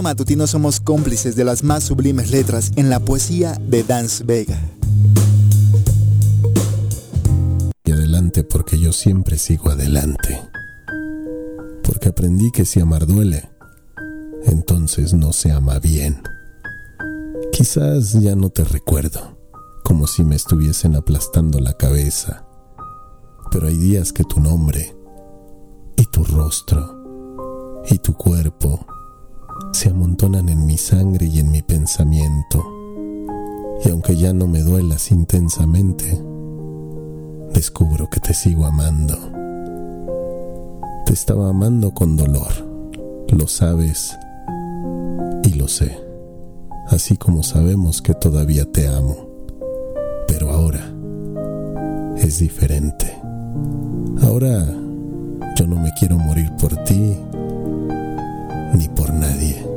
Choro Matutino somos cómplices de las más sublimes letras en la poesía de Dance Vega. Y adelante porque yo siempre sigo adelante. Porque aprendí que si amar duele, entonces no se ama bien. Quizás ya no te recuerdo, como si me estuviesen aplastando la cabeza, pero hay días que tu nombre y tu rostro y tu cuerpo se amontonan en mi sangre y en mi pensamiento. Y aunque ya no me duelas intensamente, descubro que te sigo amando. Te estaba amando con dolor, lo sabes y lo sé, así como sabemos que todavía te amo. Pero ahora es diferente. Ahora yo no me quiero morir por ti ni por nadie.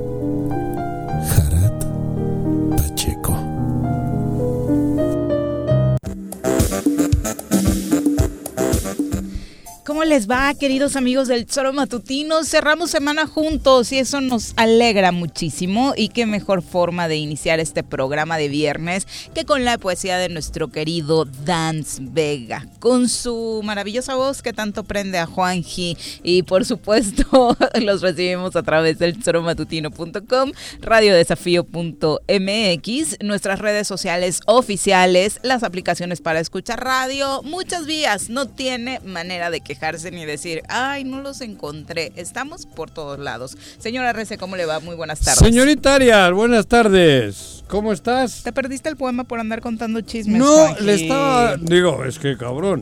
Les va, queridos amigos del Zoro Matutino? Cerramos semana juntos y eso nos alegra muchísimo. Y qué mejor forma de iniciar este programa de viernes que con la poesía de nuestro querido Dance Vega, con su maravillosa voz que tanto prende a Juanji. Y por supuesto, los recibimos a través del zoromatutino.com, radiodesafío.mx, nuestras redes sociales oficiales, las aplicaciones para escuchar radio, muchas vías. No tiene manera de quejarse ni decir, ay, no los encontré. Estamos por todos lados. Señora Rece, ¿cómo le va? Muy buenas tardes. Señorita Arias, buenas tardes. ¿Cómo estás? ¿Te perdiste el poema por andar contando chismes? No, le estaba. Digo, es que cabrón.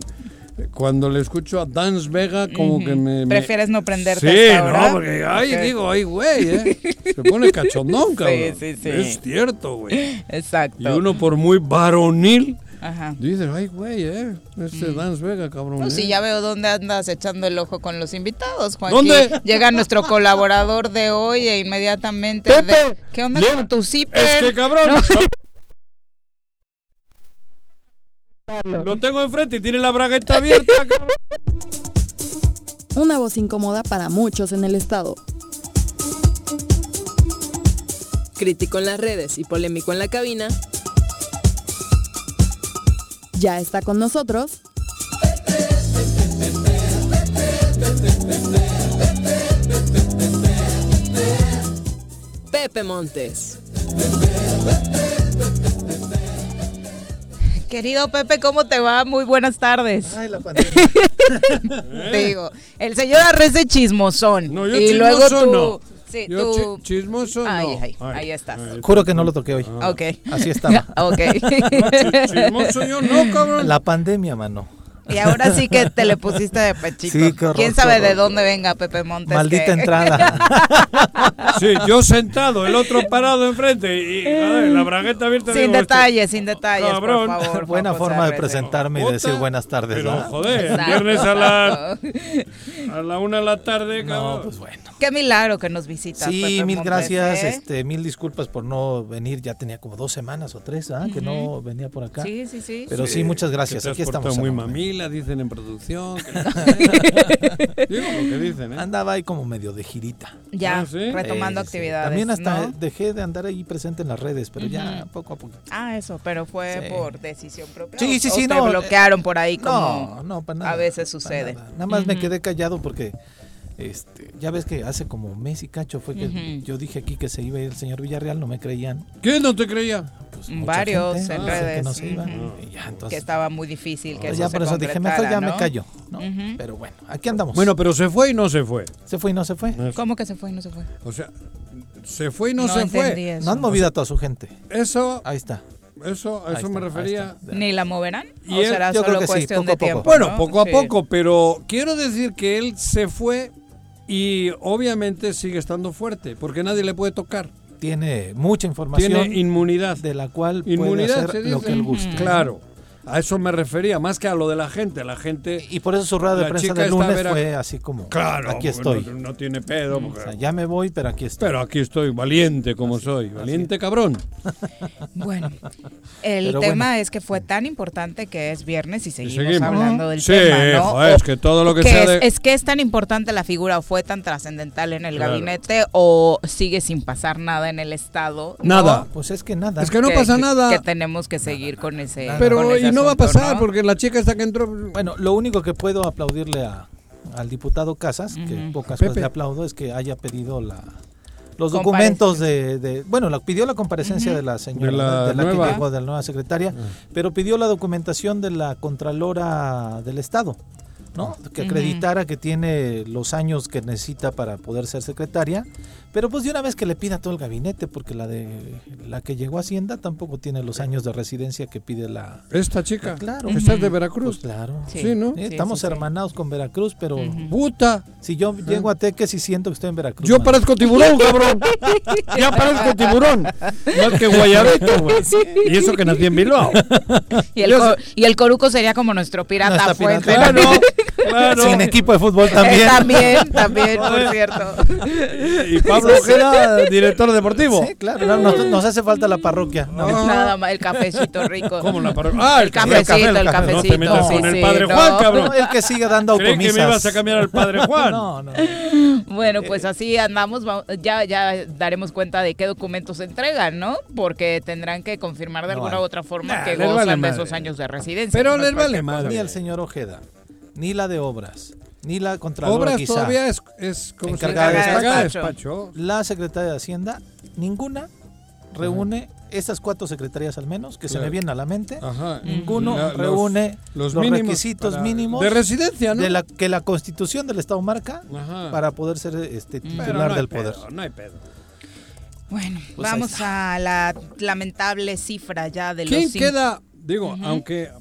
Cuando le escucho a Dance Vega, como que me. ¿Prefieres no prenderte Sí, hasta ahora? no, porque, ay, Ok. digo, ay, güey, ¿eh? Se pone cachondón, cabrón. sí, sí. Es cierto, güey. Exacto. Y uno, por muy varonil, Ajá. dice, ay, güey, ¿eh? Este Dance Vega, cabrón. Pues ¿eh? sí, ya veo dónde andas echando el ojo con los invitados, Juan. ¿Dónde? Llega nuestro colaborador de hoy e inmediatamente... Pepe, de- ¿Qué onda con tu zipper? Es que, cabrón. No. Lo tengo enfrente y tiene la bragueta abierta, cabrón. Una voz incómoda para muchos en el estado. Crítico en las redes y polémico en la cabina, Ya está con nosotros Pepe Montes. Querido Pepe, ¿cómo te va? Muy buenas tardes. Ay, la pandemia. Te digo, el señor Arres de chismosón. No, yo y luego tú... no. Sí, Yo tú... chi- chismoso, Ahí, no. ahí, Ay, ahí estás. Juro que no lo toqué hoy. Ok. Así estaba. ok. No, chi- chismoso yo no, cabrón. La pandemia, mano. Y ahora sí que te le pusiste de pechito. Sí, qué horror, ¿Quién sabe qué de dónde venga Pepe Montes? Maldita que- entrada. Sí, yo sentado, el otro parado enfrente y joder, la bragueta abierta. Sin este- detalles, sin detalles, Cabrón. por favor. Buena Juan José forma de presentarme y decir buenas tardes, Pero ¿verdad? joder, el Exacto. viernes a la, a la una de la tarde, cabrón. No, pues bueno. Qué milagro que nos visitas. Sí, Pepe mil Montes, gracias, ¿eh? este, mil disculpas por no venir, ya tenía como dos semanas o tres, ¿ah? Que no venía por acá. Sí, sí, sí. Pero sí, muchas gracias, aquí estamos. muy mamila, dicen en producción. que- Digo lo que dicen, ¿eh? Andaba ahí como medio de girita. Ya, Ah, ¿sí? retomando Eh, sí. actividades. También hasta ¿no? dejé de andar ahí presente en las redes, pero ya poco a poco. Ah, eso, pero fue Sí. por decisión propia. Sí, ¿o- sí, o sí, te no, bloquearon por ahí como No, no, para nada. a veces sucede. Nada, Nada más me quedé callado porque este, ya ves que hace como mes y cacho fue que yo dije aquí que se iba el señor Villarreal, no me creían. ¿Quién no te creía? Pues, Varios gente en decía que redes, no se iba. Y ya, que entonces, estaba muy difícil que pues eso ya se por eso dije, mejor ya me callo. ¿no? Ujú. Pero bueno, aquí andamos. Bueno, pero se fue y no se fue. se fue y no se fue. ¿Cómo que se fue y no se fue? O sea, se fue y no, se fue. eso. No han movido a toda su gente. Eso, Ahí está. Eso, a eso está, me refería. ¿Ni la moverán? Y ¿O él- será yo creo solo que sí, cuestión poco de tiempo? Bueno, ¿no? poco a Sí. poco, pero quiero decir que él se fue y obviamente sigue estando fuerte, porque nadie le puede tocar. Tiene mucha información Tiene inmunidad. de la cual Inmunidad, puede hacer lo que él guste. Claro. A eso me refería, más que a lo de la gente. La gente. Y por eso su rueda de prensa del lunes vera- fue así como, Claro, aquí estoy. No, no tiene pedo. O porque- sea, ya me voy, pero aquí estoy. Pero aquí estoy, valiente como soy. Valiente cabrón. Bueno, el Pero tema bueno. es que fue tan importante que es viernes y seguimos, seguimos. hablando del Sí, tema, ¿no? joder, O es que todo lo que que sea es, de- es que es tan importante la figura o fue tan trascendental en el Claro. gabinete o sigue sin pasar nada en el estado. ¿no? Nada. Pues es que nada. Es que no Que- pasa que- nada. Que tenemos que seguir con ese. Pero con y no va a pasar ¿no? porque la chica esta que entró. Bueno, lo único que puedo aplaudirle a, al diputado Casas, que pocas Pepe. veces le aplaudo, es que haya pedido la los documentos de, de- bueno, la, pidió la comparecencia de la señora, De la de la nueva. que llegó, de la nueva secretaria, pero pidió la documentación de la Contralora del Estado, ¿no? Que acreditara que tiene los años que necesita para poder ser secretaria, pero pues de una vez que le pida todo el gabinete, porque la de la que llegó a Hacienda tampoco tiene los años de residencia que pide la... Esta chica. Claro. Esta es de. Veracruz. Pues claro. Sí, ¿no? Sí, estamos sí, sí. hermanados con Veracruz, pero Ujú. Puta. si yo llego a Teques y siento que estoy en Veracruz. Yo mano. parezco tiburón, cabrón. Ya parezco tiburón. Más que guayabito, güey. Y eso que nací en Bilbao. Y el, y el Coruco sería como nuestro pirata Nuestra fuente. pirata. ¿no? Claro. Sin equipo de fútbol Eh, también. también, también, por cierto. Y Pablo Ojeda, director deportivo. Sí, claro, no, nos, nos hace falta la parroquia. No. No. Nada más, el cafecito rico. ¿Cómo la paró? Ah, El cafecito, el cafecito. No te metas sí, con el padre ¿no? Juan, cabrón. No, el que sigue dando automisas. que me ibas a cambiar al padre Juan. No, no. Bueno, pues así andamos, ya, ya daremos cuenta de qué documentos se entregan, ¿no? Porque tendrán que confirmar de alguna u otra forma Nah, que gozan vale de esos años de residencia. Pero No les es vale madre. Ni el señor Ojeda, ni la de obras, ni la Contralora Obras quizá. todavía es, es como se Encargada? Encargada de despacho. despacho. La Secretaría de Hacienda, ninguna reúne estas cuatro secretarías al menos, que se me vienen a la mente. Ajá. Ninguno La- reúne los, los mínimos requisitos mínimos de residencia, ¿no? de la que la Constitución del Estado marca Ajá. para poder ser este titular no hay del pedo, poder. No hay pedo. Bueno, Pues vamos a la lamentable cifra ya de ¿Quién los... queda? Digo, aunque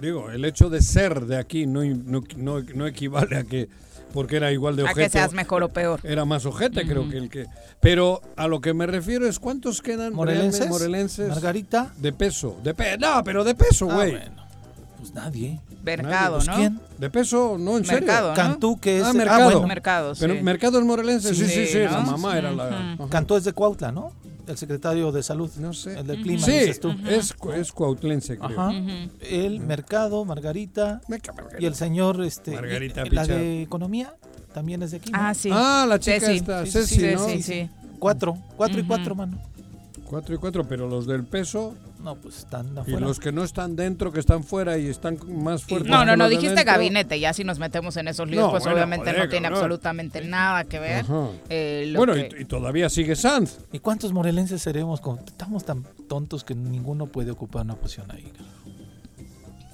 digo, el hecho de ser de aquí no, no, no, no equivale a que porque era igual de A ojete. que seas mejor o peor. Era más ojete, creo que el que. Pero a lo que me refiero es cuántos quedan Morelenses, morelenses Margarita, de peso, de pe no, pero de peso, Ah, güey. bueno, pues nadie. Mercado, Pues ¿no? quién? De peso, no, en serio. Mercado, ¿no? Cantú que es Ah, de- Mercado. bueno, Mercado, sí. Pero Mercado es morelense, sí, sí, Sí, sí, ¿no? la mamá era la. Ujú. Ajá. Cantú es de Cuautla, ¿no? El secretario de salud. No sé. El del clima, Sí, dices tú. es, es cuautlense, creo. Ajá. El mercado, Margarita en y el señor este Margarita y- la de economía también es de aquí. ¿no? Ah, sí. Ah, la chica Ceci. esta, Sí, Ceci, sí, sí, ¿no? sí, sí. Cuatro, cuatro y cuatro, mano. Cuatro y cuatro, pero los del peso No, pues están y afuera. los que no están dentro, que están fuera y están más fuertes. No, no, no, dijiste dentro. gabinete, ya si nos metemos en esos líos, No, pues bueno, obviamente no tiene absolutamente nada que ver. Eh, lo Bueno, que- y, y todavía sigue Sanz. ¿Y cuántos morelenses seremos? Con... Estamos tan tontos que ninguno puede ocupar una posición ahí.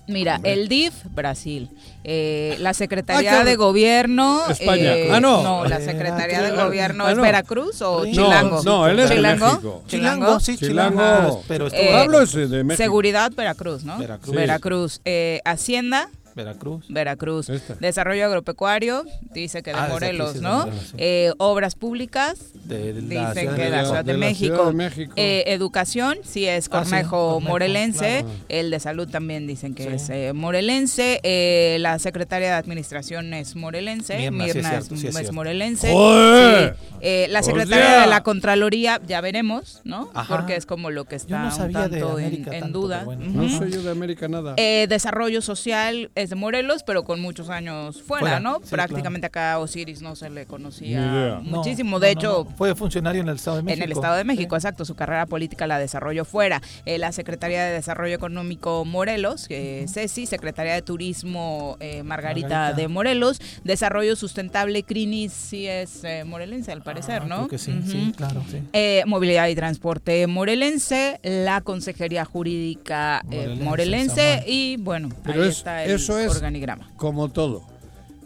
Mira, el DIF, Brasil. Eh, la Ah, Secretaría claro. de Gobierno. España. eh, Ah, no. la Secretaría de. Gobierno Ah, es no. Veracruz o No, Chilango. no, él es de Chilango. México. Chilango, sí, Chilango. Chilango. Pero estuvo Eh, Pablo es de México. Seguridad, Veracruz, ¿no? Veracruz. Veracruz. Eh, Hacienda, Veracruz. Veracruz. Esta. Desarrollo agropecuario, dice que de Ah, Morelos, ¿no? Eh, obras públicas, De la dicen que de la México. Ciudad de México. Ciudad de México. Eh, educación, sí es Ah, sí, Cornejo, morelense. claro. El de salud también dicen que Sí. es eh, morelense. Eh, la secretaria de administración es morelense. Mirna, sí es cierto, morelense. Eh, la secretaria de la Contraloría, ya veremos, ¿no? Ajá. Porque es como lo que está no un tanto en, duda. No soy yo de América nada. Eh, desarrollo social es de Morelos, pero con muchos años fuera, Fuera, ¿no? sí, Prácticamente acá a Osiris no se le conocía muchísimo. no, de no, hecho, no. fue funcionario en el Estado de México. en el Estado de México, Sí. exacto. Su carrera política la desarrolló fuera. Eh, la Secretaría de Desarrollo Económico Morelos, eh, Ceci, Secretaría de Turismo eh, Margarita, Margarita. de Morelos, Desarrollo Sustentable Crinis, sí es eh, morelense al parecer, Ah, ¿no? Creo que sí, sí, claro, sí. Eh, movilidad y transporte morelense, la Consejería Jurídica eh, Morelense, y bueno, Pero ahí es- está el eso es- organigrama. Como todo.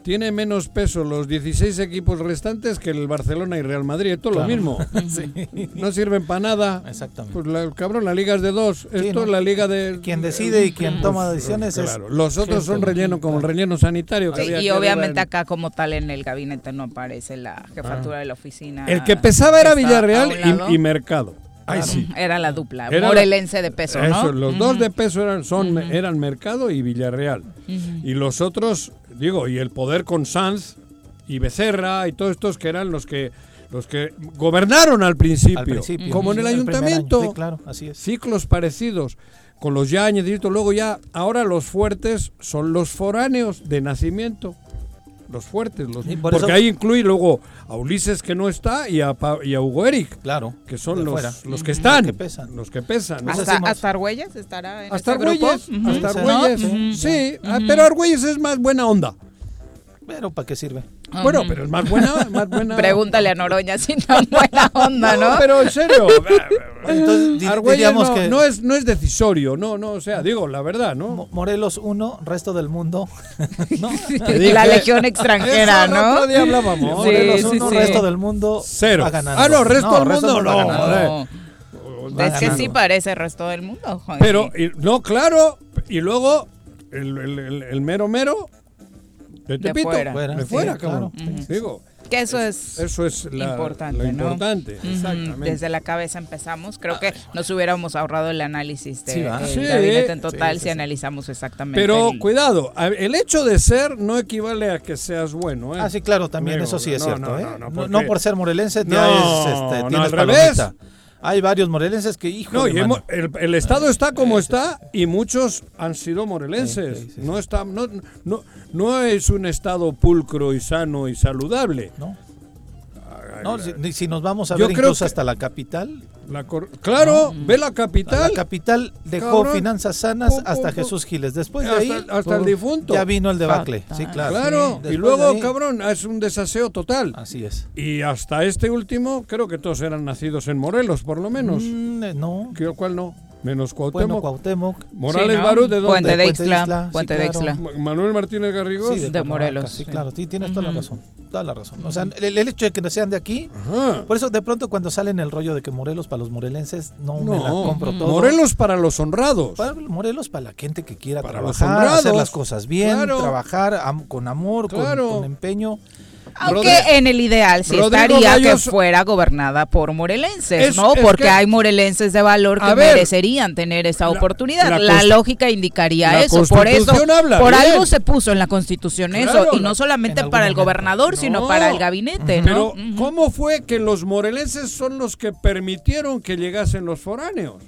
Tiene menos peso los 16 equipos restantes que el Barcelona y Real Madrid. Esto es lo Claro. mismo. Sí, No sirven para nada. exactamente. Pues la, cabrón, la liga es de dos. Esto ¿no? es la liga de. Quien decide y quien toma decisiones es Claro. Los otros son relleno, como el relleno sanitario. que Sí, había y obviamente acá como tal en el gabinete no aparece la jefatura de la oficina. El que pesaba era Villarreal y Mercado. Ay, sí. Era la dupla, Era la- morelense de peso, ¿no? Eso, los dos de peso eran, son, eran Mercado y Villarreal. Y los otros, digo, y el poder con Sanz y Becerra y todos estos que eran los que los que gobernaron al principio, Al principio. como en el ayuntamiento. Sí, claro, así es. Ciclos parecidos con los Yáñez y esto. Luego ya, ahora los fuertes son los foráneos de nacimiento. Los fuertes, los, por porque eso- ahí incluye luego a Ulises que no está y a, Pa- y a Hugo Eric, Claro. que son los, fuera. los que están, Los que pesan. los que pesan. ¿no? Nos Hasta, hasta Argüelles estará en Hasta ese grupo. Hasta Argüelles, sí, ah, pero Argüelles es más buena onda. Pero ¿para qué sirve? Bueno, pero es más buena, más buena. Pregúntale a Noroña si tan buena onda, ¿no? pero en serio. Entonces, Argüelles no, que no es, no es decisorio, no, no, o sea, digo, la verdad, ¿no? Mo- Morelos 1, resto del mundo. ¿no? La legión extranjera, Eso ¿no? otro día hablábamos. Sí, Morelos sí, 1, sí. resto del mundo. Cero. Va ganando. Ah, no, resto del mundo no, joder. No. Es que sí parece el resto del mundo. Juan. Pero, y- no, claro, y luego el, el- el- el mero mero de fuera. Fuera, De sí, fuera. Digo, que eso es eso es la, importante, lo ¿no? importante. Exactamente. Desde la cabeza empezamos. Creo que nos hubiéramos ahorrado el análisis de, Sí, gabinete en total sí, si analizamos exactamente. Pero el- cuidado, el hecho de ser no equivale a que seas bueno. ¿eh? Ah, sí, claro, también Digo, eso sí es no, cierto. no, ¿eh? no, no, No, porque- no por ser morelense ya No, es, este, no, tienes al revés. Hay varios morelenses que, hijo No, de mano. el, el estado está como está y muchos han sido morelenses. Sí, sí, sí. No, está, no, no, no es un estado pulcro y sano y saludable. ¿no? No, si, si nos vamos a Yo ver creo incluso que- hasta la capital, La claro, ve la la capital. capital dejó Cabrón. finanzas sanas Pum, pum, hasta. Jesús Giles. Después de Hasta- ahí, hasta el difunto. ya vino el debacle. Sí, claro. claro, y luego, ahí- cabrón, es un desaseo total. Así es. Y hasta este último, creo que todos eran nacidos en Morelos, por lo menos. Mm, eh, no. ¿Qué- ¿Cuál no? Menos Bueno, Cuauhtémoc. Cuauhtémoc. Morales Sí, ¿no? Barú, ¿de dónde? Puente de Puente de Ixtla. Ixtla, sí, Puente de claro. Ixtla. Ma- Manuel Martínez Garrigós. Sí, de Cuernavaca, Morelos, Sí, sí. claro, sí, tienes toda la razón. Toda la razón. O sea, el, el hecho de que sean de aquí, Ajá. por eso de pronto cuando sale en el rollo de que Morelos para los morelenses, no, me la No, compro todo. Morelos para los honrados. Para Morelos para la gente que quiera Para los trabajar, honrados. hacer las cosas bien, Claro. trabajar am- con amor, con- Claro. con, empeño. Aunque Rodri- en el ideal sí Rodrigo estaría Gallos- que fuera gobernada por morelenses, Es- ¿no? es Porque que- hay morelenses de valor que ver, merecerían tener esa la- oportunidad. la lógica indicaría la eso. Por eso, por bien. algo se puso en la Constitución Claro, eso, y no solamente en para el momento. gobernador, sino No. para el gabinete, ¿no? Pero. ¿cómo fue que los morelenses son los que permitieron que llegasen los foráneos?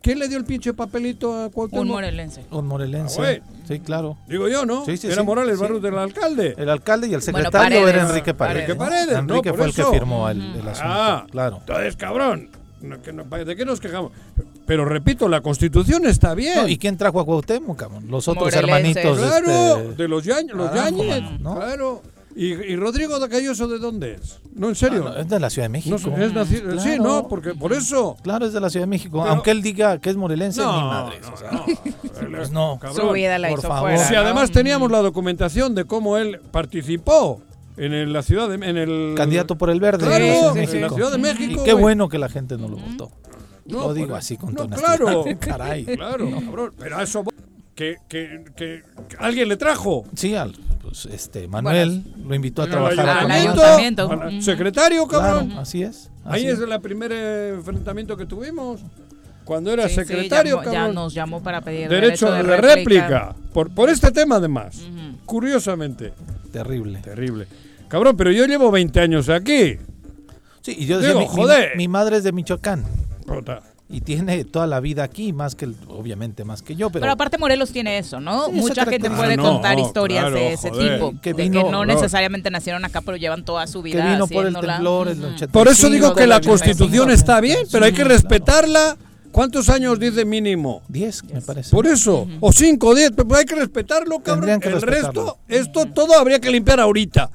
¿Quién le dio el pinche papelito a Cuauhtémoc? Un morelense. Un morelense. Ah, sí, claro. Digo yo, ¿no? Sí, sí, Era sí. Morales Sí. Barros del alcalde. El alcalde y el Bueno, secretario Paredes. era Enrique Paredes. Enrique. Paredes, no, Enrique fue el que firmó el, el asunto. Ah, claro. Entonces, cabrón, ¿de qué nos quejamos? Pero repito, la constitución está bien. No, ¿Y quién trajo a Cuauhtémoc, cabrón? Los otros hermanitos. claro, este, de los Yañez, los claro. ¿Y, y Rodrigo de Cayoso de dónde es? No, en serio. ah, no, es de la Ciudad de México. No, es nacido- Sí, no, porque por eso. Claro, es de la Ciudad de México. Pero- Aunque él diga que es morelense, No, ni madres. no, o sea, no. pues no. Cabrón. Su vida la por hizo favor. fuera. Si ¿no? además teníamos la documentación de cómo él participó en el- la ciudad de en el Candidato por el verde. Claro, en la Ciudad de México. Y qué bueno que la gente no lo votó. No, lo digo así con no, claro. Caray. Claro, cabrón. Pero a eso voy. que, que, que, que alguien le trajo. Sí, al, pues, este, Manuel lo invitó a trabajar a al ayuntamiento. al secretario, cabrón. Claro, así es. Ahí es el primer eh, enfrentamiento que tuvimos. Cuando era Sí, sí, secretario, llamó- ya nos llamó para pedir Derecho de réplica. Por, por este tema, además. Curiosamente. Terrible. Terrible. Cabrón, pero yo llevo 20 años aquí. Sí, y yo decía, Digo, mi- mi, joder. mi madre es de Michoacán Puta. Y tiene toda la vida aquí, más que, el- obviamente, más que yo, pero, Pero aparte Morelos tiene eso, ¿no? Sí, Mucha gente puede Ah, no, contar historias claro, de ese joder. tipo, Que de que no necesariamente nacieron acá, pero llevan toda su que vida vino por el haciéndola. temblor, el Ujú. 85. Por eso digo que la constitución 85. está bien, pero hay que respetarla. ¿Cuántos años dice mínimo? 10, me parece. Por eso, o 5 o 10, pero hay que respetarlo, cabrón. Que el respetarlo. resto, esto todo habría que limpiar ahorita.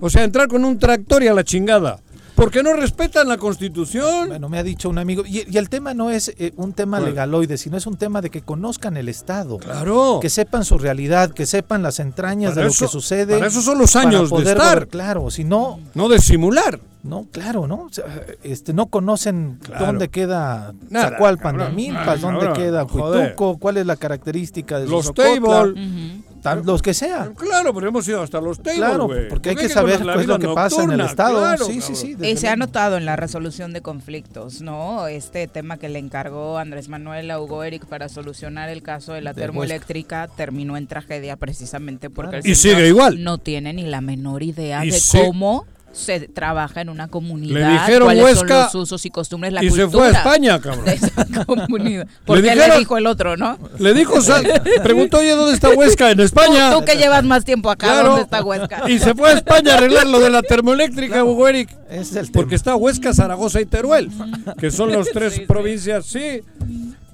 O sea, entrar con un tractor y a la chingada. ¿Por qué no respetan la constitución? Bueno, me ha dicho un amigo, y, y el tema no es eh, un tema ¿Cuál? legaloide, sino es un tema de que conozcan el Estado. Claro. Que sepan su realidad, que sepan las entrañas Para de lo que sucede. para eso son los años de estar. Claro, si no, No de simular. no, claro, ¿no? O sea, este, no conocen Claro. dónde queda Zacualpan de. Milpas, Ah, dónde queda. Cuituco, cuál es la característica de Los Sosocotla. table. Ujú. Los que sean. Claro, pero hemos ido hasta los tables, Claro, porque hay que saber qué es lo que pasa en el Estado. claro, sí, sí, sí. Y se ha notado en la resolución de conflictos, ¿no? Este tema que le encargó Andrés Manuel a Hugo Eric para solucionar el caso de la De termoeléctrica terminó en tragedia precisamente porque el Y señor sigue igual. no tiene ni la menor idea Y de se- cómo se trabaja en una comunidad, Le dijeron cuáles Huesca son los usos y costumbres, la y cultura se fue a España, cabrón. de esa comunidad. Porque le, dijeron- dijo el otro, ¿no? Le dijo, Sal- preguntó, oye, ¿dónde está Huesca? En España. tú que llevas más tiempo acá, Claro. ¿dónde está Huesca? Y se fue a España a arreglar lo de la termoeléctrica, Hugo Eric. Es el Porque está Huesca, Zaragoza y Teruel, que son las tres provincias, sí.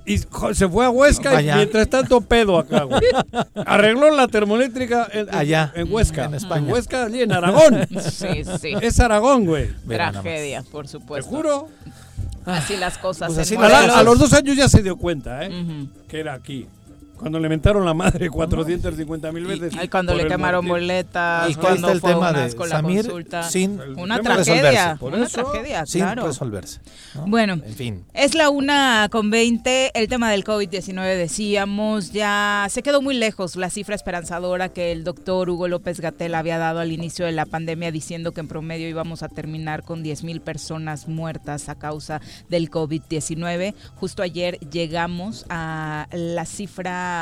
Y se fue a Huesca y mientras tanto pedo acá, güey. Arregló la termoeléctrica en, Allá, en Huesca. en España. Huesca, allí en Aragón. Sí, sí. Es Aragón, güey. Tragedia, por Te supuesto. juro. Así las cosas. Pues así A, la- a los dos años ya se dio cuenta, ¿eh? Que era aquí. Cuando le mentaron la madre 450 mil veces. Ay, cuando le quemaron boletas, Y cuando el fue tema un de la Samir consulta. sin, Una tragedia, resolverse. Por una eso, tragedia, sin claro. resolverse. ¿no? Bueno, En fin. es la una con 20. El tema del COVID-19 decíamos, ya se quedó muy lejos la cifra esperanzadora que el doctor Hugo López Gatel había dado al inicio de la pandemia, diciendo que en promedio íbamos a terminar con 10 mil personas muertas a causa del COVID-19. Justo ayer llegamos a la cifra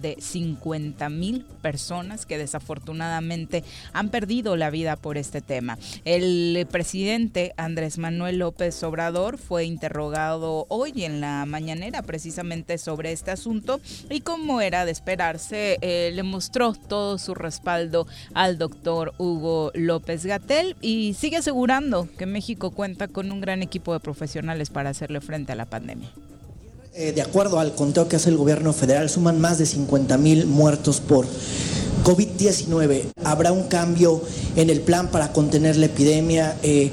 de 50 mil personas que desafortunadamente han perdido la vida por este tema. El presidente Andrés Manuel López Obrador fue interrogado hoy en la mañanera precisamente sobre este asunto y como era de esperarse, eh, le mostró todo su respaldo al doctor Hugo López Gatel y sigue asegurando que México cuenta con un gran equipo de profesionales para hacerle frente a la pandemia. Eh, de acuerdo al conteo que hace el gobierno federal, suman más de 50 mil muertos por COVID-19. Habrá un cambio en el plan para contener la epidemia. Eh,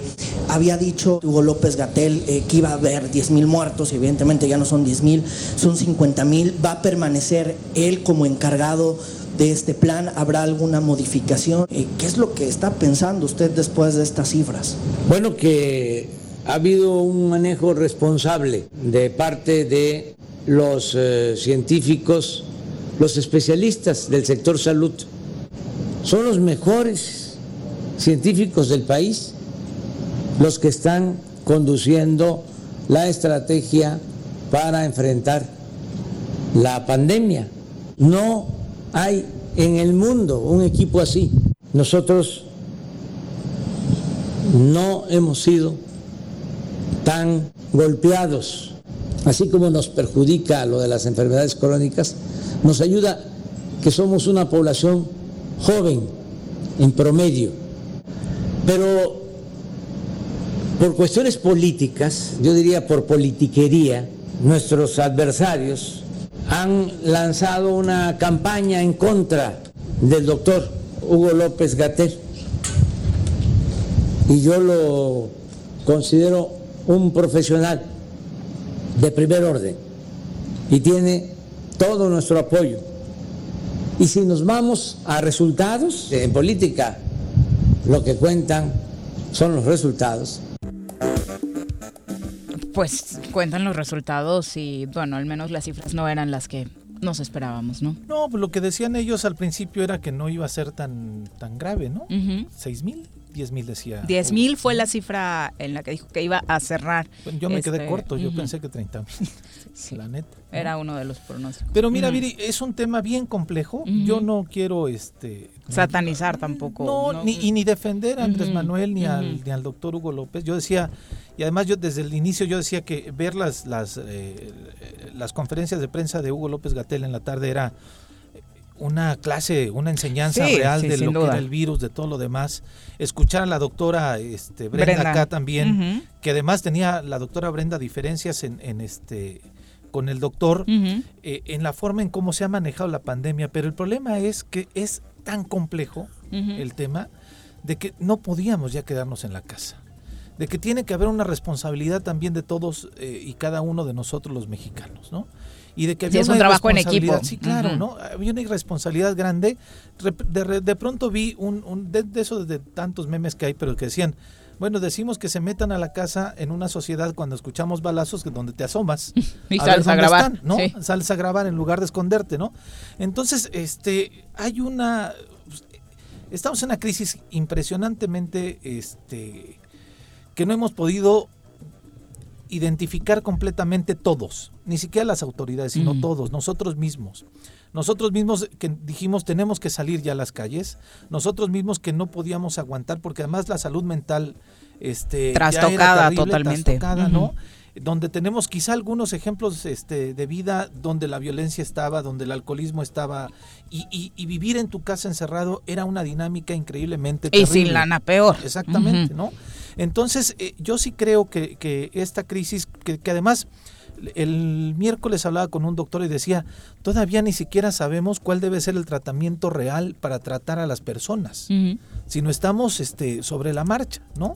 había dicho Hugo López Gatel eh, que iba a haber 10 mil muertos evidentemente ya no son 10 mil, son 50 mil. Va a permanecer él como encargado de este plan. ¿Habrá alguna modificación? ¿Qué es lo que está pensando usted después de estas cifras? Bueno, que ha habido un manejo responsable de parte de los eh, científicos, los especialistas del sector salud. Son los mejores científicos del país los que están conduciendo la estrategia para enfrentar la pandemia. No hay en el mundo un equipo así. Nosotros no hemos sido tan golpeados, así como nos perjudica lo de las enfermedades crónicas, nos ayuda que somos una población joven en promedio, pero por cuestiones políticas, yo diría por politiquería, nuestros adversarios han lanzado una campaña en contra del doctor Hugo López Gatel. Y yo lo considero un profesional de primer orden y tiene todo nuestro apoyo. Y si nos vamos a resultados, en política lo que cuentan son los resultados. Pues cuentan los resultados y bueno, al menos las cifras no eran las que nos esperábamos, ¿no? No, pues lo que decían ellos al principio era que no iba a ser tan, tan grave, ¿no? ¿Seis mil? Diez mil decía. 10 mil fue la cifra en la que dijo que iba a cerrar. Yo me quedé este, corto, yo pensé que 30 mil, Sí, la neta. Era uno de los pronósticos. Pero mira, Ujú. Viri, es un tema bien complejo. Yo no quiero este Satanizar tampoco. No, Ni, y ni defender a Andrés Manuel ni, al, ni al doctor Hugo López. Yo decía, y además yo desde el inicio yo decía que ver las, las, eh, las conferencias de prensa de Hugo López Gatel en la tarde era una clase, una enseñanza Sí, real sí, de lo que era el virus, de todo lo demás. Escuchar a la doctora este, Brenda, Brenda. acá también, que además tenía la doctora Brenda diferencias en, en este con el doctor eh, en la forma en cómo se ha manejado la pandemia, pero el problema es que es tan complejo el tema de que no podíamos ya quedarnos en la casa, de que tiene que haber una responsabilidad también de todos eh, y cada uno de nosotros los mexicanos, ¿no? Y de que Sí, había es una un trabajo en equipo. Sí, claro. ¿no? Había una irresponsabilidad grande. De, de pronto vi un, un de, de esos de tantos memes que hay, pero que decían, Bueno, decimos que se metan a la casa en una sociedad cuando escuchamos balazos donde te asomas Y a sales a grabar, están, ¿no? sí. Sales a grabar en lugar de esconderte, ¿no? Entonces, este, hay una, estamos en una crisis impresionantemente, este, que no hemos podido identificar completamente todos, ni siquiera las autoridades, sino Ujú. todos, nosotros mismos. Nosotros mismos que dijimos tenemos que salir ya a las calles, nosotros mismos que no podíamos aguantar, porque además la salud mental este, ya era Trastocada terrible, totalmente. trastocada. ¿no? Donde tenemos quizá algunos ejemplos este, de vida donde la violencia estaba, donde el alcoholismo estaba, y, y- y vivir en tu casa encerrado era una dinámica increíblemente Y sin terrible. lana peor. Exactamente. ¿no? Entonces, eh, yo sí creo que, que esta crisis, que, que además el miércoles hablaba con un doctor y decía, todavía ni siquiera sabemos cuál debe ser el tratamiento real para tratar a las personas, Ujú. sino estamos este, sobre la marcha, ¿no?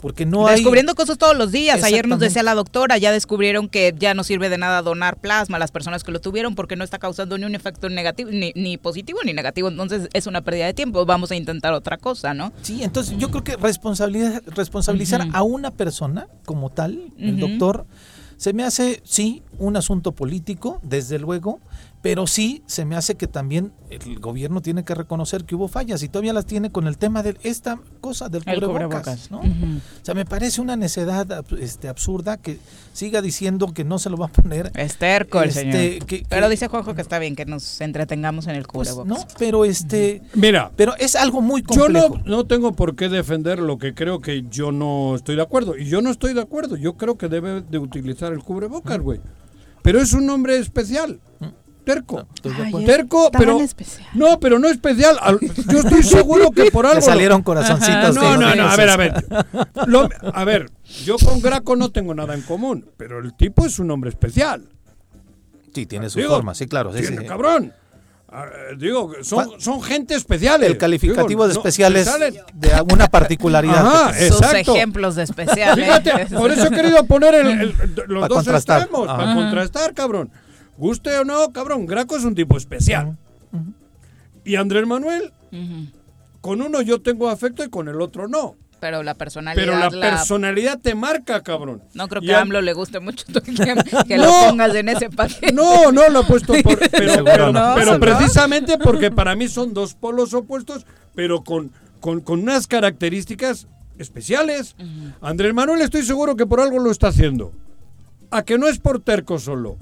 Porque no hay... Descubriendo cosas todos los días. Ayer nos decía la doctora, ya descubrieron que ya no sirve de nada donar plasma a las personas que lo tuvieron porque no está causando ni un efecto negativo, ni, ni positivo ni negativo. Entonces es una pérdida de tiempo. Vamos a intentar otra cosa, ¿no? Sí, entonces yo creo que responsabilidad, responsabilizar a una persona como tal, el doctor, se me hace, sí, un asunto político, desde luego, pero sí se me hace que también el gobierno tiene que reconocer que hubo fallas y todavía las tiene con el tema de esta cosa del El cubrebocas, cubrebocas. ¿no? Ujú. O sea, me parece una necedad este, absurda que siga diciendo que no se lo va a poner. Esterco el Este, señor. que- Pero dice Juanjo que está bien que nos entretengamos en el Pues, cubrebocas. no, pero este, Mira, pero es algo muy yo complejo. no, no tengo por qué defender lo que creo que yo no estoy de acuerdo. Y yo no estoy de acuerdo. Yo creo que debe de utilizar el cubrebocas, güey. Pero es un nombre especial. Terco. De Ay. Terco, pero... especial. No, pero no especial. Al- Yo estoy seguro que por algo... Le salieron corazoncitos. No, no, no, a ver, a ver. Lo- a ver, yo con Graco no tengo nada en común, pero el tipo es un hombre especial. Sí, tiene su Digo, forma, sí, claro. sí, tiene- sí. cabrón. Ah, digo, son, son gente especial. El calificativo de no, especiales salen- de alguna particularidad. Ajá. Sus ejemplos de especiales. Fíjate, por eso he querido poner el- el- los Para dos contrastar. extremos, Ajá. para contrastar, cabrón. Guste o no, cabrón, Graco es un tipo especial. Y Andrés Manuel, con uno yo tengo afecto y con el otro no. Pero la personalidad. Pero la, la- personalidad te marca, cabrón. No creo que a AMLO le guste mucho que No. lo pongas en ese paquete. No, no lo he puesto por, pero, Seguro pero- no. pero ¿no? precisamente porque para mí son dos polos opuestos, pero con, con, con unas características especiales. Andrés Manuel estoy seguro que por algo lo está haciendo. A que no es por terco solo.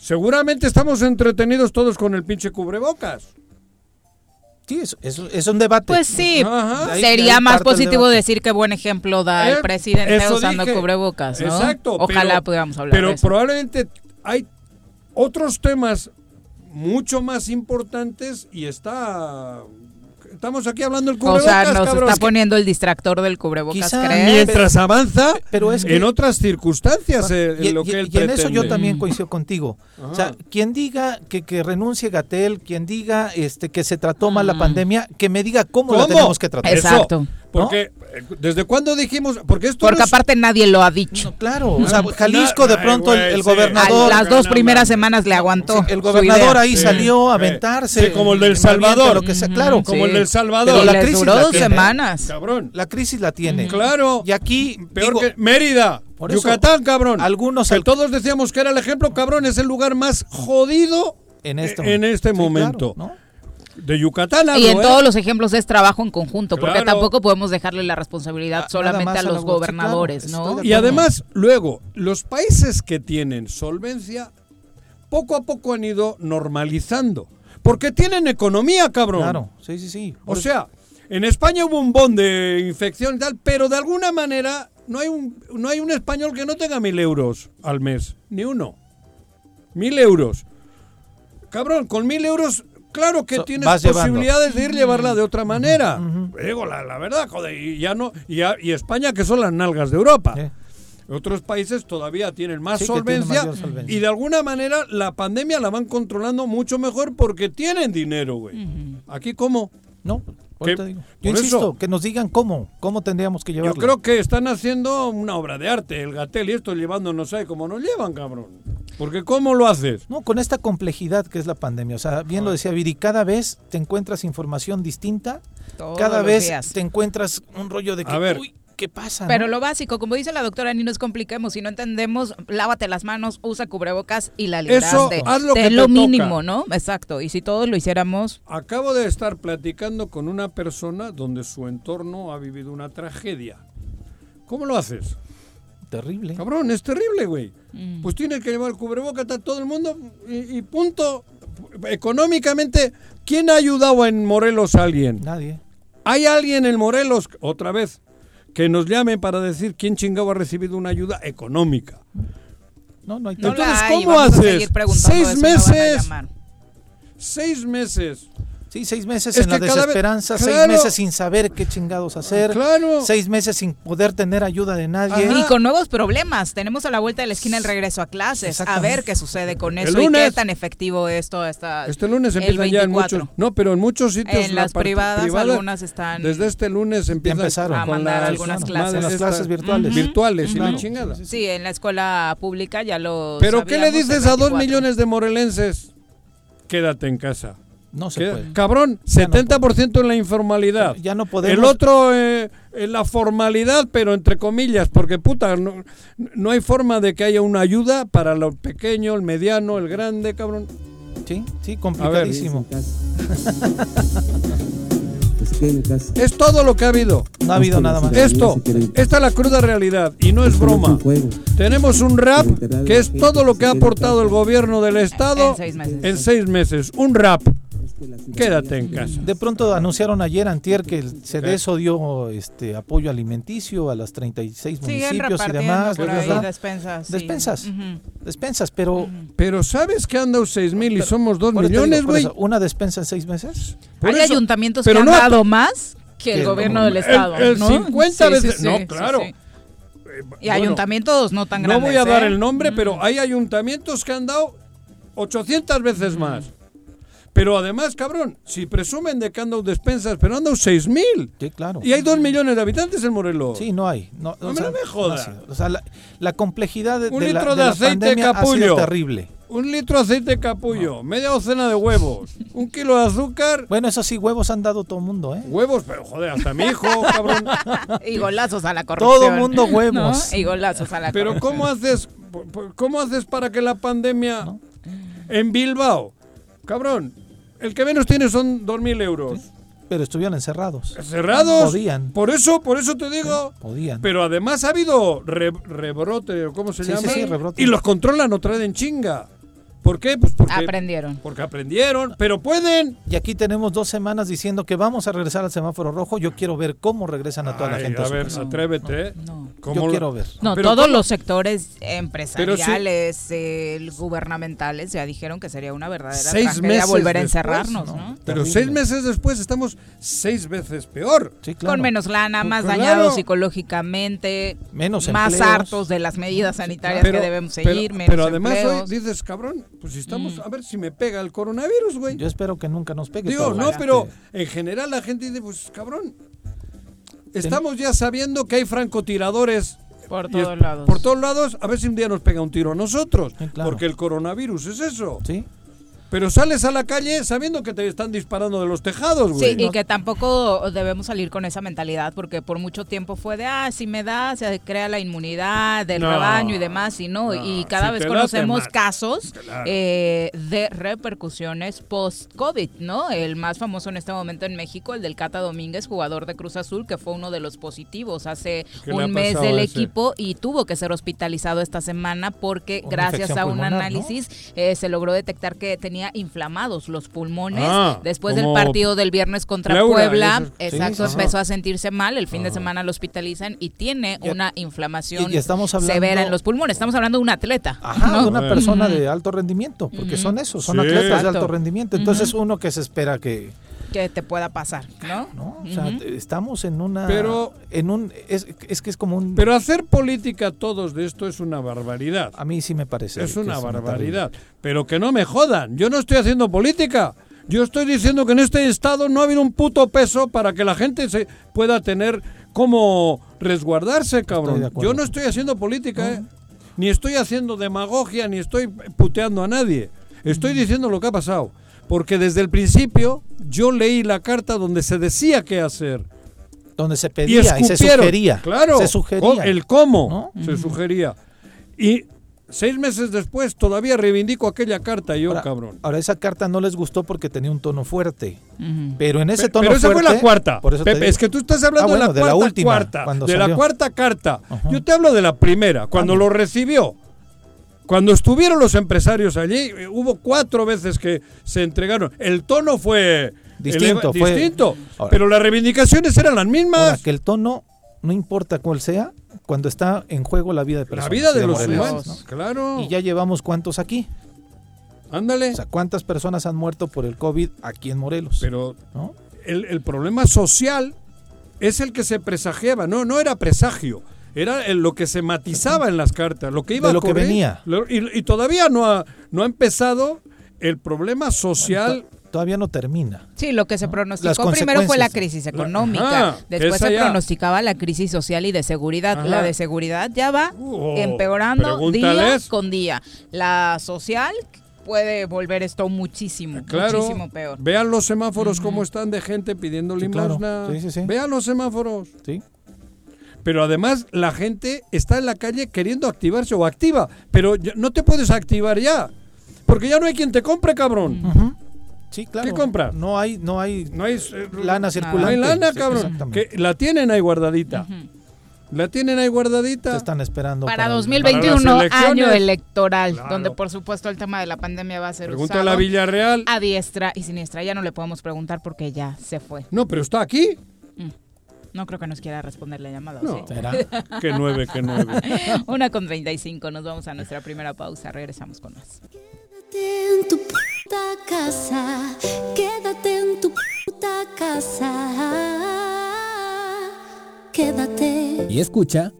Seguramente estamos entretenidos todos con el pinche cubrebocas. Sí, es, es- es un debate. Pues sí, ahí- sería ahí más positivo decir qué buen ejemplo da Eh, el presidente eso usando dije. cubrebocas, ¿no? Exacto. Ojalá pero- pudiéramos hablar Pero de eso. probablemente hay otros temas mucho más importantes y está... Estamos aquí hablando del O cubrebocas, sea, nos cabrón. está poniendo el distractor del cubrebocas, Quizá ¿crees? Mientras avanza Pero es que- en otras circunstancias eh, y, en lo y- que él y en eso yo también coincido contigo. O sea, Ajá. quien diga que, que renuncie Gatel, quien diga este que se trató mal la Mm. pandemia, que me diga cómo, la ¿Cómo? tenemos que tratar. Eso, Exacto. Porque, eh, ¿desde cuándo dijimos? Porque esto Porque no es- aparte nadie lo ha dicho. No, claro, o sea, Jalisco de pronto el. A gobernador, las dos primeras semanas le aguantó. el gobernador ahí Sí, salió a aventarse. Sí, como el del Salvador. Lo que sea, claro, como el del Salvador. Pero la les crisis duró la dos tiene. semanas. Cabrón. La crisis la tiene. Claro. Y aquí Peor digo, que Mérida, Por eso, Yucatán, cabrón. algunos que al- todos decíamos que era el ejemplo, cabrón, es el lugar más jodido en este, en este Sí, momento. claro, ¿no? De Yucatán. Y en ¿eh? todos los ejemplos es trabajo en conjunto, porque tampoco podemos dejarle la responsabilidad Ah, solamente a los sí, gobernadores, claro, ¿no? Y además, luego, los países que tienen solvencia, poco a poco han ido normalizando. Porque tienen economía, cabrón. Claro, sí, sí, sí. O sea, en España hubo un bon de infección y tal, pero de alguna manera no hay un, no hay un español que no tenga mil euros al mes. Ni uno. Mil euros. Cabrón, con mil euros, claro que So- tienes llevando. posibilidades de ir llevarla de otra manera. Digo, la, la verdad, joder, y ya no. Y, a- y España, que son las nalgas de Europa. Eh, Otros países todavía tienen más Sí, solvencia, y de alguna manera la pandemia la van controlando mucho mejor porque tienen dinero, güey. Aquí cómo? no, Que- digo. Yo insisto, eso- que nos digan cómo, cómo tendríamos que Yo llevarlo. creo que están haciendo una obra de arte, el Gatel y esto llevándonos ahí como nos llevan, cabrón. Porque ¿cómo lo haces? No, con esta complejidad que es la pandemia. O sea, bien lo decía Viri, cada vez te encuentras información distinta, Todos cada vez días. te encuentras un rollo de que, A ver. uy, ¿Qué pasa? Pero no? lo básico, como dice la doctora, ni nos compliquemos. Si no entendemos, lávate las manos, usa cubrebocas y la libraste. Eso, haz lo De que te lo toca. mínimo, ¿no? Exacto. Y si todos lo hiciéramos, Acabo de estar platicando con una persona donde su entorno ha vivido una tragedia. ¿Cómo lo haces? Terrible. Cabrón, es terrible, güey. Mm. Pues tienes que llevar cubreboca a todo el mundo y, y punto. Económicamente, ¿quién ha ayudado en Morelos a alguien? Nadie. ¿Hay alguien en Morelos, otra vez, que nos llame para decir quién chingado ha recibido una ayuda económica? No, no hay no Entonces, hay. ¿cómo haces? Seis no meses. Seis meses. Sí, seis meses Es en la vez- desesperanza, seis meses sin saber qué chingados hacer, Claro. seis meses sin poder tener ayuda de nadie. Ajá. Y con nuevos problemas. Tenemos a la vuelta de la esquina el regreso a clases. A ver qué sucede con eso y qué lunes. tan efectivo es toda esta. Este lunes el empiezan ya en 24. muchos. No, pero en muchos sitios. En la las privadas, privada, algunas están. Desde este lunes empiezan empezaron. A mandar las, algunas clases. Las clases virtuales. virtuales y Claro. la chingada. Sí, en la escuela pública ya lo. Pero ¿qué le dices a dos 24. millones de morelenses? Quédate en casa. No se puede. Cabrón, Ya no 70% en la informalidad. Ya no podemos. El otro eh, en la formalidad, pero entre comillas, porque puta, no, no hay forma de que haya una ayuda para lo pequeño, el mediano, el grande, cabrón. Sí, sí, complicadísimo. Es todo lo que ha habido. No ha habido nada más. Esto, esta es la cruda realidad y no es broma. Tenemos un rap que es todo lo que ha aportado el gobierno del Estado En seis meses. en seis meses. Un rap. Quédate en casa. De pronto anunciaron ayer, antier, que el CDESO dio este apoyo alimenticio a las 36 Siguen municipios y demás. por bla, ahí despensas. sí. Despensas. Ujú. Despensas, pero... Pero ¿sabes que han dado seis mil y somos dos por eso te millones, digo, por güey? ¿Una despensa en seis meses? Por Hay eso- ayuntamientos pero que no han dado más que el que gobierno no. del estado. el ¿no? 50 Sí, veces- sí, no, claro. sí. Eh, Y bueno, ayuntamientos no tan No grandes. voy a dar ¿eh? el nombre, pero hay ayuntamientos que han dado 800 veces más. Pero además, cabrón, si presumen de que han dado despensas, pero han dado 6 mil. Sí, claro. Y hay 2 millones de habitantes en Morelos. Sí, no hay. No, o Hombre, sea, no me jodas. no o sea, la, la complejidad de, Un de la, litro de de la aceite capullo. sido terrible. Un litro de aceite capullo, media docena de huevos, un kilo de azúcar, Bueno, eso sí, huevos han dado todo el mundo, ¿eh? huevos, pero joder, hasta mi hijo, cabrón. Y golazos a la corrupción. Todo mundo huevos. ¿no? Y golazos a la Pero corrupción. ¿cómo haces, cómo haces para que la pandemia en Bilbao, cabrón, el que menos tiene son 2.000 euros. Pero estuvieron encerrados. Cerrados. Podían. Por eso, por eso te digo. Podían. Pero además ha habido re- rebrote, o ¿cómo se Sí, llama? sí, sí, rebrote. Y los controlan otra vez en chinga. ¿Por qué? Pues porque, Aprendieron. porque aprendieron, pero pueden. Y aquí tenemos dos semanas diciendo que vamos a regresar al semáforo rojo. Yo quiero ver cómo regresan a toda la gente. a su ver, casa. atrévete. ¿eh? No. ¿Cómo Yo lo- quiero ver. No, Pero todos ¿cómo? los sectores empresariales, eh, gubernamentales, ya dijeron que sería una verdadera Seis tragedia meses volver a después, encerrarnos, ¿no? ¿no? Pero Terrible. seis meses después estamos seis veces peor. Sí, claro. Con menos lana, más Claro. dañados psicológicamente, Menos más empleos. hartos de las medidas sanitarias Pero, que debemos pero- seguir, menos pero además empleos. hoy dices, cabrón, pues si estamos, Mm. a ver si me pega el coronavirus, güey. Yo espero que nunca nos pegue. Digo, no, pero en general la gente dice, pues cabrón, estamos ya sabiendo que hay francotiradores por es- todos lados. por todos lados, a ver si un día nos pega un tiro a nosotros, Sí, claro. porque el coronavirus es eso. Sí. Pero sales a la calle sabiendo que te están disparando de los tejados, güey. Sí, y que tampoco debemos salir con esa mentalidad, porque por mucho tiempo fue de, ah, si me da, se crea la inmunidad del No, rebaño y demás, y no. no, y cada si vez conocemos casos Claro. eh, de repercusiones post-COVID, ¿no? El más famoso en este momento en México, el del Cata Domínguez, jugador de Cruz Azul, que fue uno de los positivos hace ¿Qué le ha un mes del equipo y tuvo que ser hospitalizado esta semana porque Una gracias a un pulmonar, ¿no? análisis eh, se logró detectar que tenía inflamados los pulmones Ah, después del partido del viernes contra pleura Puebla. Exacto, sí, empezó a sentirse mal. El fin de semana lo hospitalizan y tiene una inflamación y- y estamos hablando- severa en los pulmones. Estamos hablando de un atleta. Ajá, ¿no? de una persona de alto rendimiento, porque son esos, son Sí. atletas de alto rendimiento. Entonces uno que se espera que, Que te pueda pasar, ¿no? ¿no? O sea, Ujú. estamos en una, Pero- en un, es, es que es como un, Pero hacer política todos de esto es una barbaridad. a mí sí me parece. Es una barbaridad. Pero que no me jodan. Yo no estoy haciendo política. Yo estoy diciendo que en este estado no ha habido un puto peso para que la gente se pueda tener como resguardarse, cabrón. Yo no estoy haciendo política, ¿eh? Ni estoy haciendo demagogia, ni estoy puteando a nadie. Estoy diciendo lo que ha pasado. Porque desde el principio yo leí la carta donde se decía qué hacer. Donde se pedía y, se sugería. Claro, Se sugería. el cómo ¿No? se sugería. Y seis meses después todavía reivindico aquella carta yo, Ahora, cabrón. ahora, esa carta no les gustó porque tenía un tono fuerte. Pero en ese tono Pero esa fuerte. fue la cuarta. por eso te Pepe, es que tú estás hablando Ah, bueno, de de la la cuarta última, cuarta, de la cuarta carta. Yo te hablo de la primera, cuando Ah, lo recibió. Cuando estuvieron los empresarios allí, eh, hubo cuatro veces que se entregaron. El tono fue Distinto, eleva- fue- distinto, Ahora- pero las reivindicaciones eran las Ahora, mismas. que el tono, no importa cuál sea, cuando está en juego la vida de La personas. vida y de los humanos, ¿no? claro. Y ya llevamos cuántos aquí. Ándale. O sea, cuántas personas han muerto por el COVID aquí en Morelos. Pero ¿no? el, el problema social es el que se presagiaba, no, no era presagio. Era el- lo que se matizaba en las cartas, lo que iba De a lo que ocurrir. venía. Lo- Y, y todavía no ha, no ha empezado el problema social. To- Todavía no termina. Sí, lo que se pronosticó primero fue la crisis La- económica, ajá, después se ya. pronosticaba la crisis social y de seguridad. Ajá. La de seguridad ya va Oh, empeorando día con día. La social puede volver esto muchísimo, Claro, muchísimo peor. vean los semáforos cómo están de gente pidiendo Sí, claro. limosna. Sí, sí, sí. Vean los semáforos. ¿sí? Pero además la gente está en la calle queriendo activarse o activa, pero ya- no te puedes activar ya, porque ya no hay quien te compre, cabrón. Sí, claro. ¿Qué comprar? No hay, no hay No hay eh, lana No circulante. hay lana, Sí, cabrón. exactamente. Que la tienen ahí guardadita. La tienen ahí Se guardadita. están esperando Para el- 2021, para año electoral, Claro. donde por supuesto el tema de la pandemia va a ser Pregúntale usado a Villarreal. a diestra y siniestra. Ya no le podemos preguntar porque ya se fue. No, pero está aquí. No creo que nos quiera responder la llamada. ¿o No. sí? ¿Será? Que nueve, que nueve. Una con 35. Nos vamos a nuestra primera pausa. Regresamos con más. Quédate en tu puta casa, quédate en tu puta casa, quédate. Y escucha.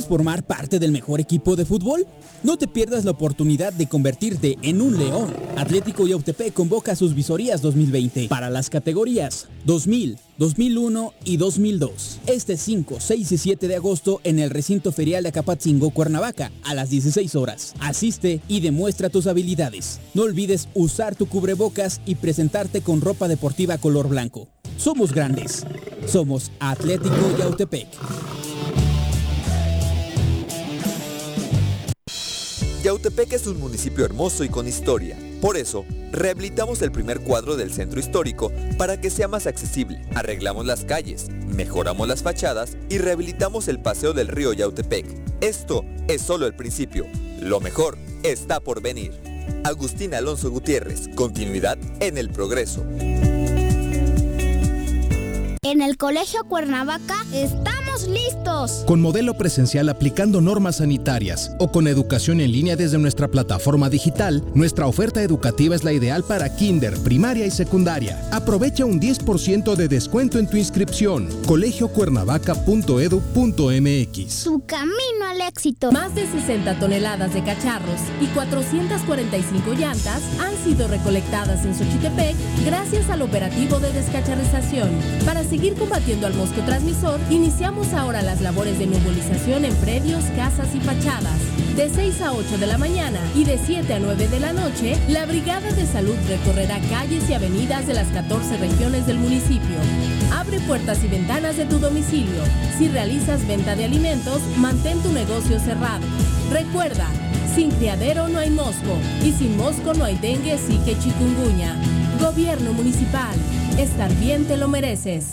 ¿Quieres formar parte del mejor equipo de fútbol? No te pierdas la oportunidad de convertirte en un león. Atlético Yautepec convoca sus visorías 2020 para las categorías 2000, 2001 y 2002. Este 5, 6 y 7 de agosto en el recinto ferial de Acapatzingo, Cuernavaca, a las 16 horas. Asiste y demuestra tus habilidades. No olvides usar tu cubrebocas y presentarte con ropa deportiva color blanco. Somos grandes. Somos Atlético Yautepec. Yautepec es un municipio hermoso y con historia. Por eso, rehabilitamos el primer cuadro del centro histórico para que sea más accesible. Arreglamos las calles, mejoramos las fachadas y rehabilitamos el paseo del río Yautepec. Esto es solo el principio. Lo mejor está por venir. Agustín Alonso Gutiérrez, continuidad en el progreso. En el Colegio Cuernavaca estamos listos. Con modelo presencial aplicando normas sanitarias o con educación en línea desde nuestra plataforma digital, nuestra oferta educativa es la ideal para kinder, primaria y secundaria. Aprovecha un 10% de descuento en tu inscripción. colegiocuernavaca.edu.mx. Su camino al éxito. Más de 60 toneladas de cacharros y 445 llantas han sido recolectadas en Xochitepec gracias al operativo de descacharización. Para seguir combatiendo al mosco transmisor, iniciamos ahora las labores de nebulización en predios, casas y fachadas. De 6 a 8 de la mañana y de 7 a 9 de la noche, la Brigada de Salud recorrerá calles y avenidas de las 14 regiones del municipio. Abre puertas y ventanas de tu domicilio. Si realizas venta de alimentos, mantén tu negocio cerrado. Recuerda, sin criadero no hay mosco y sin mosco no hay dengue, que chikungunya. Gobierno municipal. Estar bien te lo mereces.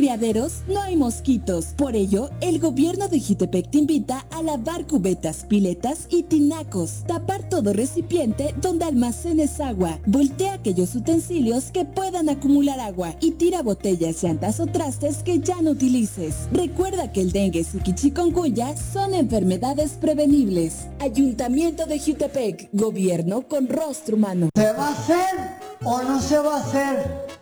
Criaderos no hay mosquitos. Por ello, el gobierno de Jitepec te invita a lavar cubetas, piletas y tinacos. Tapar todo recipiente donde almacenes agua. Voltea aquellos utensilios que puedan acumular agua y tira botellas, llantas o trastes que ya no utilices. Recuerda que el dengue y chikungunya son enfermedades prevenibles. Ayuntamiento de Jutepec, gobierno con rostro humano. ¿Se va a hacer o no se va a hacer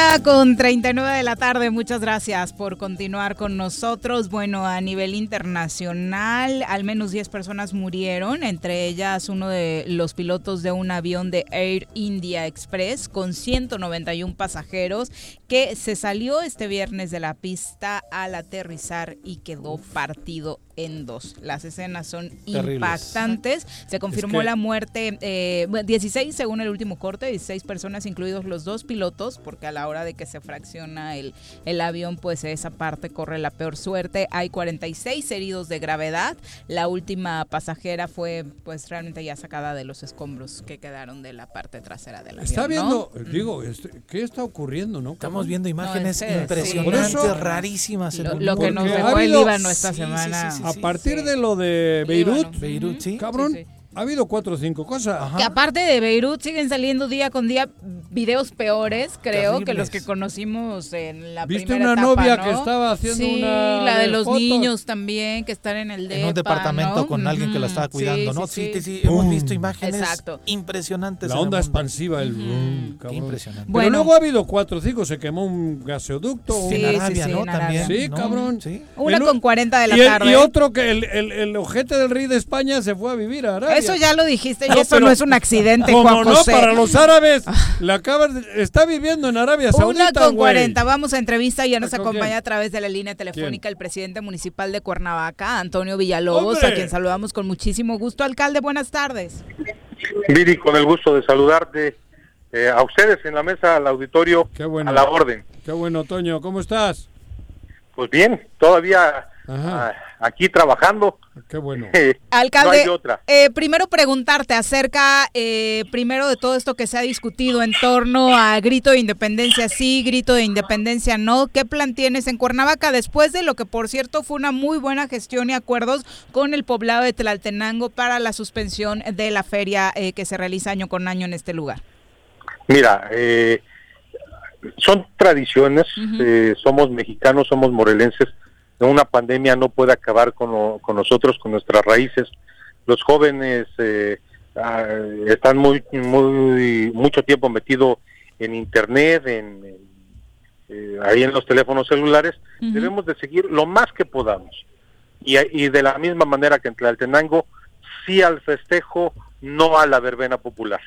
Una con 39 de la tarde, muchas gracias por continuar con nosotros. Bueno, a nivel internacional, al menos 10 personas murieron, entre ellas uno de los pilotos de un avión de Air India Express con 191 pasajeros que se salió este viernes de la pista al aterrizar y quedó partido en dos. Las escenas son Terribles. impactantes. Se confirmó que- la muerte, eh, bueno, 16 según el último corte, 16 personas, incluidos los dos pilotos, porque a la hora de que se fracciona el, el avión, pues esa parte corre la peor suerte. Hay 46 heridos de gravedad. La última pasajera fue pues realmente ya sacada de los escombros que quedaron de la parte trasera del avión. Está ¿no? viendo, digo, este, ¿qué está ocurriendo, no? Estamos viendo imágenes No, impresionantes, sí. Eso- rarísimas. en Lo- lo que nos dejó ha el Líbano esta Sí, sí, semana. sí, sí, A sí. partir de lo de Beirut, Líbano. Beirut, sí. cabrón, Sí, sí. Ha habido cuatro o cinco cosas. Que aparte de Beirut siguen saliendo día con día videos peores, creo, que los Terribles. que conocimos en la ¿Viste primera una etapa, novia ¿no? que estaba haciendo sí, una la de de los fotos? niños también que están en el en un depa, departamento ¿no? con alguien que la estaba cuidando, sí, ¿no? sí, Sí, sí, hemos visto imágenes Exacto. impresionantes. La onda expansiva, el boom, Qué impresionante. Pero Bueno. luego ha habido cuatro o cinco, se quemó un gasoducto. Sí, un- en Arabia, sí, ¿no? en Arabia. También. Sí, ¿no? cabrón. Sí. Una con 40 de la y, el- tarde. y otro que el, el, el ojete del rey de España se fue a vivir a Arabia. Eso ya lo dijiste y No, eso pero- no es un accidente, Como Juan no, José. para los árabes. La acabas de- está viviendo en Arabia Saudita, Una con güey. 40. Vamos a entrevista. Ya nos ¿Con acompaña quién? a través de la línea telefónica el presidente municipal de Cuernavaca, Antonio Villalobos, ¡Hombre! a quien saludamos con muchísimo gusto. Alcalde, buenas tardes. Viri, con el gusto de saludarte eh, a ustedes en la mesa, al auditorio, Qué bueno. a la orden. Qué bueno, Toño. ¿Cómo estás? Pues bien, todavía Ajá. ah, aquí trabajando. Qué bueno. Eh, Alcalde, no hay de otra. eh, primero preguntarte acerca, eh, primero de todo esto que se ha discutido en torno a grito de independencia sí, grito de independencia no. ¿Qué plan tienes en Cuernavaca después de lo que, por cierto, fue una muy buena gestión y acuerdos con el poblado de Tlaltenango para la suspensión de la feria eh, que se realiza año con año en este lugar? Mira, eh, son tradiciones, eh, somos mexicanos, somos morelenses. Una pandemia no puede acabar con, lo- con nosotros, con nuestras raíces. Los jóvenes eh, ah, están muy, muy, mucho tiempo metidos en internet, en, en, eh, ahí en los teléfonos celulares. Debemos de seguir lo más que podamos. Y, y de la misma manera que en Tlaltenango, sí al festejo, no a la verbena popular.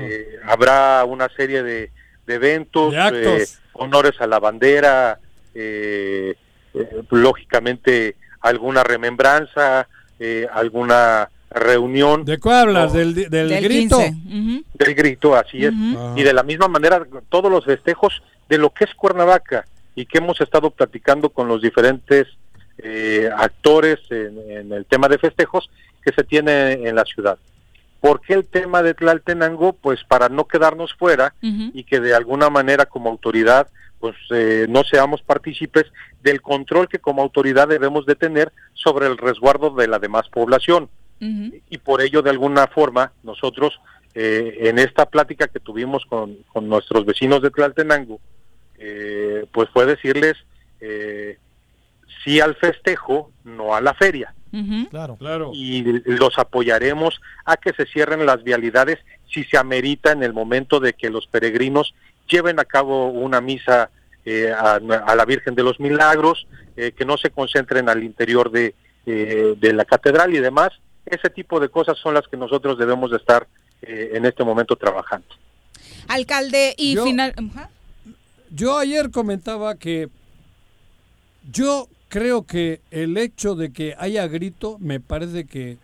Eh, habrá una serie de, de eventos, De eh, honores a la bandera, eh, eh, lógicamente alguna remembranza, eh, alguna reunión ¿De qué hablas? ¿Del, del, Del grito? 15. Ujú. del grito, así es. Ajá. Y de la misma manera, todos los festejos de lo que es Cuernavaca y que hemos estado platicando con los diferentes eh, actores en, en el tema de festejos que se tiene en la ciudad. ¿Por qué el tema de Tlaltenango? Pues para no quedarnos fuera y que de alguna manera como autoridad pues eh, no seamos partícipes del control que como autoridad debemos de tener sobre el resguardo de la demás población. Y por ello de alguna forma nosotros eh, en esta plática que tuvimos con, con nuestros vecinos de Tlaltenango eh, pues fue decirles eh, sí al festejo no a la feria Claro. Claro. y los apoyaremos a que se cierren las vialidades si se amerita en el momento de que los peregrinos lleven a cabo una misa eh, a, a la Virgen de los Milagros, eh, que no se concentren al interior de, eh, de la catedral y demás. Ese tipo de cosas son las que nosotros debemos de estar eh, en este momento trabajando. Alcalde, y Yo- final... Yo ayer comentaba que yo creo que el hecho de que haya grito me parece que,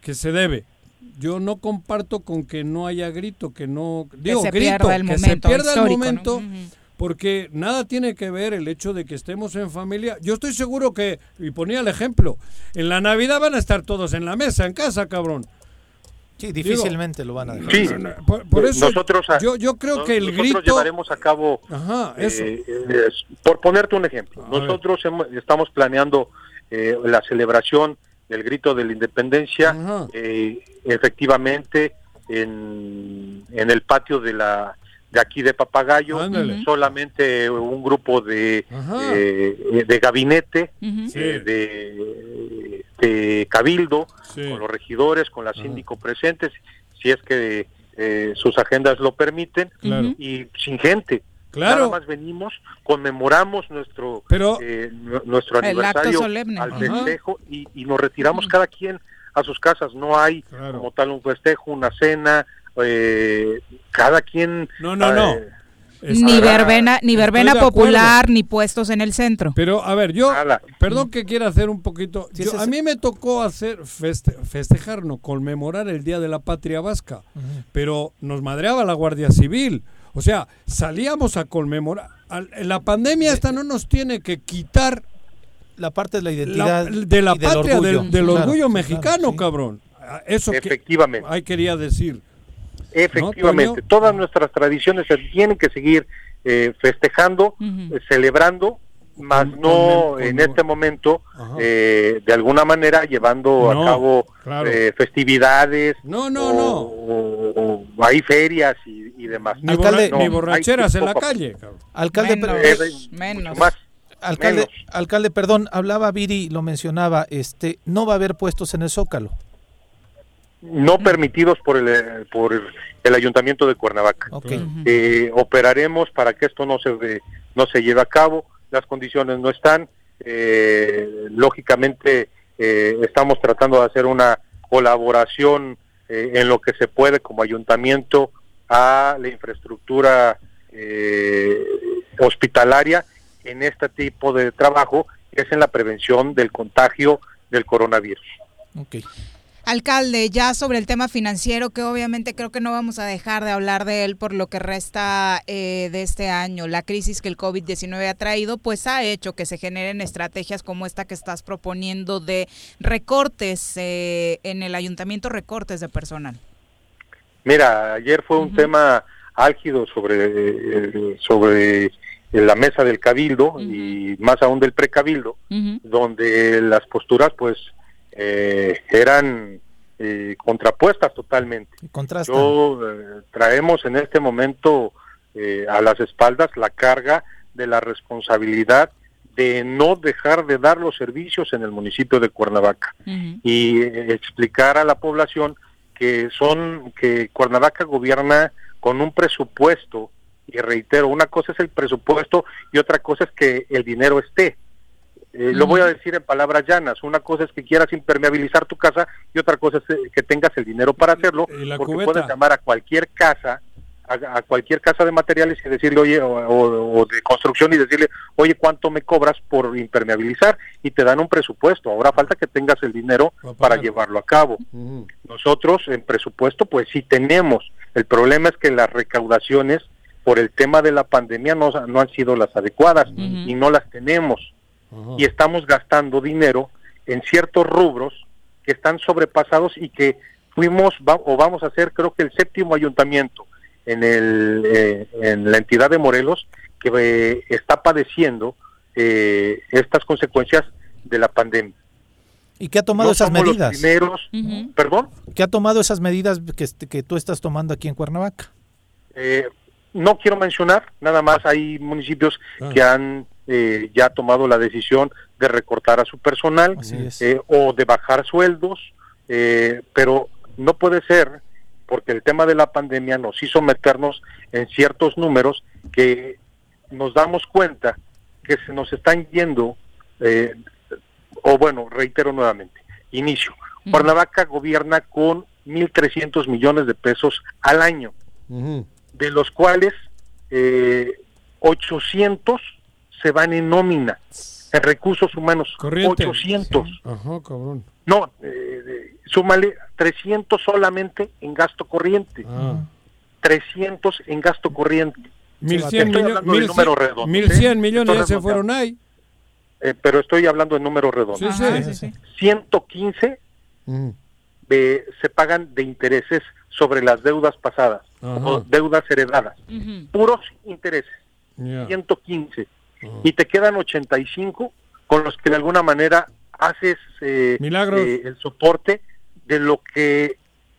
que se debe. yo no comparto con que no haya grito, que no digo se grito, pierda el que momento se pierda el momento, porque nada tiene que ver el hecho de que estemos en familia. Yo estoy seguro que y ponía el ejemplo, en la Navidad van a estar todos en la mesa, en casa, cabrón. Sí, difícilmente lo van a dejar. Sí, por, por eso nosotros, yo, yo creo no- que el nosotros grito llevaremos a cabo Ajá, eh, eso. eh, por ponerte un ejemplo nosotros hemos- estamos planeando eh, la celebración del grito de la independencia eh, efectivamente en, en el patio de la de aquí de Papagayo Ándale. solamente un grupo de eh, de gabinete eh, de, de cabildo con los regidores con la síndico presentes si es que eh, sus agendas lo permiten Claro. y sin gente. Claro. nada más venimos conmemoramos nuestro Pero- eh, nu- nuestro aniversario solemne. al festejo y, y nos retiramos cada quien a sus casas. No hay como tal un festejo una cena eh, cada quien No, no, no. eh, Ni verbena, ni Estoy verbena popular, ni puestos en el centro. Pero a ver, yo, perdón que quiera hacer un poquito. Sí, yo- sí, a sí. mí me tocó hacer feste- festejar, no, conmemorar el Día de la Patria Vasca, pero nos madreaba la Guardia Civil. O sea, salíamos a conmemorar. Al- La pandemia esta no nos tiene que quitar la parte de la la- identidad de la y del patria, orgullo. del, del Claro, orgullo sí, mexicano, claro, sí. cabrón. Eso que Efectivamente. ahí quería decir. Efectivamente, todas nuestras tradiciones se tienen que seguir eh, festejando, eh, celebrando, más no en este momento, eh, de alguna manera, llevando No, a cabo claro. eh, festividades. No, no, o, no. o- o hay ferias y, y demás. Ni, borra- No, ni borracheras en la calle, cabrón. Alcalde, Menos, pero- Eh, menos. más. alcalde, menos. alcalde, perdón, hablaba Viri, lo mencionaba, este, no va a haber puestos en el Zócalo. No permitidos por el, por el ayuntamiento de Cuernavaca. Eh, operaremos para que esto no se no se lleve a cabo. Las condiciones no están. Eh, lógicamente eh, estamos tratando de hacer una colaboración eh, en lo que se puede como ayuntamiento a la infraestructura eh, hospitalaria en este tipo de trabajo que es en la prevención del contagio del coronavirus. Alcalde, ya sobre el tema financiero, que obviamente creo que no vamos a dejar de hablar de él por lo que resta eh, de este año. La crisis que el COVID-19 ha traído, pues ha hecho que se generen estrategias como esta que estás proponiendo de recortes eh, en el ayuntamiento, recortes de personal. Mira, ayer fue un tema álgido sobre, eh, sobre la mesa del cabildo y más aún del precabildo, donde las posturas pues eh, eran eh, contrapuestas totalmente. Yo eh, traemos en este momento eh, a las espaldas la carga de la responsabilidad de no dejar de dar los servicios en el municipio de Cuernavaca y eh, explicar a la población que son que Cuernavaca gobierna con un presupuesto y reitero una cosa es el presupuesto y otra cosa es que el dinero esté Eh, lo voy a decir en palabras llanas. Una cosa es que quieras impermeabilizar tu casa y otra cosa es eh, que tengas el dinero para hacerlo porque cubeta. puedes llamar a cualquier casa a, a cualquier casa de materiales y decirle oye o, o- o de construcción y decirle oye cuánto me cobras por impermeabilizar y te dan un presupuesto. Ahora falta que tengas el dinero para llevarlo a cabo. Nosotros en presupuesto pues sí tenemos. El problema es que las recaudaciones por el tema de la pandemia no, no han sido las adecuadas y no las tenemos. Y estamos gastando dinero en ciertos rubros que están sobrepasados y que fuimos va- o vamos a ser creo que el séptimo ayuntamiento en, el, eh, en la entidad de Morelos que eh, está padeciendo eh, estas consecuencias de la pandemia. ¿Y qué ha tomado No esas los medidas? perdón. ¿Qué ha tomado esas medidas que, est- que tú estás tomando aquí en Cuernavaca? Eh, no quiero mencionar, nada más hay municipios Ah. que han eh, ya tomado la decisión de recortar a su personal eh, o de bajar sueldos, eh, pero no puede ser porque el tema de la pandemia nos hizo meternos en ciertos números que nos damos cuenta que se nos están yendo, eh, o bueno, reitero nuevamente, inicio. Cuernavaca gobierna con 1.300 millones de pesos al año de los cuales eh, 800 se van en nómina, en recursos humanos. Corriente. 800. Ajá, cabrón. No, eh, súmale 300 solamente en gasto corriente. Ah. 300 en gasto corriente. 1100 Estoy millo- hablando de mil números cien- redondos, 1100 ¿eh? millones se fueron ahí. Eh, pero estoy hablando de números redondos. Sí, sí. Sí, sí, 115 Mm. eh, se pagan de intereses sobre las deudas pasadas Ajá. o deudas heredadas. Puros intereses. Ya. 115. Y te quedan 85 con los que de alguna manera haces eh, Milagros. eh, el soporte de lo que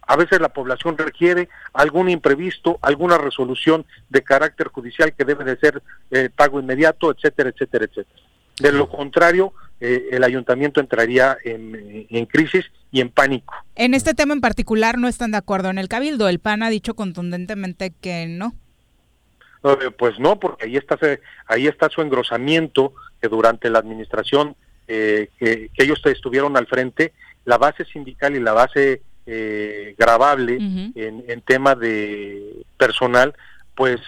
a veces la población requiere, algún imprevisto, alguna resolución de carácter judicial que debe de ser eh, pago inmediato, etcétera, etcétera, etcétera. De lo contrario, eh, el ayuntamiento entraría en, en crisis y en pánico. En este tema en particular no están de acuerdo en el Cabildo. El PAN ha dicho contundentemente que no. Eh, Pues no, porque ahí está, se- ahí está su engrosamiento que durante la administración eh, que, que ellos estuvieron al frente, la base sindical y la base eh, grabable en, en tema de personal, pues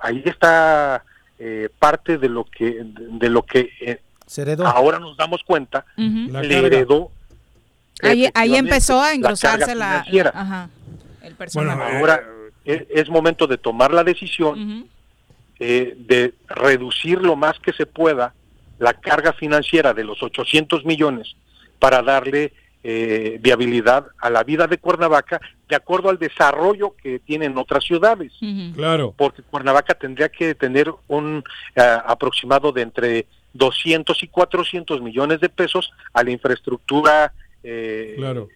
ahí está eh, parte de lo que de lo que eh, Se heredó. ahora nos damos cuenta le heredó Ahí, ahí empezó a engrosarse la, financiera. la- ajá, el personal. Bueno, ahora eh, es momento de tomar la decisión eh, de reducir lo más que se pueda la carga financiera de los 800 millones para darle eh, viabilidad a la vida de Cuernavaca de acuerdo al desarrollo que tienen otras ciudades. Claro. Porque Cuernavaca tendría que tener un eh, aproximado de entre 200 y 400 millones de pesos a la infraestructura eh, Claro.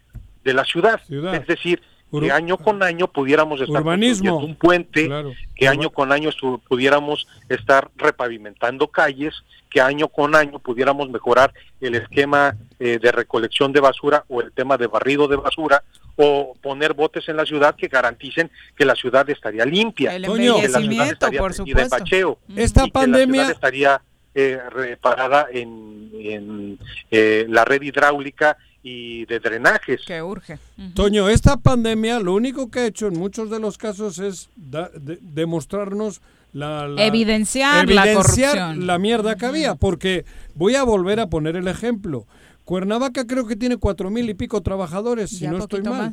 de la ciudad. Ciudad. Es decir, Ur- que año con año pudiéramos estar Urbanismo. construyendo un puente, Claro. que año con año pudiéramos estar repavimentando calles, que año con año pudiéramos mejorar el esquema eh, de recolección de basura o el tema de barrido de basura o poner botes en la ciudad que garanticen que la ciudad estaría limpia, El que la ciudad estaría por supuesto. bacheo, Esta y que la pandemia- ciudad estaría eh, reparada en, en, eh, la red hidráulica y de drenajes. Que urge. Toño, esta pandemia lo único que ha hecho en muchos de los casos es da- de- demostrarnos la, la- Evidenciar la evidenciar corrupción. la mierda que había, porque voy a volver a poner el ejemplo. Cuernavaca creo que tiene cuatro mil y pico trabajadores, si Ya no estoy mal.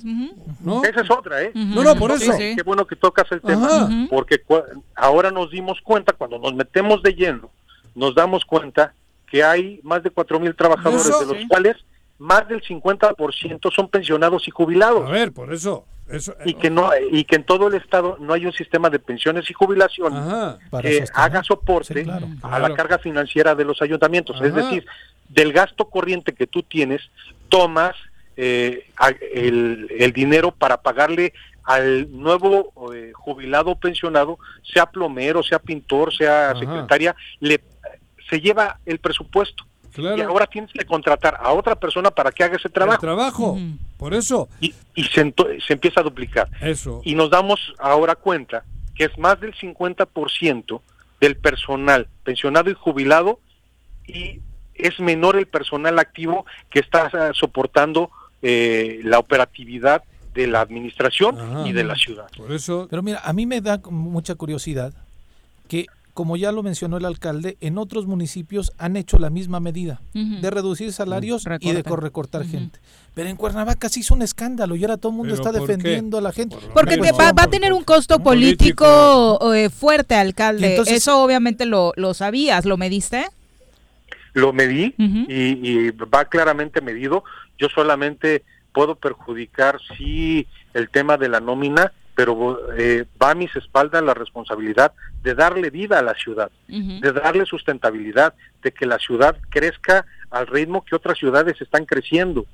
Esa es otra, ¿eh? No, no, por eso. sí, Qué bueno que tocas el tema, Ajá. Porque ahora nos dimos cuenta, cuando nos metemos de lleno, nos damos cuenta que hay más de cuatro mil trabajadores, Eso. de los Sí. cuales más del 50% son pensionados y jubilados. A ver, por eso. eso Y que no y que en todo el estado no hay un sistema de pensiones y jubilaciones que sostener. haga soporte a Claro. la carga financiera de los ayuntamientos. Es decir, del gasto corriente que tú tienes, tomas eh, el, el dinero para pagarle al nuevo eh, jubilado o pensionado, sea plomero, sea pintor, sea Ajá. secretaria, le se lleva el presupuesto. Claro. Y ahora tienes que contratar a otra persona para que haga ese trabajo. trabajo, por eso. Y, y se, se empieza a duplicar. Eso. Y nos damos ahora cuenta que es más del 50% del personal pensionado y jubilado y es menor el personal activo que está eh, soportando eh, la operatividad de la administración y de la ciudad. Por eso. Pero mira, a mí me da mucha curiosidad que, como ya lo mencionó el alcalde, en otros municipios han hecho la misma medida de reducir salarios y de Recortar. cor- recortar gente. Pero en Cuernavaca se hizo un escándalo y ahora todo el mundo ¿Pero está qué? defendiendo a la gente. Porque te va, va a tener un costo político, eh, fuerte, alcalde. Entonces- Eso obviamente lo, lo sabías, ¿lo mediste? Lo medí y, y va claramente medido. Yo solamente puedo perjudicar, sí, el tema de la nómina, pero eh, va a mis espaldas la responsabilidad de darle vida a la ciudad, de darle sustentabilidad, de que la ciudad crezca al ritmo que otras ciudades están creciendo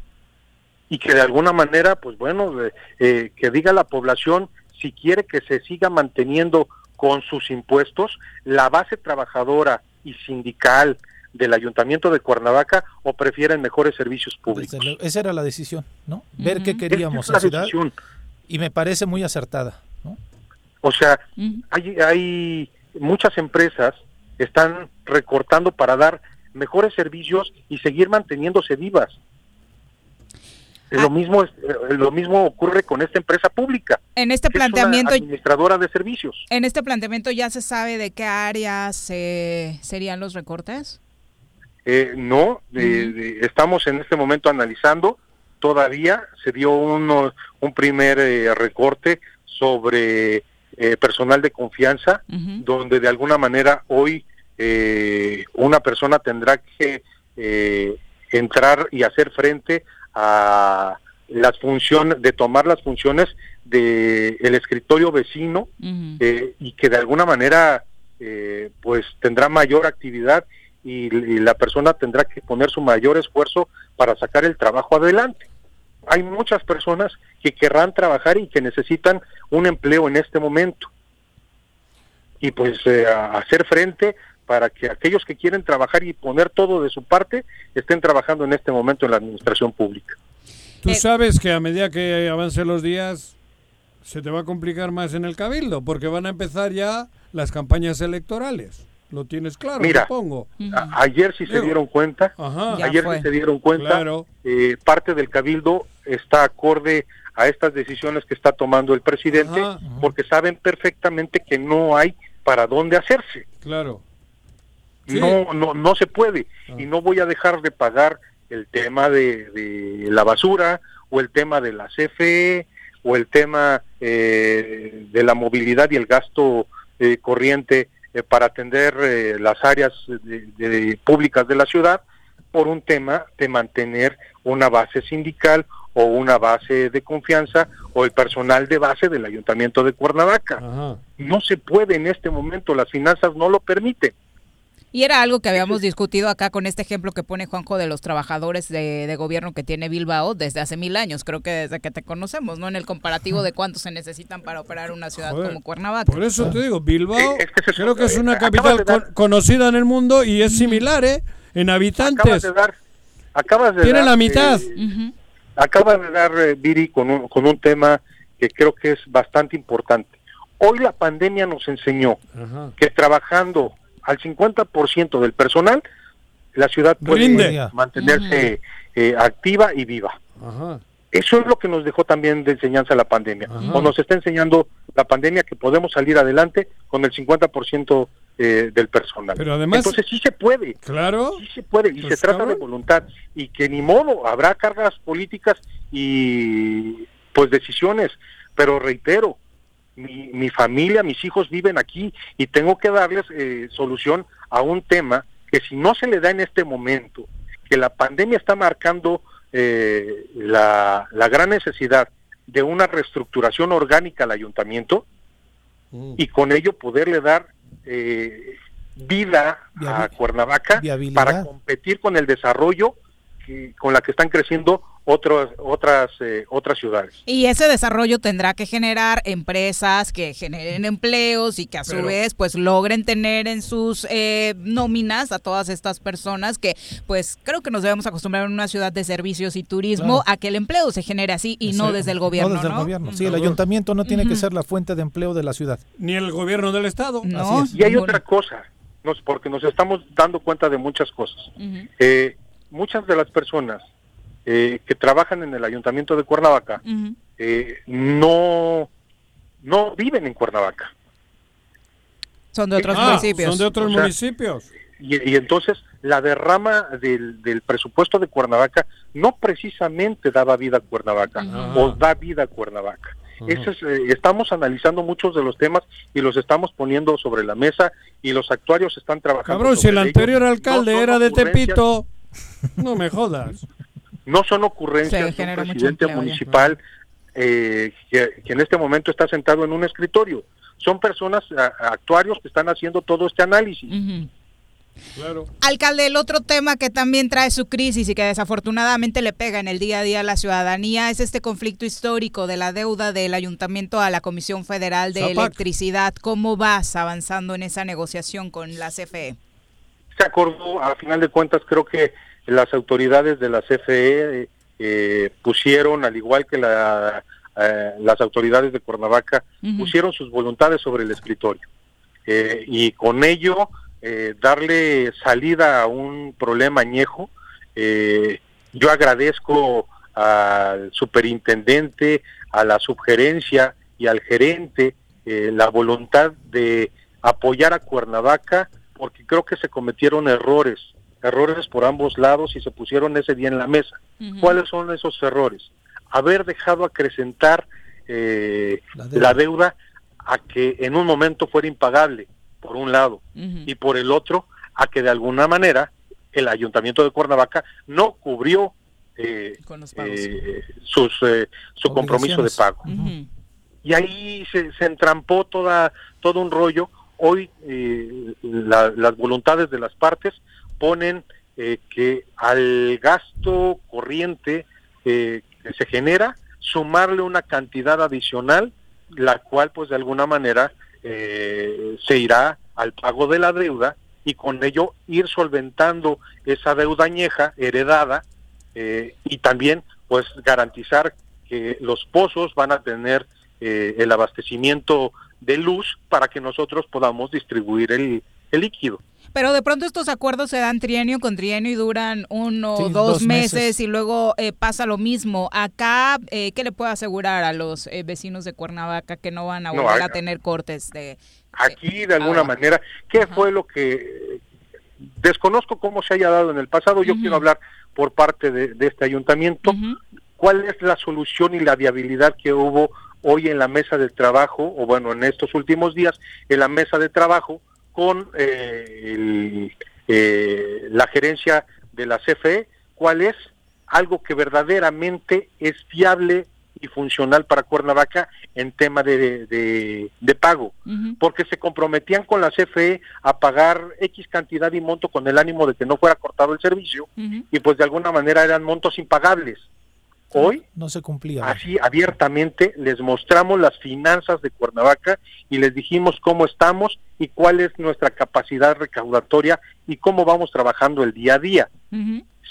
y que de alguna manera, pues bueno, eh, eh, que diga la población si quiere que se siga manteniendo con sus impuestos la base trabajadora y sindical del ayuntamiento de Cuernavaca o prefieren mejores servicios públicos. Desde luego, Esa era la decisión, ¿no? Ver qué Esa queríamos es la la ciudad decisión. Y me parece muy acertada. ¿no? O sea, hay, hay muchas empresas están recortando para dar mejores servicios y seguir manteniéndose vivas. Lo mismo es- eh, lo mismo ocurre con esta empresa pública. En este que es una planteamiento, administradora de servicios. en este planteamiento ya se sabe de qué áreas eh, serían los recortes. Eh, no, eh, estamos en este momento analizando todavía se dio uno, un primer eh, recorte sobre eh, personal de confianza, donde de alguna manera hoy eh, una persona tendrá que eh, entrar y hacer frente a las funciones, de tomar las funciones del el escritorio vecino eh, y que de alguna manera eh, pues tendrá mayor actividad y, y la persona tendrá que poner su mayor esfuerzo para sacar el trabajo adelante. Hay muchas personas que querrán trabajar y que necesitan un empleo en este momento. Y pues eh, a- hacer frente para que aquellos que quieren trabajar y poner todo de su parte estén trabajando en este momento en la administración pública. Tú sabes que a medida que avancen los días se te va a complicar más en el cabildo, porque van a empezar ya las campañas electorales. Lo tienes claro, Mira, supongo. Ayer si se dieron cuenta, Ajá. Ayer si se dieron cuenta, Claro. eh, parte del cabildo está acorde a estas decisiones que está tomando el presidente, porque saben perfectamente que no hay para dónde hacerse. Claro. Sí. No, no, no se puede. Y no voy a dejar de pagar el tema de, de la basura o el tema de la CFE o el tema eh, de la movilidad y el gasto eh, corriente eh, para atender eh, las áreas de- de- públicas de la ciudad por un tema de mantener una base sindical o una base de confianza o el personal de base del ayuntamiento de Cuernavaca. No se puede en este momento, las finanzas no lo permiten. Y era algo que habíamos discutido acá con este ejemplo que pone Juanjo de los trabajadores de, de gobierno que tiene Bilbao desde hace mil años, creo que desde que te conocemos, ¿no? En el comparativo de cuántos se necesitan para operar una ciudad Joder, como Cuernavaca. Por eso te digo, Bilbao creo que es una acabas capital de dar- con- conocida en el mundo y es similar, ¿eh? En Acabas habitantes. de dar, acabas de Tiene dar, la mitad. eh, acabas de dar, eh, Viri, con un, con un tema que creo que es bastante importante. Hoy la pandemia nos enseñó que trabajando al 50% del personal, la ciudad puede mantenerse eh, activa y viva. Ajá. Eso es lo que nos dejó también de enseñanza la pandemia. O nos está enseñando la pandemia que podemos salir adelante con el 50% eh, del personal. Pero además- Entonces sí se puede. Claro. Sí se puede. Y Pues, se trata cabrón. de voluntad. Y que ni modo, habrá cargas políticas y pues decisiones. Pero reitero, mi, mi familia, mis hijos viven aquí y tengo que darles eh, solución a un tema que si no se le da en este momento, que la pandemia está marcando eh, la, la gran necesidad de una reestructuración orgánica al ayuntamiento y con ello poderle dar eh, vida a Cuernavaca para competir con el desarrollo que- con la que están creciendo otras otras eh, otras ciudades. Y ese desarrollo tendrá que generar empresas que generen empleos y que a su Pero- vez pues logren tener en sus eh, nóminas a todas estas personas que pues creo que nos debemos acostumbrar en una ciudad de servicios y turismo Claro. a que el empleo se genere así y no desde el gobierno, No desde el ¿no? gobierno. Sí, el ayuntamiento no tiene que ser la fuente de empleo de la ciudad. Ni el gobierno del estado. No. Y hay otra cosa, nos, porque nos estamos dando cuenta de muchas cosas. Eh, muchas de las personas eh, que trabajan en el ayuntamiento de Cuernavaca eh, no no viven en Cuernavaca. Son de otros Ah, municipios. Son de otros O sea, municipios. Y, y entonces la derrama del, del presupuesto de Cuernavaca no precisamente daba vida a Cuernavaca o da vida a Cuernavaca. Ese es, eh, estamos analizando muchos de los temas y los estamos poniendo sobre la mesa y los actuarios están trabajando. Cabrón, si el anterior alcalde No era de Tepito, no me jodas. No son ocurrencias de un presidente empleo municipal eh, que, que en este momento está sentado en un escritorio. Son personas, a- actuarios que están haciendo todo este análisis. Claro. Alcalde, el otro tema que también trae su crisis y que desafortunadamente le pega en el día a día a la ciudadanía es este conflicto histórico de la deuda del ayuntamiento a la Comisión Federal de Zapac. Electricidad. ¿Cómo vas avanzando en esa negociación con la CFE? se acordó, a final de cuentas, creo que las autoridades de la CFE eh, pusieron, al igual que la, eh, las autoridades de Cuernavaca, pusieron sus voluntades sobre el escritorio. Eh, y con ello, eh, darle salida a un problema añejo. Yo agradezco al superintendente, a la subgerencia y al gerente la voluntad de apoyar a Cuernavaca porque creo que se cometieron errores errores por ambos lados y se pusieron ese día en la mesa. ¿Cuáles son esos errores? Haber dejado acrecentar eh, la, deuda. a que en un momento fuera impagable, por un lado, y por el otro, a que de alguna manera el ayuntamiento de Cuernavaca no cubrió eh, eh, sus, su compromiso de pago. Y ahí se, se, entrampó toda, todo un rollo. Hoy las voluntades de las partes ponen que al gasto corriente que se genera sumarle una cantidad adicional, la cual pues de alguna manera eh, se irá al pago de la deuda y con ello ir solventando esa deuda añeja heredada eh, y también pues garantizar que los pozos van a tener eh, el abastecimiento de luz para que nosotros podamos distribuir el líquido. Pero de pronto estos acuerdos se dan trienio con trienio y duran uno o dos, meses, y luego eh, pasa lo mismo. Acá, eh, ¿qué le puedo asegurar a los eh, vecinos de Cuernavaca que no van a volver a tener cortes de... Aquí, de alguna manera, ¿qué fue lo que... Desconozco cómo se haya dado en el pasado, yo quiero hablar por parte de, este ayuntamiento. ¿Cuál es la solución y la viabilidad que hubo hoy en la mesa de trabajo, o bueno, en estos últimos días, en la mesa de trabajo, con eh, eh, la gerencia de la CFE, cuál es algo que verdaderamente es fiable y funcional para Cuernavaca en tema de, de, pago, porque se comprometían con la CFE a pagar X cantidad y monto con el ánimo de que no fuera cortado el servicio y pues de alguna manera eran montos impagables. Hoy no se cumplía. Así abiertamente les mostramos las finanzas de Cuernavaca y les dijimos cómo estamos y cuál es nuestra capacidad recaudatoria y cómo vamos trabajando el día a día.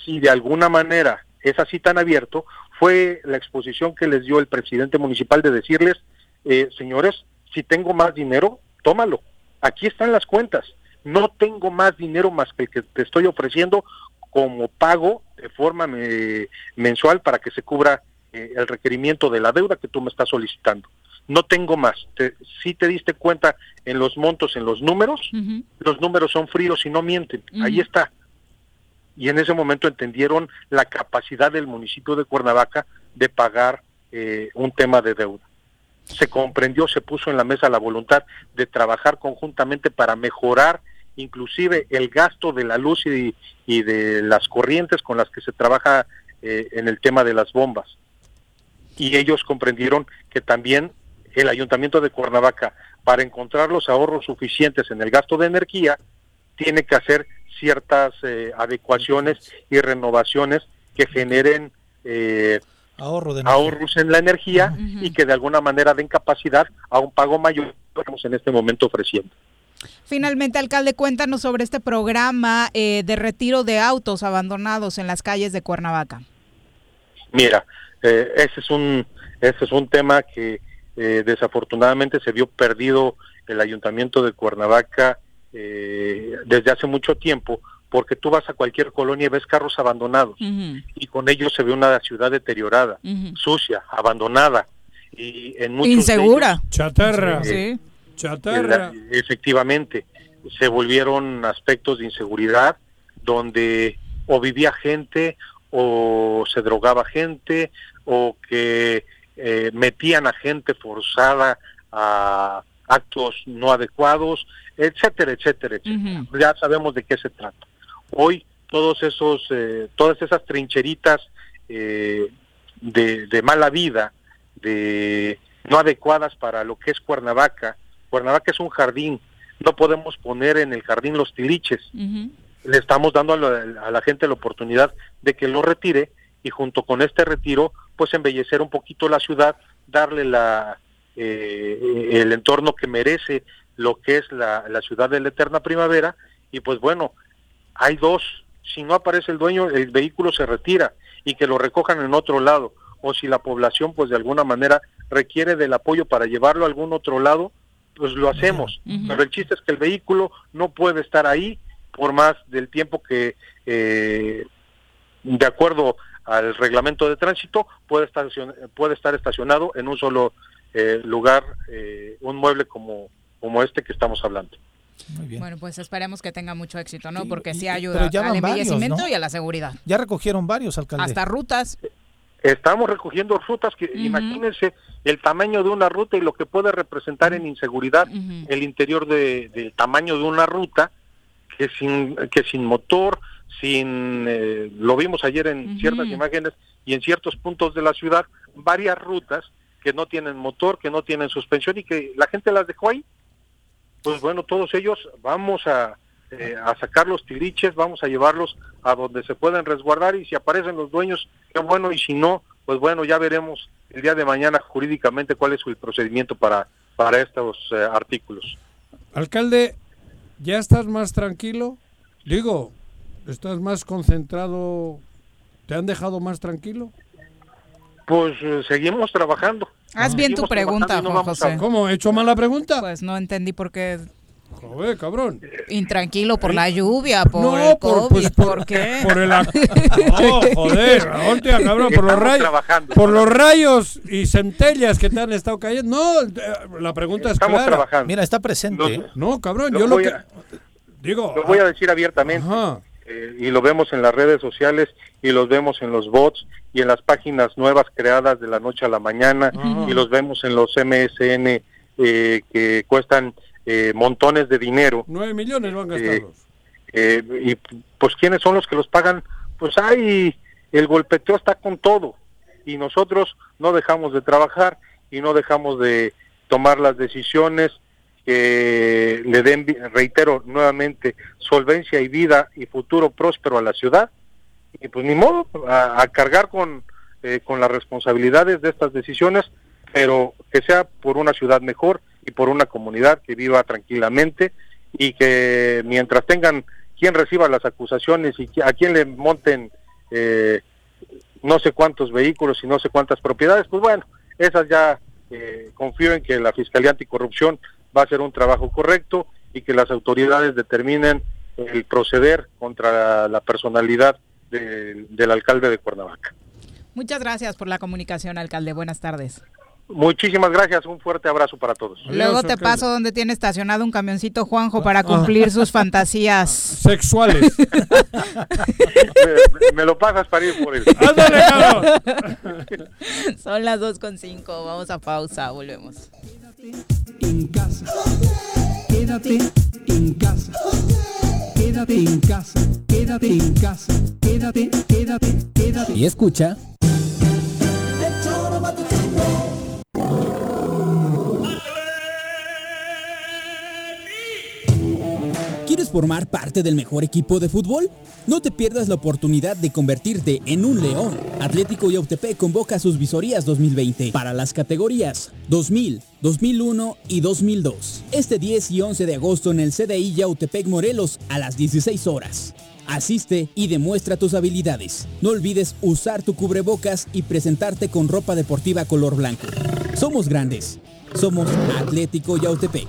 Si de alguna manera es así tan abierto, fue la exposición que les dio el presidente municipal de decirles, eh, señores, si tengo más dinero, tómalo. Aquí están las cuentas. No tengo más dinero más que el que te estoy ofreciendo como pago de forma mensual para que se cubra eh, el requerimiento de la deuda que tú me estás solicitando. No tengo más. si te diste cuenta en los montos, en los números, los números son fríos y no mienten. Ahí está. Y en ese momento entendieron la capacidad del municipio de Cuernavaca de pagar eh, un tema de deuda. Se comprendió, se puso en la mesa la voluntad de trabajar conjuntamente para mejorar inclusive el gasto de la luz y, de las corrientes con las que se trabaja eh, en el tema de las bombas. Y ellos comprendieron que también el ayuntamiento de Cuernavaca, para encontrar los ahorros suficientes en el gasto de energía, tiene que hacer ciertas eh, adecuaciones y renovaciones que generen eh, ahorros en la energía y que de alguna manera den capacidad a un pago mayor que estamos en este momento ofreciendo. Finalmente, alcalde, cuéntanos sobre este programa eh, de retiro de autos abandonados en las calles de Cuernavaca. Mira, eh, ese es un ese es un tema que eh, desafortunadamente se vio perdido el ayuntamiento de Cuernavaca desde hace mucho tiempo, porque tú vas a cualquier colonia y ves carros abandonados y con ellos se ve una ciudad deteriorada, sucia, abandonada y en muchos insegura, chatarra, sí Chatarra. efectivamente, se volvieron aspectos de inseguridad donde o vivía gente o se drogaba gente o que eh, metían a gente forzada a actos no adecuados, etcétera, etcétera, etcétera. Ya sabemos de qué se trata. Hoy todos esos, eh, todas esas trincheritas eh, de, de mala vida, de no adecuadas para lo que es Cuernavaca, Cuernavaca es un jardín, no podemos poner en el jardín los tiliches. Le estamos dando a la, gente la oportunidad de que lo retire y junto con este retiro, pues embellecer un poquito la ciudad, darle la eh, el entorno que merece lo que es la, la ciudad de la eterna primavera. Y pues bueno, hay dos, si no aparece el dueño, el vehículo se retira y que lo recojan en otro lado. O si la población pues de alguna manera requiere del apoyo para llevarlo a algún otro lado, pues lo hacemos. Pero el chiste es que el vehículo no puede estar ahí por más del tiempo que, eh, de acuerdo al reglamento de tránsito, puede estar, puede estar estacionado en un solo eh, lugar, eh, un mueble como, como este que estamos hablando. Bueno, pues esperemos que tenga mucho éxito, ¿no? Porque sí ayuda al varios, embellecimiento ¿no? y a la seguridad. Ya recogieron varios, alcalde. Hasta rutas. Estamos recogiendo rutas que imagínense el tamaño de una ruta y lo que puede representar en inseguridad el interior de- del tamaño de una ruta que sin que sin motor, sin eh, lo vimos ayer en ciertas imágenes y en ciertos puntos de la ciudad varias rutas que no tienen motor, que no tienen suspensión y que la gente las dejó ahí. Pues bueno, todos ellos vamos a eh, a sacar los tiriches, vamos a llevarlos a donde se pueden resguardar y si aparecen los dueños, qué bueno, y si no, pues bueno, ya veremos el día de mañana jurídicamente cuál es el procedimiento para, para estos eh, artículos. Alcalde, ¿ya estás más tranquilo? Digo, ¿estás más concentrado? ¿Te han dejado más tranquilo? Pues eh, seguimos trabajando. Haz bien tu Seguimos pregunta, no José. a- ¿Cómo? ¿He hecho mala pregunta? Pues no entendí por qué. Joder, cabrón. Intranquilo por la lluvia, por No, el por- COVID, pues, por- por, qué? Por el... No, joder, hostia, cabrón, por los rayos. trabajando. Por los rayos y centellas que te han estado cayendo. No, eh, la pregunta es Estamos clara. trabajando. Mira, está presente. ¿eh? No, cabrón, Lo yo lo que... a- Digo... Lo voy a decir abiertamente. eh, y lo vemos en las redes sociales y los vemos en los bots y en las páginas nuevas creadas de la noche a la mañana Ajá. y los vemos en los MSN eh, que cuestan eh, montones de dinero. Nueve millones van a gastarlos. Eh, y pues quiénes son los que los pagan pues hay el golpeteo está con todo y nosotros no dejamos de trabajar y no dejamos de tomar las decisiones que le den reitero nuevamente solvencia y vida y futuro próspero a la ciudad y pues ni modo a, a cargar con eh, con las responsabilidades de estas decisiones pero que sea por una ciudad mejor y por una comunidad que viva tranquilamente y que mientras tengan quien reciba las acusaciones y a quien le monten eh, no sé cuántos vehículos y no sé cuántas propiedades, pues bueno, esas ya eh, confío en que la Fiscalía Anticorrupción va a hacer un trabajo correcto y que las autoridades determinen el proceder contra la personalidad de- del alcalde de Cuernavaca. Muchas gracias por la comunicación, alcalde. Buenas tardes. Muchísimas gracias, un fuerte abrazo para todos. Luego te paso donde tiene estacionado un camioncito Juanjo para cumplir sus fantasías sexuales. me, me lo pasas para ir por él. Son las 2.5. Vamos a pausa. Volvemos. en casa. Quédate en casa. Quédate en casa. Quédate en casa. Quédate, quédate, quédate. Y escucha. ¿Quieres formar parte del mejor equipo de fútbol? No te pierdas la oportunidad de convertirte en un león. Atlético Yautepec convoca sus visorías 2020 para las categorías 2000, 2001 y 2002. Este 10 y 11 de agosto en el CDI Yautepec Morelos a las 16 horas. Asiste y demuestra tus habilidades. No olvides usar tu cubrebocas y presentarte con ropa deportiva color blanco. Somos grandes. Somos Atlético Yautepec.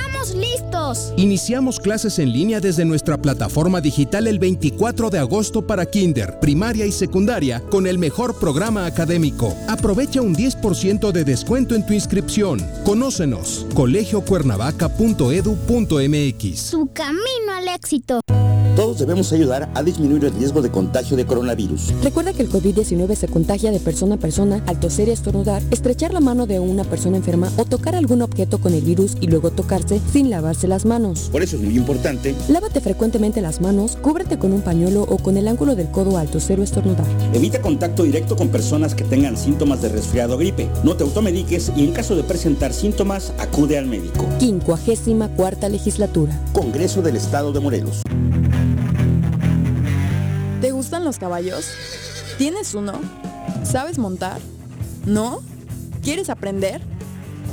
estamos listos. Iniciamos clases en línea desde nuestra plataforma digital el 24 de agosto para kinder, primaria y secundaria con el mejor programa académico. Aprovecha un 10% de descuento en tu inscripción. Conócenos, colegiocuernavaca.edu.mx. Su camino al éxito. Todos debemos ayudar a disminuir el riesgo de contagio de coronavirus. Recuerda que el COVID-19 se contagia de persona a persona al toser y estornudar, estrechar la mano de una persona enferma o tocar algún objeto con el virus y luego tocarse sin lavarse las manos. Por eso es muy importante Lávate frecuentemente las manos, cúbrete con un pañuelo o con el ángulo del codo al toser o estornudar. Evita contacto directo con personas que tengan síntomas de resfriado o gripe. No te automediques y en caso de presentar síntomas, acude al médico. 54 legislatura. Congreso del Estado de Morelos. ¿Te gustan los caballos? ¿Tienes uno? ¿Sabes montar? ¿No? ¿Quieres aprender?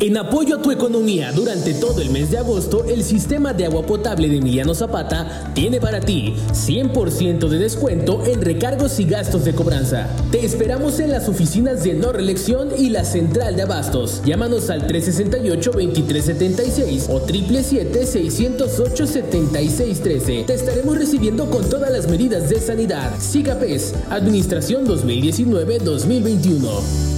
En apoyo a tu economía durante todo el mes de agosto, el sistema de agua potable de Emiliano Zapata tiene para ti 100% de descuento en recargos y gastos de cobranza. Te esperamos en las oficinas de no reelección y la central de abastos. Llámanos al 368-2376 o 777-608-7613. Te estaremos recibiendo con todas las medidas de sanidad. SIGAPES, Administración 2019-2021.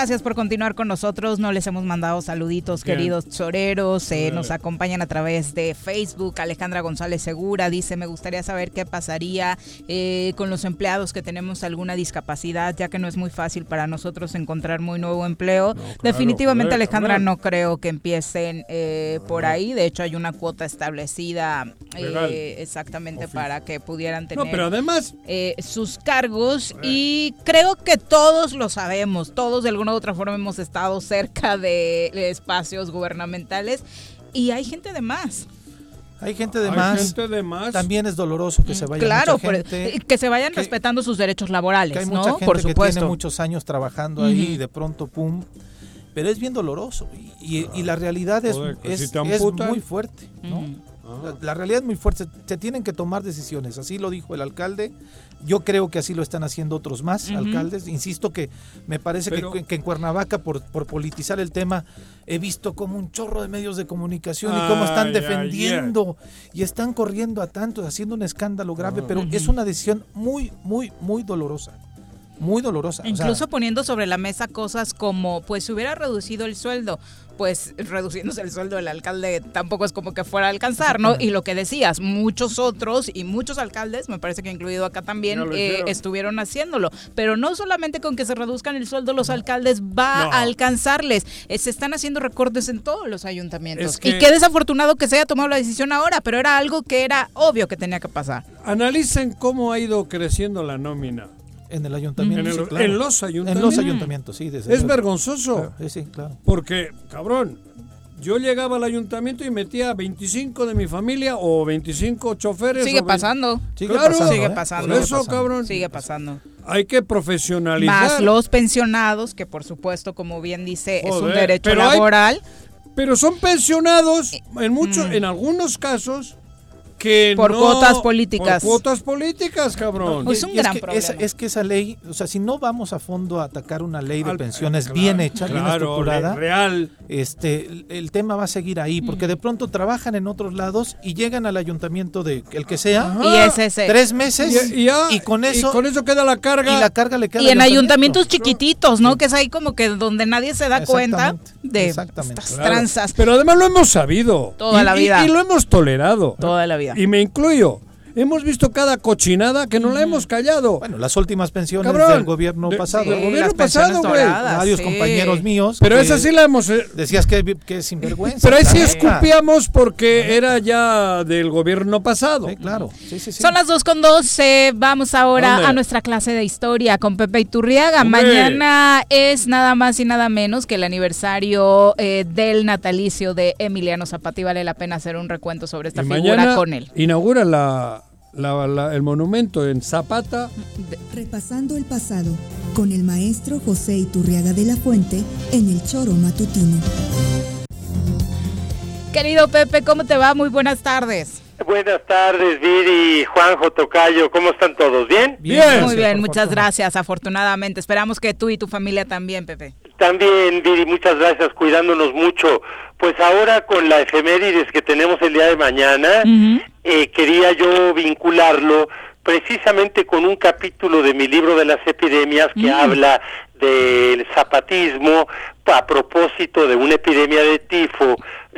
Gracias por continuar con nosotros. No les hemos mandado saluditos, Bien. queridos choreros. Eh, nos acompañan a través de Facebook. Alejandra González Segura dice, me gustaría saber qué pasaría eh, con los empleados que tenemos alguna discapacidad, ya que no es muy fácil para nosotros encontrar muy nuevo empleo. Definitivamente, Alejandra, no creo que empiecen eh, por ahí. De hecho, hay una cuota establecida eh, exactamente para que pudieran tener No, pero además, eh, sus cargos y creo que todos lo sabemos, todos de alguna u otra forma hemos estado cerca de, de espacios gubernamentales y hay gente de más. Hay gente de Hay más. gente de más. También es doloroso que se vaya claro, mucha gente. que se vayan respetando sus derechos laborales, que hay ¿no? mucha gente por que supuesto. tiene muchos años trabajando ahí y de pronto pum. Pero es bien doloroso y, y- y la realidad es, Joder, que es, si muy fuerte. ¿no? Ujú. La, la realidad es muy fuerte. Se tienen que tomar decisiones. Así lo dijo el alcalde. Yo creo que así lo están haciendo otros más alcaldes. Insisto que me parece que- Pero- que, en Cuernavaca, por, por politizar el tema, he visto como un chorro de medios de comunicación y cómo están defendiendo y están corriendo a tantos, haciendo un escándalo grave. Ah. Pero es una decisión muy, muy, muy dolorosa. Muy dolorosa. O sea, Incluso poniendo sobre la mesa cosas como, pues si hubiera reducido el sueldo, pues reduciéndose el sueldo del alcalde tampoco es como que fuera a alcanzar, ¿no? Y lo que decías, muchos otros y muchos alcaldes, me parece que incluido acá también, eh, estuvieron haciéndolo. Pero no solamente con que se reduzcan el sueldo los alcaldes va No. a alcanzarles, Eh, se están haciendo recortes en todos los ayuntamientos. Es que- Y qué desafortunado que se haya tomado la decisión ahora, pero era algo que era obvio que tenía que pasar. analicen cómo ha ido creciendo la nómina. En el ayuntamiento. En, el- sí, claro. en los ayuntamientos. En los ayuntamientos, sí. desde Es vergonzoso. Claro, sí, sí, claro. Porque, cabrón, yo llegaba al ayuntamiento y metía 25 de mi familia o 25 choferes. Sigue o 20 pasando. Sigue Claro, pasando, Sigue ¿eh? pasando. Por eso, pasando. cabrón, Sigue pasando. hay que profesionalizar. Más los pensionados, que por supuesto, como bien dice, es un derecho pero hay- laboral. Pero son pensionados, en muchos, Mm. en algunos casos, que Por no- cuotas políticas. Por cuotas políticas, cabrón. No, es un Y gran que problema. Es que esa ley, o sea, si no vamos a fondo a atacar una ley de Al- pensiones claro, bien hecha, bien estructurada, re- real. este, el, el tema va a seguir ahí, porque de pronto trabajan en otros lados y llegan al ayuntamiento de el que sea, Y es ese. tres meses Y, y ya- y con eso y con eso queda la carga. y la carga le queda Y en ayuntamientos chiquititos, ¿no? Que es ahí como que donde nadie se da cuenta de estas Claro. tranzas. Pero además lo hemos sabido. Toda Y- la y- vida. Y, lo hemos tolerado. Toda la vida. Y me incluyo. Hemos visto cada cochinada que no la hemos callado. Bueno, las últimas pensiones Cabrón, del gobierno de- pasado. Sí, del gobierno pasado, güey. Varios sí. compañeros míos. Pero esa sí la hemos... eh, Decías que, que es sinvergüenza. Pero ahí sí escupíamos porque era ya del gobierno pasado. Sí, claro. Sí, sí, sí. Son las dos con doce. Vamos ahora ¿Dónde? a nuestra clase de historia con Pepe Iturriaga. Hombre. Mañana es nada más y nada menos que el aniversario eh, del natalicio de Emiliano Zapata y vale la pena hacer un recuento sobre esta Y figura mañana con él. inaugura la, la- la- el monumento en Zapata. Repasando el pasado con el maestro José Iturriaga de la Fuente en el Choro Matutino. Querido Pepe, ¿cómo te va? Muy buenas tardes. Buenas tardes, Viri, Juanjo, Tocayo, ¿cómo están todos? ¿Bien? Bien. Muy bien, muchas fortuna. gracias, afortunadamente. Esperamos que tú y tu familia también, Pepe. También, Viri, muchas gracias, cuidándonos mucho. Pues ahora con la efemérides que tenemos el día de mañana, eh, quería yo vincularlo precisamente con un capítulo de mi libro de las epidemias que habla del zapatismo a propósito de una epidemia de tifo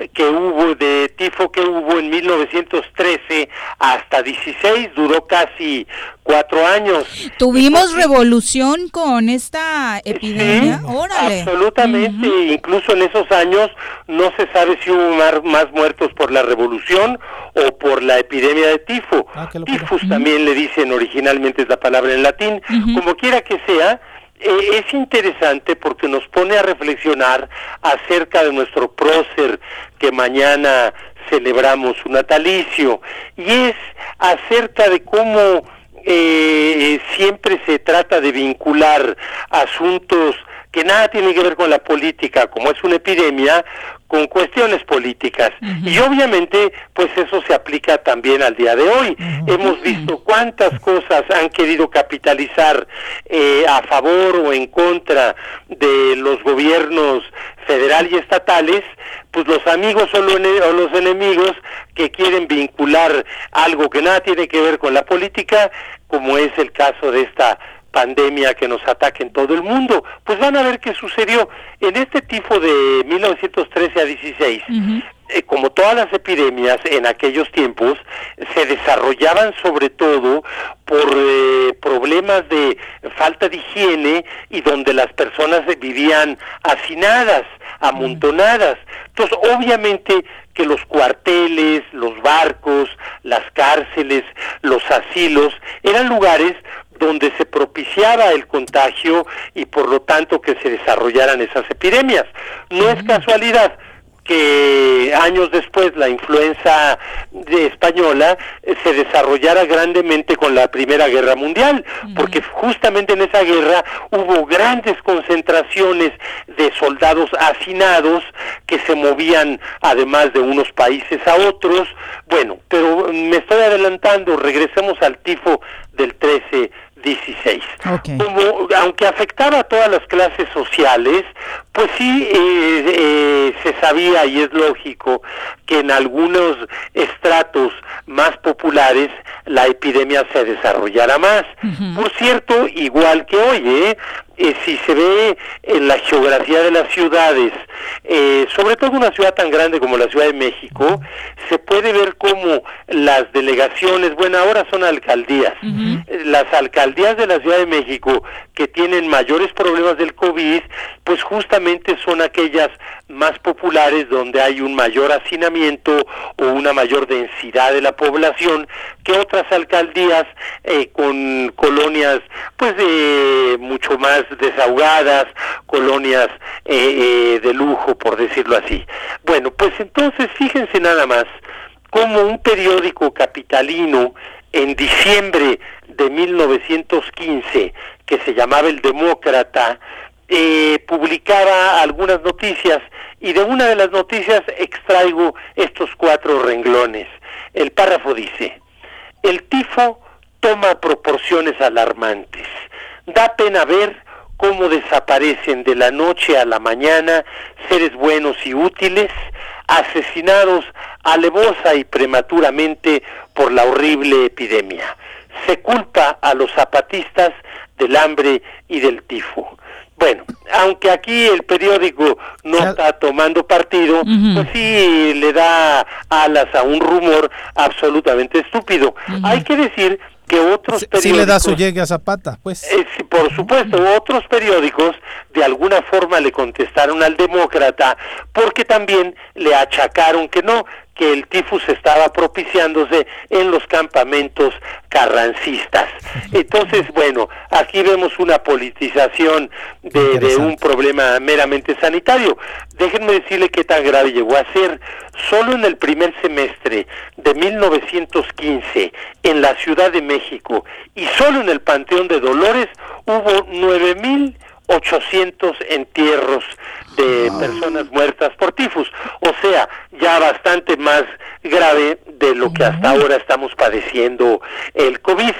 que hubo de tifo que hubo en 1913 hasta 16 duró casi cuatro años. Tuvimos revolución con esta epidemia Sí, órale. absolutamente. Incluso en esos años no se sabe si hubo más muertos por la revolución o por la epidemia de tifo. Tifus también le dicen originalmente es la palabra en latín. Como quiera que sea eh, es interesante porque nos pone a reflexionar acerca de nuestro prócer que mañana celebramos su natalicio y es acerca de cómo eh, siempre se trata de vincular asuntos que nada tienen que ver con la política, como es una epidemia, con cuestiones políticas. Y obviamente, pues eso se aplica también al día de hoy. Hemos visto cuántas cosas han querido capitalizar eh, a favor o en contra de los gobiernos federal y estatales, pues los amigos o, lo ene- o los enemigos que quieren vincular algo que nada tiene que ver con la política, como es el caso de esta pandemia que nos ataca en todo el mundo. Pues van a ver qué sucedió. En este tifo de 1913 a 16, eh, como todas las epidemias en aquellos tiempos, se desarrollaban sobre todo por eh, problemas de falta de higiene y donde las personas vivían hacinadas, amontonadas. Entonces, obviamente que los cuarteles, los barcos, las cárceles, los asilos, eran lugares donde se propiciaba el contagio y por lo tanto que se desarrollaran esas epidemias. No es casualidad que años después la influenza de española eh, se desarrollara grandemente con la Primera Guerra Mundial, porque justamente en esa guerra hubo grandes concentraciones de soldados hacinados que se movían además de unos países a otros. Bueno, pero me estoy adelantando, regresemos al tifo del 13 16. Como, aunque afectaba a todas las clases sociales, pues sí eh, eh, se sabía y es lógico que en algunos estratos más populares la epidemia se desarrollara más. Por cierto, igual que hoy, ¿eh? Eh, si se ve en la geografía de las ciudades, eh, sobre todo una ciudad tan grande como la Ciudad de México, se puede ver cómo las delegaciones, bueno, ahora son alcaldías, las alcaldías de la Ciudad de México que tienen mayores problemas del COVID, pues justamente son aquellas más populares donde hay un mayor hacinamiento o una mayor densidad de la población que otras alcaldías eh, con colonias pues de mucho más desahogadas, colonias eh, eh, de lujo por decirlo así. Bueno, pues entonces fíjense nada más como un periódico capitalino en diciembre de 1915 que se llamaba El Demócrata eh, publicaba algunas noticias y de una de las noticias extraigo estos cuatro renglones. El párrafo dice, el tifo toma proporciones alarmantes. Da pena ver cómo desaparecen de la noche a la mañana seres buenos y útiles, asesinados alevosa y prematuramente por la horrible epidemia. Se culpa a los zapatistas del hambre y del tifo. Bueno, aunque aquí el periódico no está tomando partido, pues sí le da alas a un rumor absolutamente estúpido. Hay que decir que otros periódicos... Sí le da su llegue a Zapata, pues. Eh, sí, por supuesto, otros periódicos de alguna forma le contestaron al demócrata porque también le achacaron que no, que el tifus estaba propiciándose en los campamentos carrancistas. Entonces, bueno, aquí vemos una politización de, de un problema meramente sanitario. Déjenme decirle qué tan grave llegó a ser. Solo en el primer semestre de 1915, en la Ciudad de México, y solo en el Panteón de Dolores, hubo 9.000 800 entierros de personas muertas por tifus, o sea, ya bastante más grave de lo que hasta ahora estamos padeciendo el COVID.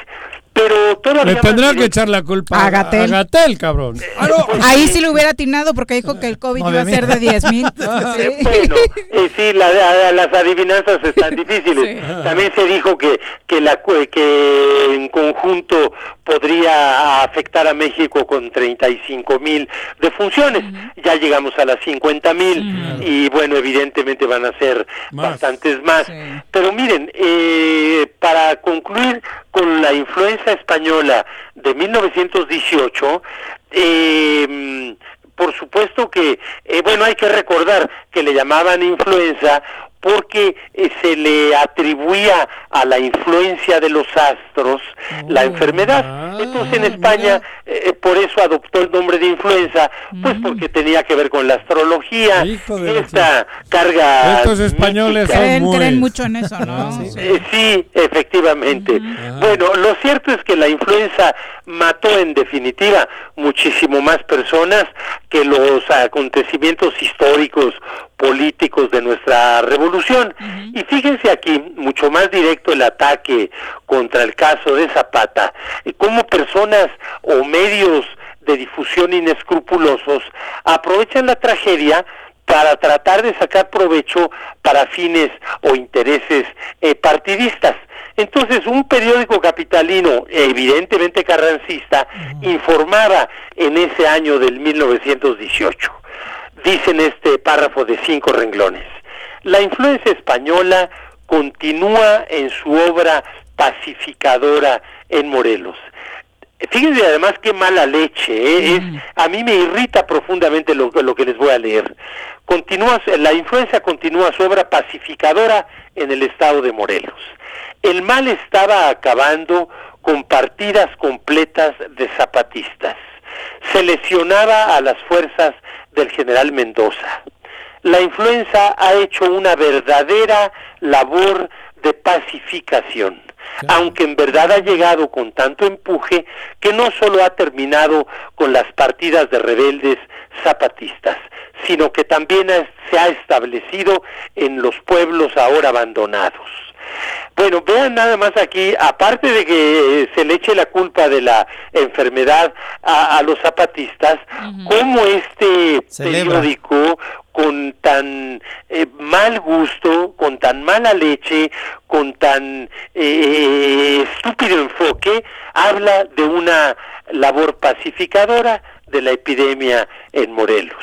Pero todavía Le tendrán que echar la culpa A Gatel. a Gatel, cabrón. Ah, no. Ahí sí le hubiera atinado porque dijo que el COVID iba a ser de 10 mil. Eh, Bueno, eh, sí, la- la- las adivinanzas están difíciles. También se dijo que que la que en conjunto podría afectar a México con 35 mil defunciones. Ya llegamos a las 50 mil y bueno, evidentemente van a ser bastantes más. Pero miren, eh, para concluir con la influenza española de 1918, eh, por supuesto que, eh, bueno, hay que recordar que le llamaban influenza porque eh, se le atribuía a la influencia de los astros la enfermedad. Entonces en España eh, por eso adoptó el nombre de influenza, pues porque tenía que ver con la astrología, esta carga Estos españoles son muy... Creen mucho en eso, ¿no? Eh, sí, efectivamente. Bueno, lo cierto es que la influenza mató en definitiva muchísimo más personas que los acontecimientos históricos políticos de nuestra revolución. Y fíjense aquí, mucho más directo el ataque contra el caso de Zapata, y cómo personas o medios de difusión inescrupulosos aprovechan la tragedia para tratar de sacar provecho para fines o intereses eh, partidistas. Entonces, un periódico capitalino, evidentemente carrancista, informaba en ese año del 1918. Dice en este párrafo de cinco renglones, la influencia española continúa en su obra pacificadora en Morelos. Fíjense además qué mala leche, ¿eh? Es- a mí me irrita profundamente lo, lo que les voy a leer. Continúa, la influencia continúa su obra pacificadora en el estado de Morelos. El mal estaba acabando con partidas completas de zapatistas. Se lesionaba a las fuerzas del general Mendoza. La influenza ha hecho una verdadera labor de pacificación, aunque en verdad ha llegado con tanto empuje que no solo ha terminado con las partidas de rebeldes zapatistas, sino que también se ha establecido en los pueblos ahora abandonados. Bueno, vean nada más aquí, aparte de que eh, se le eche la culpa de la enfermedad a, a los zapatistas, cómo este Celebra. periódico con tan eh, mal gusto, con tan mala leche, con tan eh, estúpido enfoque, habla de una labor pacificadora de la epidemia en Morelos.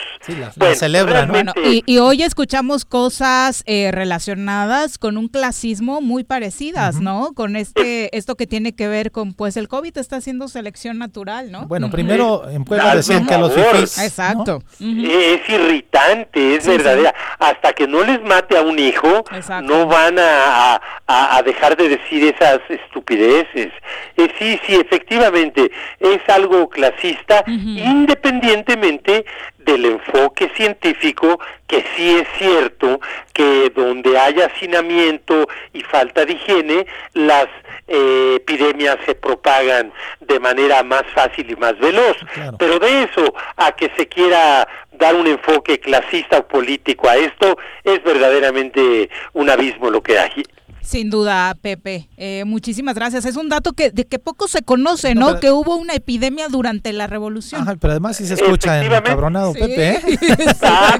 la celebra, ¿no? Bueno, y, y hoy escuchamos cosas eh, relacionadas con un clasismo muy parecidas, ¿no? Con este esto que tiene que ver con, pues el COVID está haciendo selección natural, ¿no? Bueno, primero en Puebla decían que a los fifís. Exacto. Es irritante, es Sí, verdadera. Hasta que no les mate a un hijo, Exacto. no van a, a- a dejar de decir esas estupideces. Eh, sí, sí, efectivamente, es algo clasista, independientemente del enfoque científico, que sí es cierto que donde hay hacinamiento y falta de higiene, las eh, epidemias se propagan de manera más fácil y más veloz. Pero de eso a que se quiera dar un enfoque clasista o político a esto, es verdaderamente un abismo lo que hay. Sin duda, Pepe. Eh, muchísimas gracias. Es un dato que de que poco se conoce, No, ¿no? pero- Que hubo una epidemia durante la revolución. Ajá, pero además sí se escucha en cabronado Pepe, ¿eh?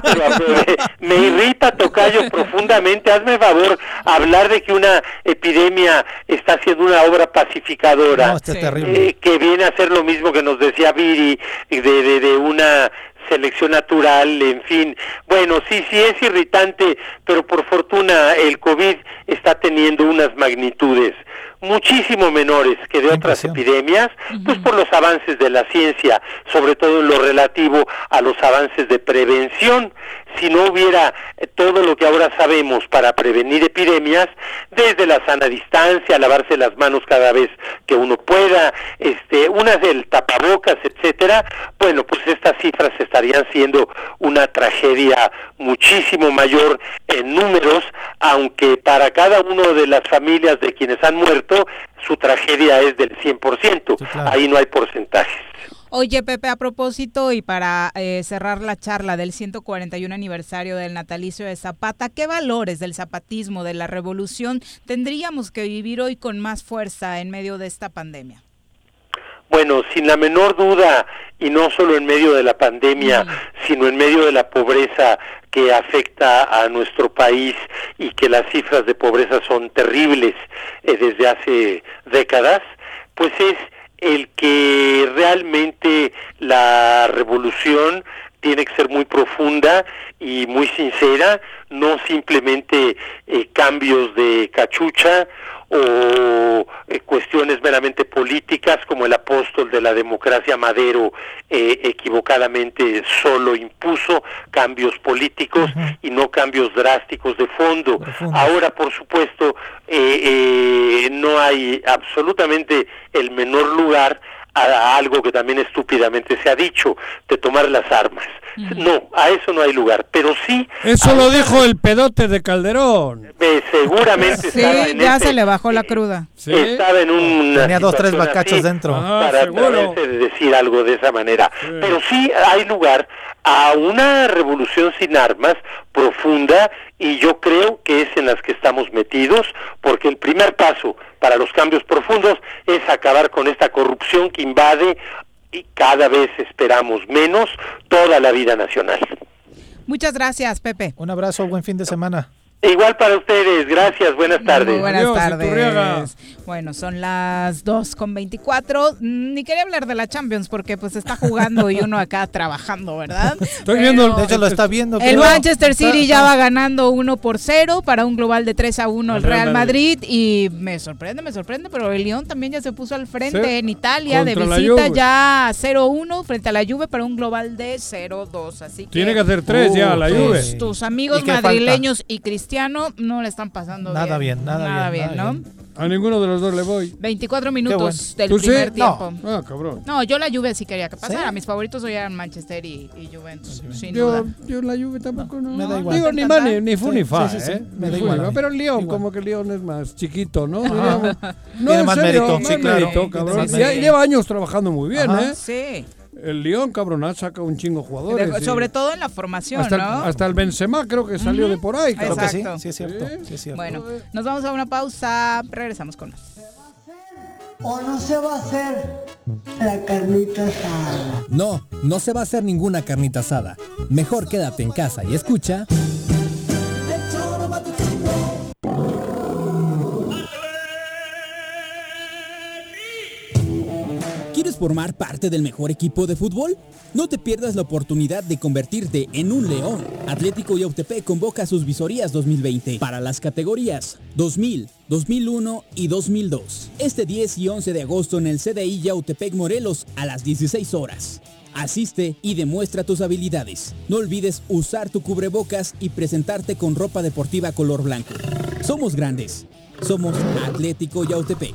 Pero, me irrita, Tocayo, profundamente. Hazme favor, hablar de que una epidemia está haciendo una obra pacificadora, No, está terrible. eh, que viene a ser lo mismo que nos decía Viri, de, de, de una selección natural, en fin. Bueno, sí, sí es irritante, pero por fortuna el COVID está teniendo unas magnitudes muchísimo menores que de otras epidemias, pues por los avances de la ciencia, sobre todo en lo relativo a los avances de prevención. Si no hubiera eh, todo lo que ahora sabemos para prevenir epidemias, desde la sana distancia, lavarse las manos cada vez que uno pueda, este, una del tapabocas, etcétera, bueno, pues estas cifras estarían siendo una tragedia muchísimo mayor en números, aunque para cada uno de las familias de quienes han muerto, su tragedia es del 100%, ahí no hay porcentajes. Oye, Pepe, a propósito y para eh, cerrar la charla del 141 aniversario del natalicio de Zapata, ¿qué valores del zapatismo, de la revolución, tendríamos que vivir hoy con más fuerza en medio de esta pandemia? Bueno, sin la menor duda, y no solo en medio de la pandemia, sino en medio de la pobreza que afecta a nuestro país y que las cifras de pobreza son terribles eh, desde hace décadas, pues es el que realmente la revolución tiene que ser muy profunda y muy sincera, no simplemente eh, cambios de cachucha o eh, cuestiones meramente políticas como el apóstol de la democracia Madero eh, equivocadamente solo impuso cambios políticos y no cambios drásticos de fondo. Ahora, por supuesto, no hay absolutamente el menor lugar a algo que también estúpidamente se ha dicho, de tomar las armas. No, a eso no hay lugar, pero sí... Eso lo dijo el pedote de Calderón. Eh, seguramente sí, ya se le bajó la cruda. Estaba en un... Tenía dos, tres bacachos dentro. para atreverse de decir algo de esa manera. Pero sí hay lugar a una revolución sin armas profunda y yo creo que es en las que estamos metidos porque el primer paso para los cambios profundos es acabar con esta corrupción que invade y cada vez esperamos menos toda la vida nacional. Muchas gracias, Pepe. Un abrazo, buen fin de semana. Igual para ustedes, gracias, buenas tardes. buenas tardes. Bueno, son las 2 con 24. Mm, ni quería hablar de la Champions porque pues está jugando y uno acá trabajando, ¿verdad? Estoy viendo, de hecho lo está viendo. El Manchester City ya va ganando 1 por 0 para un global de 3 a 1 el Real Madrid y me sorprende, me sorprende, pero el Lyon también ya se puso al frente en Italia de visita ya 0-1 frente a la Juve para un global de 0-2, así que Tiene que hacer 3 ya la Juve. Tus amigos madrileños y cristianos no le están pasando nada bien. nada, bien, ¿no? A ninguno de los dos le voy. 24 minutos del primer tiempo. No. Ah, cabrón. No, yo la Juve sí quería que pasara. Mis favoritos eran Manchester y, Juventus, sin yo, duda. Yo la Juve tampoco no. Me da igual. Digo, ni mane, ni fu ni fa, sí, sí, ¿eh? Me da igual. Pero el León, como que el León es más chiquito, ¿no? Diríamos. No, Tiene en más serio, mérito, sí, claro. cabrón. lleva años trabajando muy bien, Ajá. ¿eh? Sí. El León, cabrón, ha sacado un chingo de jugadores. De- y sobre todo en la formación, hasta, el- ¿no? hasta el Benzema creo que salió de por ahí, cabrón. Exacto. Sí, es cierto. Sí, es cierto. Bueno, nos vamos a una pausa. Regresamos con más. ¿O no se va a hacer la carnita asada? No, no se va a hacer ninguna carnita asada. Mejor quédate en casa y escucha. Formar parte del mejor equipo de fútbol? No te pierdas la oportunidad de convertirte en un león. Atlético Yautepec convoca sus visorías 2020 para las categorías 2000, 2001 y 2002. Este 10 y 11 de agosto en el CDI Yautepec Morelos a las 16 horas. Asiste y demuestra tus habilidades. No olvides usar tu cubrebocas y presentarte con ropa deportiva color blanco. Somos grandes. Somos Atlético Yautepec.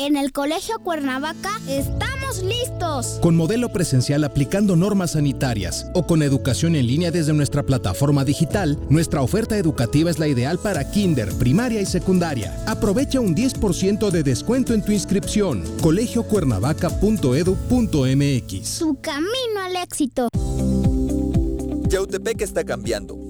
En el Colegio Cuernavaca estamos ¡Estamos listos! Con modelo presencial aplicando normas sanitarias o con educación en línea desde nuestra plataforma digital, nuestra oferta educativa es la ideal para kinder, primaria y secundaria. Aprovecha un 10% de descuento en tu inscripción. colegiocuernavaca.edu.mx. Tu camino al éxito. Yautepec está cambiando.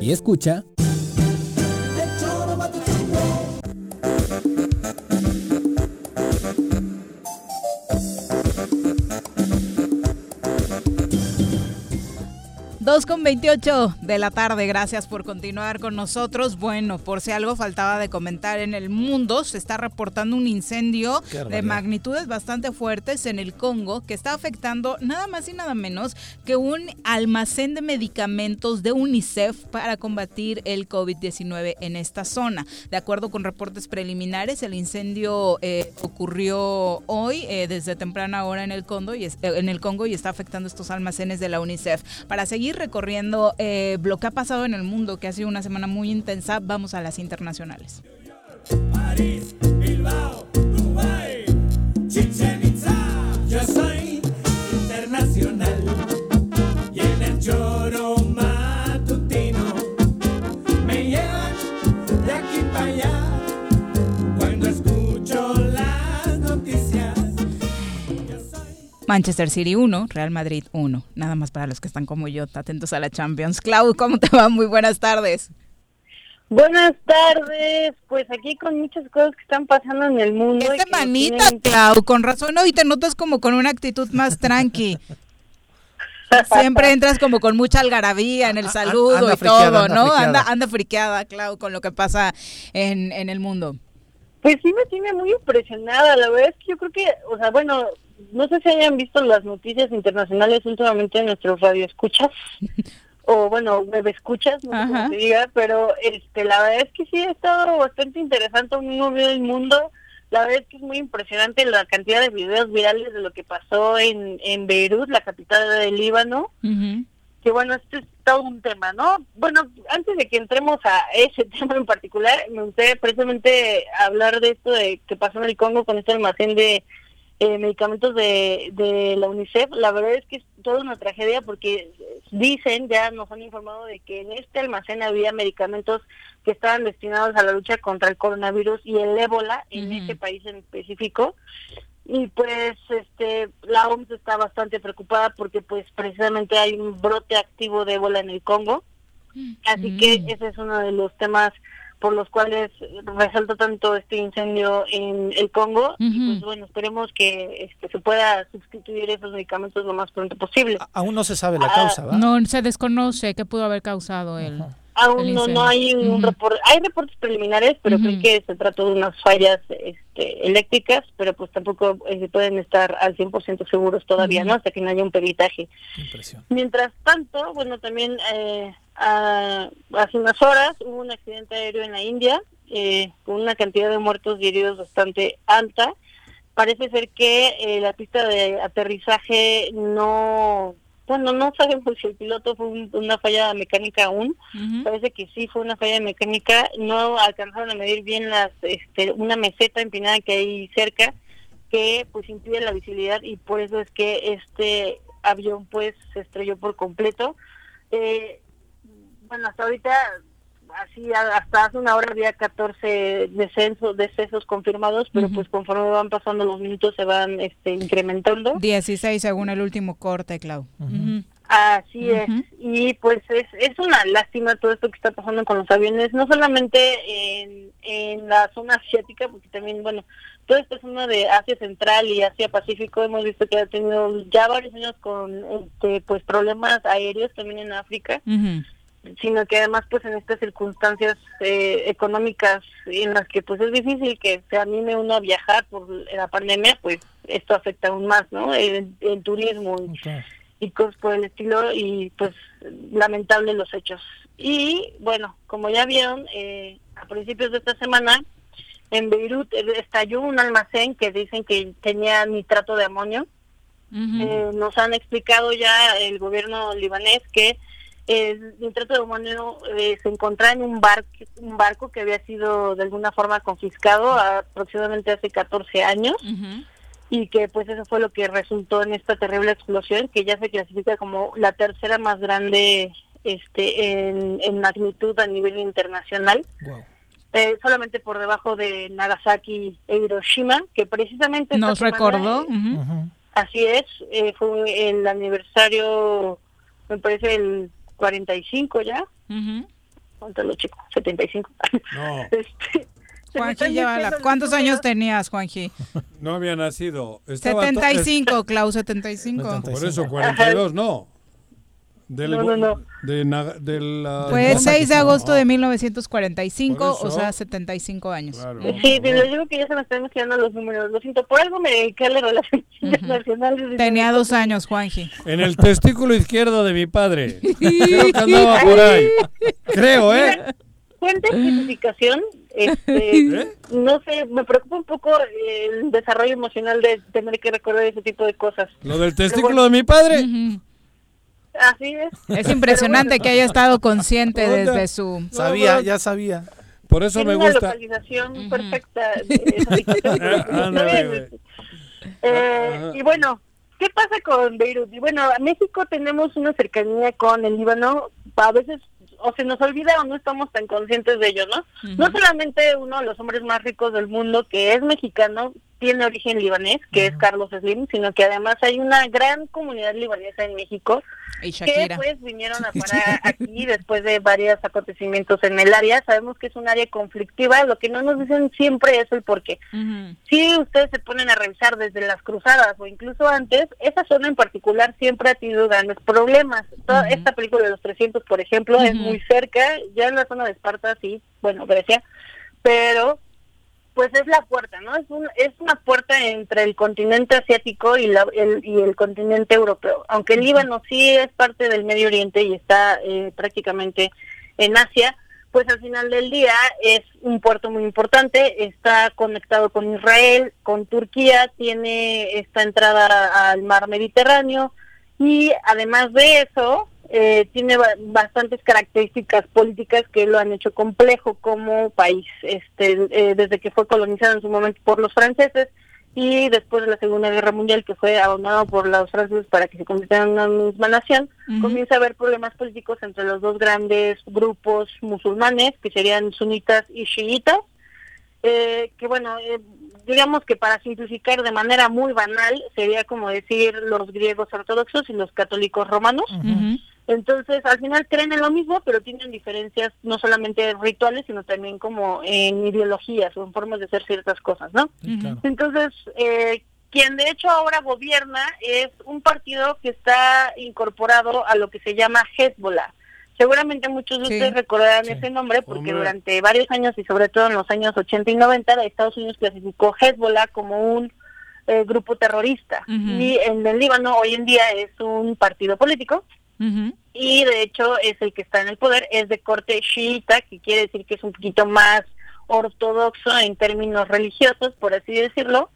Y escucha. Con 28 de la tarde, gracias por continuar con nosotros. Bueno, por si algo faltaba de comentar en el mundo, se está reportando un incendio de magnitudes bastante fuertes en el Congo que está afectando nada más y nada menos que un almacén de medicamentos de UNICEF para combatir el COVID-19 en esta zona. De acuerdo con reportes preliminares, el incendio eh, ocurrió hoy eh, desde temprana hora en el Congo y es- eh, en el Congo y está afectando estos almacenes de la UNICEF. Para seguir recorriendo eh, lo que ha pasado en el mundo, que ha sido una semana muy intensa, vamos a las internacionales. Manchester City 1, Real Madrid 1. Nada más para los que están como yo, atentos a la Champions. Clau, ¿cómo te va? Muy buenas tardes. Buenas tardes, pues aquí con muchas cosas que están pasando en el mundo. ¡Qué semanita, Clau! Con razón hoy te notas como con una actitud más tranqui. Siempre entras como con mucha algarabía en el saludo anda y friqueada, todo, anda ¿no? friqueada. Anda, anda friqueada, Clau, con lo que pasa en, en el mundo. Pues sí me tiene muy impresionada, la verdad es que yo creo que, o sea, bueno, no sé si hayan visto las noticias internacionales últimamente en nuestros radioescuchas, o bueno, web escuchas, no sé cómo se diga, pero este, la verdad es que sí ha estado bastante interesante un nuevo video del mundo, la verdad es que es muy impresionante la cantidad de videos virales de lo que pasó en, en Beirut, la capital del Líbano, que bueno, este es todo un tema, ¿no? Bueno, antes de que entremos a ese tema en particular, me gustaría precisamente hablar de esto de que pasó en el Congo con este almacén de eh, medicamentos de, de la UNICEF. La verdad es que es toda una tragedia porque dicen, ya nos han informado de que en este almacén había medicamentos que estaban destinados a la lucha contra el coronavirus y el ébola en ese país en específico. Y pues este la OMS está bastante preocupada porque pues precisamente hay un brote activo de ébola en el Congo. Así que ese es uno de los temas por los cuales resalta tanto este incendio en el Congo y pues bueno esperemos que este, se pueda sustituir esos medicamentos lo más pronto posible Aún no se sabe la causa, ¿va? No, se desconoce qué pudo haber causado el, Aún el no, no hay un Ujú. reporte, hay reportes preliminares, pero creo que se trata de unas fallas este, eléctricas, pero pues tampoco eh, se pueden estar al 100% seguros todavía, ¿no? Hasta que no haya un peritaje. Mientras tanto, bueno, también eh, a- hace unas horas hubo un accidente aéreo en la India eh, con una cantidad de muertos y heridos bastante alta. Parece ser que eh, la pista de aterrizaje no, bueno, no sabemos si el piloto fue un- una falla mecánica aún. Parece que sí fue una falla mecánica. No alcanzaron a medir bien las, este, una meseta empinada que hay cerca que pues impide la visibilidad y por eso es que este avión pues se estrelló por completo. Eh, bueno, hasta ahorita, así hasta hace una hora había 14 descensos, decesos confirmados, pero pues conforme van pasando los minutos se van este, incrementando. 16 según el último corte, Clau. Así es. Y pues es, es una lástima todo esto que está pasando con los aviones, no solamente en, en la zona asiática, porque también, bueno, toda esta zona de Asia Central y Asia Pacífico hemos visto que ha tenido ya varios años con este, pues problemas aéreos también en África. Sino que además pues en estas circunstancias eh, económicas en las que pues es difícil que se anime uno a viajar por la pandemia, pues esto afecta aún más, ¿no? El, el turismo y, y cosas por el estilo y pues lamentable los hechos. Y bueno, como ya vieron, eh, a principios de esta semana en Beirut eh, estalló un almacén que dicen que tenía nitrato de amonio. Eh, nos han explicado ya el gobierno libanés que el nitrato de amonio eh, se encontraba en un, bar, un barco que había sido de alguna forma confiscado aproximadamente hace 14 años y que pues eso fue lo que resultó en esta terrible explosión que ya se clasifica como la tercera más grande este en, en magnitud a nivel internacional. Eh, solamente por debajo de Nagasaki e Hiroshima, que precisamente... Nos semana, recordó. Así es, eh, fue el aniversario, me parece el 45 ya. Ujú. ¿Cuánto lo chico? 75. No, Este, Juanji lleva la- los ¿Cuántos años tenías, Juanji? no había nacido. Estaba to- 75, Clau, 75. Por eso, 42, no. Del, No, no, no. De, del, Fue el ¿no? 6 de agosto de 1945, Por o sea, 75 años. Sí, te lo digo que ya se me están mezclando los números. Lo siento, por algo me dediqué a las relaciones internacionales. y Tenía dos años, Juanji. En el testículo izquierdo de mi padre. Creo que andaba por ahí. Creo, ¿eh? Fuente de justificación, este, no sé, me preocupa un poco el desarrollo emocional de tener que recordar ese tipo de cosas. Lo del testículo de mi padre. Así es. Es impresionante que haya estado consciente desde su... Sabía, ya sabía. Por eso Tiene me una gusta. localización perfecta. Ah. Eh, y bueno, ¿qué pasa con Beirut? Y bueno, a México tenemos una cercanía con el Líbano, a veces o se nos olvida o no estamos tan conscientes de ello, ¿no? No solamente uno de los hombres más ricos del mundo, que es mexicano, tiene origen libanés, que es Carlos Slim, sino que además hay una gran comunidad libanesa en México que pues vinieron a parar aquí después de varios acontecimientos en el área. Sabemos que es un área conflictiva, lo que no nos dicen siempre es el por qué. Si ustedes se ponen a revisar desde las cruzadas o incluso antes, esa zona en particular siempre ha tenido grandes problemas. Toda esta película de los 300, por ejemplo, es muy cerca, ya en la zona de Esparta, sí, bueno, Grecia, pero pues es la puerta, ¿no? Es, un, es una puerta entre el continente asiático y, la, el, y el continente europeo. Aunque el Líbano sí es parte del Medio Oriente y está eh, prácticamente en Asia, pues al final del día es un puerto muy importante, está conectado con Israel, con Turquía, tiene esta entrada al mar Mediterráneo y además de eso eh, tiene ba- bastantes características políticas que lo han hecho complejo como país, este, eh, desde que fue colonizado en su momento por los franceses y después de la Segunda Guerra Mundial que fue abandonado por los franceses para que se convirtiera en una misma nación, comienza a haber problemas políticos entre los dos grandes grupos musulmanes que serían sunitas y chiitas, eh, que bueno, eh, digamos que para simplificar de manera muy banal sería como decir los griegos ortodoxos y los católicos romanos. Entonces, al final creen en lo mismo, pero tienen diferencias no solamente rituales, sino también como en ideologías o en formas de hacer ciertas cosas, ¿no? Entonces, eh, quien de hecho ahora gobierna es un partido que está incorporado a lo que se llama Hezbollah. Seguramente muchos de Sí. ustedes recordarán ese nombre porque Hombre. durante varios años y sobre todo en los años 80 y 90 Estados Unidos clasificó Hezbollah como un eh, grupo terrorista y en el Líbano hoy en día es un partido político y de hecho es el que está en el poder, es de corte chiita, que quiere decir que es un poquito más ortodoxo en términos religiosos, por así decirlo.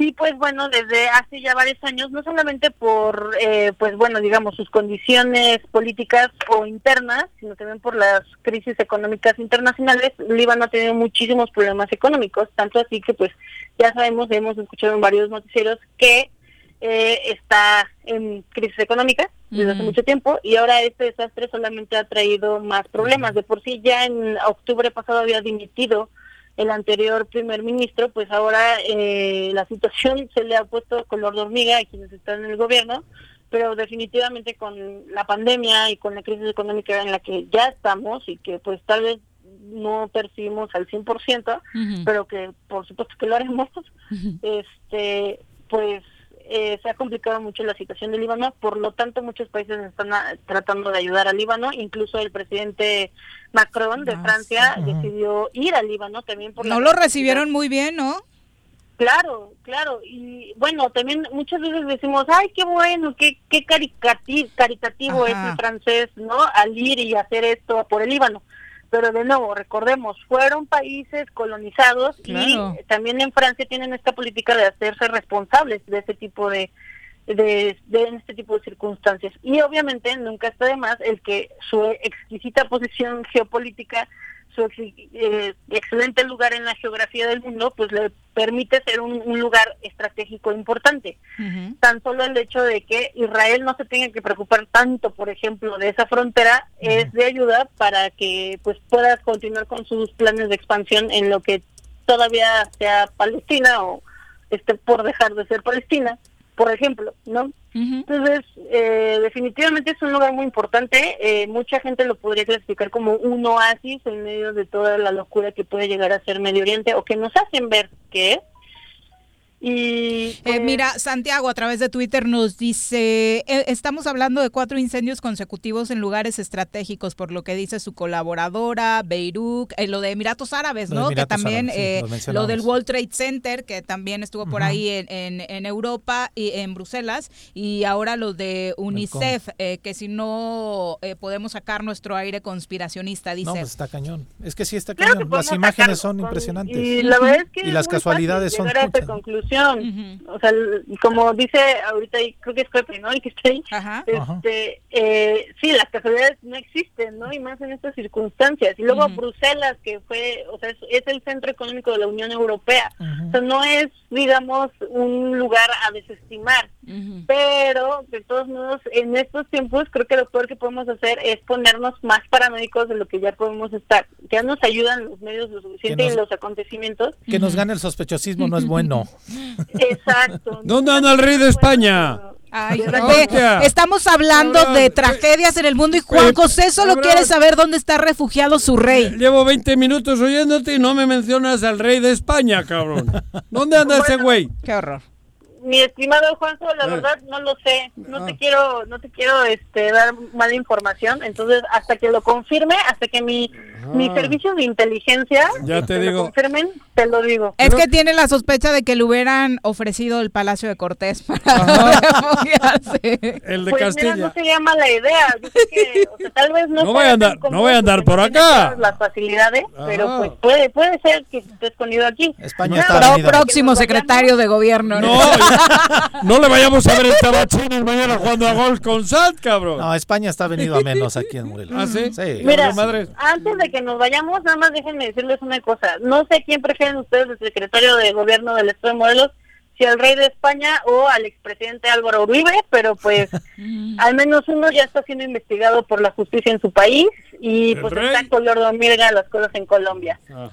Y pues bueno, desde hace ya varios años, no solamente por, eh, pues bueno, digamos, sus condiciones políticas o internas, sino también por las crisis económicas internacionales, Líbano ha tenido muchísimos problemas económicos, tanto así que pues ya sabemos, hemos escuchado en varios noticieros que eh, está en crisis económica desde hace mucho tiempo y ahora este desastre solamente ha traído más problemas. De por sí ya en octubre pasado había dimitido el anterior primer ministro, pues ahora eh, la situación se le ha puesto color de hormiga a quienes están en el gobierno, pero definitivamente con la pandemia y con la crisis económica en la que ya estamos y que pues tal vez no percibimos al 100%, Ujú. pero que por supuesto que lo haremos, este pues eh, se ha complicado mucho la situación del Líbano, por lo tanto muchos países están ah, tratando de ayudar al Líbano, incluso el presidente Macron de Ah, Francia sí. Decidió ir al Líbano también por la No lo recibieron muy bien, ¿no? Claro, claro. Y bueno, también muchas veces decimos, ay, qué bueno, qué, qué caritativo es el francés, ¿no? Al ir y hacer esto por el Líbano. Pero de nuevo, recordemos, fueron países colonizados Claro. y también en Francia tienen esta política de hacerse responsables de ese tipo de, de, de este tipo de circunstancias. Y obviamente nunca está de más el que su exquisita posición geopolítica, su eh, excelente lugar en la geografía del mundo, pues le permite ser un, un lugar estratégico importante. Tan solo el hecho de que Israel no se tenga que preocupar tanto, por ejemplo, de esa frontera es de ayuda para que pues pueda continuar con sus planes de expansión en lo que todavía sea Palestina o esté por dejar de ser Palestina, por ejemplo, ¿no? Entonces, eh, definitivamente es un lugar muy importante. eh, mucha gente lo podría clasificar como un oasis en medio de toda la locura que puede llegar a ser Medio Oriente o que nos hacen ver que es. Y Eh, mira, Santiago a través de Twitter nos dice, eh, estamos hablando de cuatro incendios consecutivos en lugares estratégicos, por lo que dice su colaboradora, Beirut, eh, lo de Emiratos Árabes, ¿no? que también, Árabes, sí, eh, lo del World Trade Center, que también estuvo por ahí en, en- en Europa y en Bruselas, y ahora lo de UNICEF, eh, que si no eh, podemos sacar nuestro aire conspiracionista, dice. No, pues está cañón. Es que sí está Claro cañón. Las imágenes sacarlo son con- impresionantes. Y la verdad es que Y es las casualidades son O sea, como dice ahorita, creo que es Pepe, ¿no? El que está ahí. Este, eh, sí, las casualidades no existen, ¿no? Y más en estas circunstancias. Y luego Bruselas, que fue, o sea, es, es el centro económico de la Unión Europea. O sea, no es, digamos, un lugar a desestimar. Pero, de todos modos, en estos tiempos creo que lo peor que podemos hacer es ponernos más paranoicos de lo que ya podemos estar. Ya nos ayudan los medios lo suficiente nos- y los acontecimientos. Que nos gane el sospechosismo no es bueno. Exacto. ¿Dónde anda el rey de España? Ay, estamos hablando de tragedias en el mundo y Juan José solo quiere saber dónde está refugiado su rey. Llevo 20 minutos oyéndote y no me mencionas al rey de España, cabrón. ¿Dónde anda ese güey? Qué horror. Mi estimado Juanjo, la verdad no lo sé. No te quiero, no te quiero este dar mala información. Entonces, hasta que lo confirme, hasta que mi mis servicios de inteligencia Ya te lo digo. confirmen, te lo digo. Es que tiene la sospecha de que le hubieran ofrecido el Palacio de Cortés para refugiarse. El de Pues Castilla. mira, no sería mala idea. Yo creo que, o sea, tal vez no. No voy a andar- no voy a andar por acá. Las facilidades, pero Ajá. pues puede, puede ser que esté escondido aquí. España No, está pero. Próximo secretario de gobierno. No, no le vayamos a ver el tabachines mañana jugando a golf con Sat, cabrón. No, España está venido a menos aquí en Morelos. ¿Ah, sí? Sí. Mira, madre. antes de que nos vayamos, nada más déjenme decirles una cosa. No sé quién prefieren ustedes el secretario de gobierno del Estado de Morelos, si al rey de España o al expresidente Álvaro Uribe, pero pues al menos uno ya está siendo investigado por la justicia en su país y ¿El pues está color de hormiga las cosas en Colombia. Ah,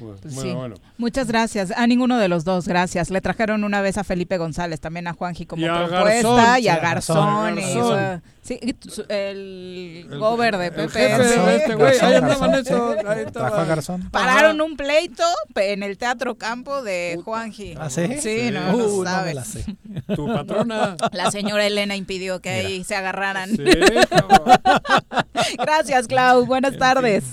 bueno, Pues bueno, sí. bueno. Muchas gracias. A ninguno de los dos, gracias. Le trajeron una vez a Felipe González, también a Juanji como Y a propuesta Garzón. y a Garzón. Y. Sí, el, gober de Pepe. Pararon un pleito en el Teatro Campo de Juanji. ¿Ah, sí? Sí, no, Uh, no la sé. Tu patrona. La señora Elena impidió que ahí se agarraran. Gracias, Clau. Buenas tardes.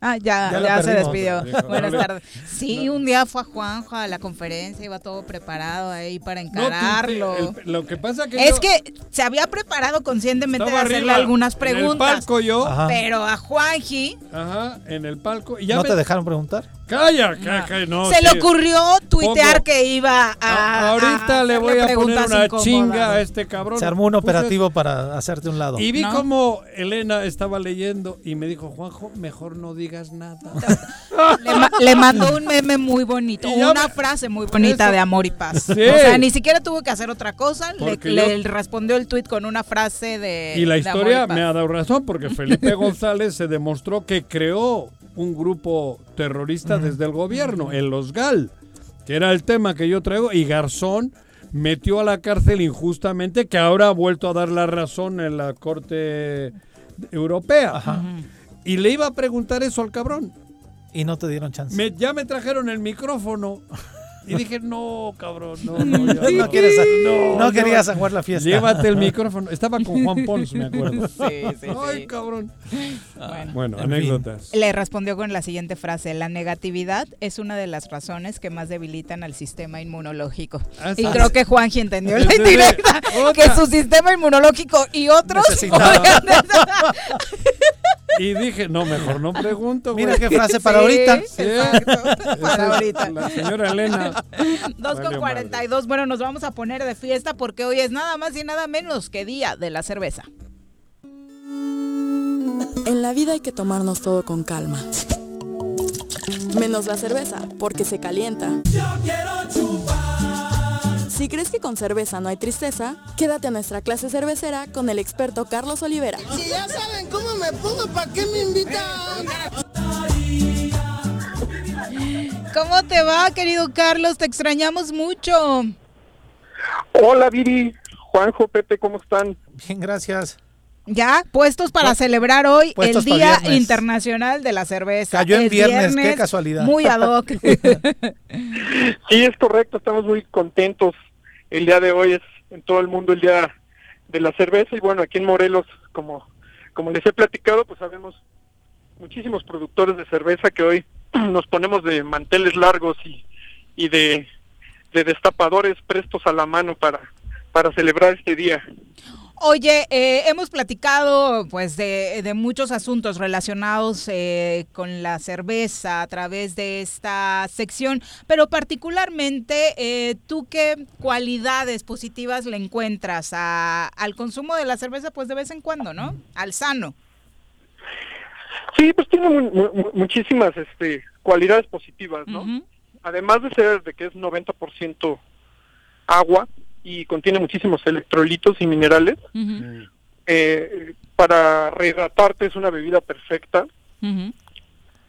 Ah, ya, Ya se despidió. Dijo, Buenas tardes. Sí, un día fue a Juanjo a la conferencia, iba todo preparado ahí para No, encararlo. el- lo que pasa que es yo- que se había preparado conscientemente de hacerle arriba, algunas en el preguntas. palco yo. Ajá. Pero a Juanji Ajá, en el palco. Y ya ¿No me- te dejaron preguntar? Calla, calla, calla, no, se sí. le ocurrió tuitear Pongo- que iba a. A- ahorita a le voy a poner preguntas una incómodas. chinga a este cabrón. Se armó un Puse- operativo para hacerte un lado. Y vi ¿No? como Elena estaba leyendo y me dijo, Juanjo, mejor no digas nada. Le, ma- le mandó un meme muy bonito, una me- frase muy bonita Eso. de amor y paz. Sí. O sea, ni siquiera tuvo que hacer otra cosa, le, respondió el tuit con una frase de Y la de amor historia paz. me ha dado razón porque Felipe González se demostró que creó un grupo terrorista desde el gobierno, el Los Gal, que era el tema que yo traigo, y Garzón metió a la cárcel injustamente, que ahora ha vuelto a dar la razón en la Corte Europea. Y le iba a preguntar eso al cabrón. Y no te dieron chance. Me- ya me trajeron el micrófono Y dije, no, cabrón, no, no, ya No quieres- no querías aguar la fiesta. Llévate el micrófono. Estaba con Juan Pons, me acuerdo. Sí, sí, Ay, sí. cabrón. Bueno. Bueno, En fin. anécdotas. Le respondió con la siguiente frase, la negatividad es una de las razones que más debilitan al sistema inmunológico. Ah, y creo que Juanji entendió la indirecta, Otra. que su sistema inmunológico y otros... Y dije, no, mejor no pregunto. Mira güey. qué frase para Sí, ahorita. Sí. exacto, para ahorita. La señora Elena. 2 con Vale, 42. Bueno, nos vamos a poner de fiesta porque hoy es nada más y nada menos que día de la cerveza. En la vida hay que tomarnos todo con calma. Menos la cerveza, porque se calienta. Si crees que con cerveza no hay tristeza, quédate a nuestra clase cervecera con el experto Carlos Olivera. Si ya saben cómo me pongo, ¿para qué me invitan? ¿Cómo te va, querido Carlos? Te extrañamos mucho. Hola Viri, Juanjo, Pepe, ¿cómo están? Bien, gracias. Ya, puestos para celebrar hoy el Día viernes. Internacional de la Cerveza. Cayó en Es viernes, qué casualidad. Muy ad hoc. Sí, es correcto, estamos muy contentos. El día de hoy es en todo el mundo el Día de la Cerveza y bueno, aquí en Morelos, como, como les he platicado, pues sabemos muchísimos productores de cerveza que hoy nos ponemos de manteles largos y, y de, de destapadores prestos a la mano para, para celebrar este día. Oye, eh, hemos platicado pues de, de muchos asuntos relacionados eh, con la cerveza a través de esta sección, pero particularmente eh, tú qué cualidades positivas le encuentras a- al consumo de la cerveza pues de vez en cuando, ¿no? Al sano. Sí, pues tiene mu- mu- muchísimas este, cualidades positivas, ¿no? Además de ser de que es 90% agua y contiene muchísimos electrolitos y minerales, eh, para rehidratarte es una bebida perfecta.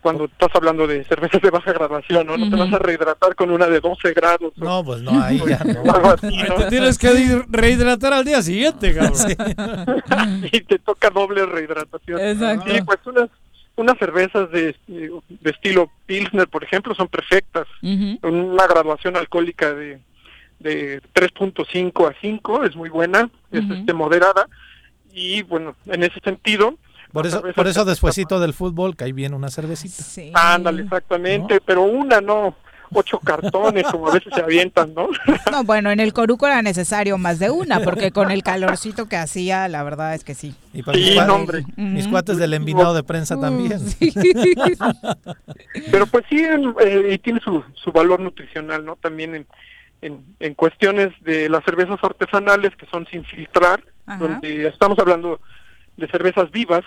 Cuando estás hablando de cervezas de baja graduación, ¿no? No te vas a rehidratar con una de 12 grados. o- No, pues no, ahí ya no. algo así, ¿no? Te tienes que rehidratar al día siguiente, cabrón. y te toca doble rehidratación. Exacto. Sí, pues unas, unas cervezas de, de estilo Pilsner, por ejemplo, son perfectas. Con una graduación alcohólica de, de 3.5 a 5, es muy buena, es este, moderada. Y bueno, en ese sentido... Por eso, por eso despuesito del fútbol cae bien una cervecita. Ándale, exactamente, pero una no, ocho cartones, como a veces se avientan, ¿no? No, bueno, en el Coruco era necesario más de una, porque con el calorcito que hacía, la verdad es que sí. Y para Sí, mis, cua- no, hombre. mis cuates del envinado de prensa también. Pero pues sí, eh, y tiene su, su valor nutricional, ¿no? También en, en, en cuestiones de las cervezas artesanales que son sin filtrar, Ajá. donde estamos hablando de cervezas vivas,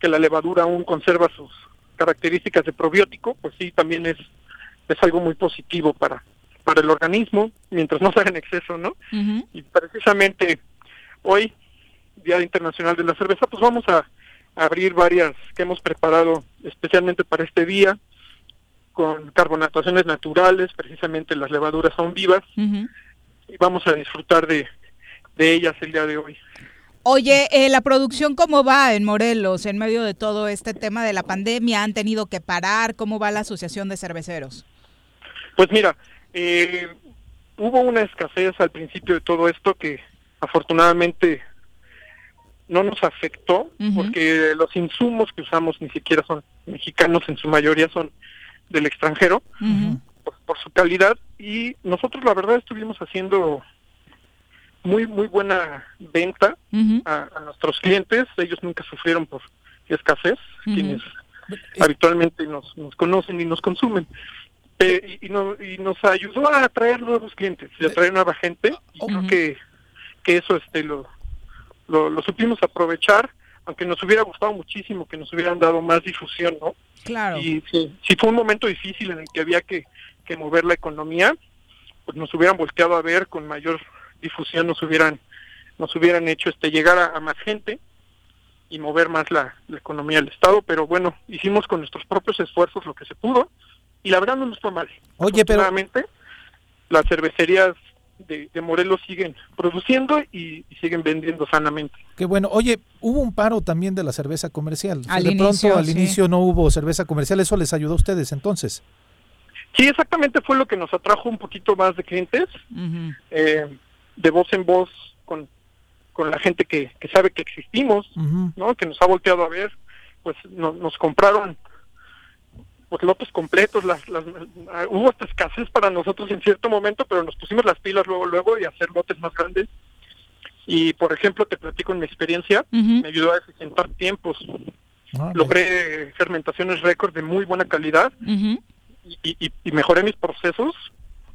que la levadura aún conserva sus características de probiótico, pues sí, también es, es algo muy positivo para, para el organismo, mientras no se haga en exceso, ¿no? Y precisamente hoy, Día Internacional de la Cerveza, pues vamos a abrir varias que hemos preparado especialmente para este día, con carbonataciones naturales, precisamente las levaduras son vivas, y vamos a disfrutar de, de ellas el día de hoy. Oye, eh, la producción, ¿cómo va en Morelos en medio de todo este tema de la pandemia? ¿Han tenido que parar? ¿Cómo va la Asociación de Cerveceros? Pues mira, eh, hubo una escasez al principio de todo esto que afortunadamente no nos afectó porque los insumos que usamos ni siquiera son mexicanos, en su mayoría son del extranjero por, por su calidad y nosotros la verdad estuvimos haciendo muy muy buena venta a, a nuestros clientes, ellos nunca sufrieron por escasez, quienes habitualmente nos, nos conocen y nos consumen. Pe- y, y no- y nos ayudó a atraer nuevos clientes y a atraer nueva gente. Y creo que, que eso este lo, lo, lo supimos aprovechar aunque nos hubiera gustado muchísimo que nos hubieran dado más difusión no Claro. y si, si fue un momento difícil en el que había que, que mover la economía. Pues nos hubieran volteado a ver con mayor difusión nos hubieran nos hubieran hecho este llegar a, a más gente y mover más la, la economía del estado. Pero bueno hicimos con nuestros propios esfuerzos lo que se pudo y la verdad no nos fue mal. Oye, pero- las cervecerías de, de Morelos siguen produciendo y, y siguen vendiendo sanamente Qué bueno. Oye, hubo un paro también de la cerveza comercial. Al de inicio, pronto al sí. inicio no hubo cerveza comercial. ¿Eso les ayudó a ustedes entonces? Sí, exactamente fue lo que nos atrajo un poquito más de clientes, eh, de voz en voz con, con la gente que, que sabe que existimos, ¿no? Que nos ha volteado a ver, pues no- nos compraron pues lotes completos, las, las, ah, hubo hasta escasez para nosotros en cierto momento, pero nos pusimos las pilas luego luego y hacer lotes más grandes. Y por ejemplo, te platico en mi experiencia, me ayudó a eficientar tiempos. Logré fermentaciones récord de muy buena calidad y, y- y mejoré mis procesos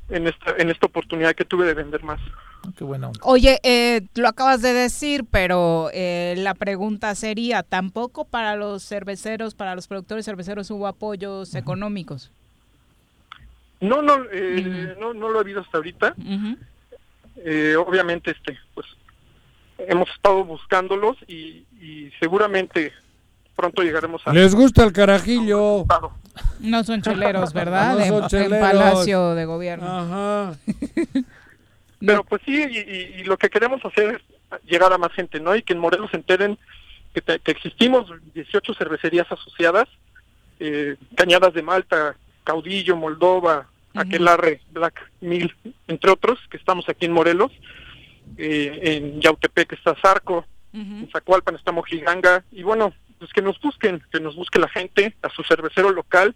en esta en esta oportunidad que tuve de vender más. Qué bueno. Oye, eh, lo acabas de decir, pero eh, la pregunta sería, ¿tampoco para los cerveceros, para los productores cerveceros hubo apoyos económicos? No, no, eh, no, no lo ha habido hasta ahorita. Eh, obviamente, este, pues, hemos estado buscándolos y, y seguramente pronto llegaremos a. Les gusta el carajillo. No son cheleros, ¿verdad? No En- son en. Palacio de Gobierno. Ajá. Pero pues sí, y, y- y lo que queremos hacer es llegar a más gente, ¿no? Y que en Morelos se enteren que, te- que existimos 18 cervecerías asociadas, eh, Cañadas de Malta, Caudillo, Moldova, Aquelarre, Black Mill, entre otros, que estamos aquí en Morelos. Eh, en Yautepec está Zarco, en Zacualpan está Mojiganga, y bueno, pues que nos busquen, que nos busque la gente, a su cervecero local,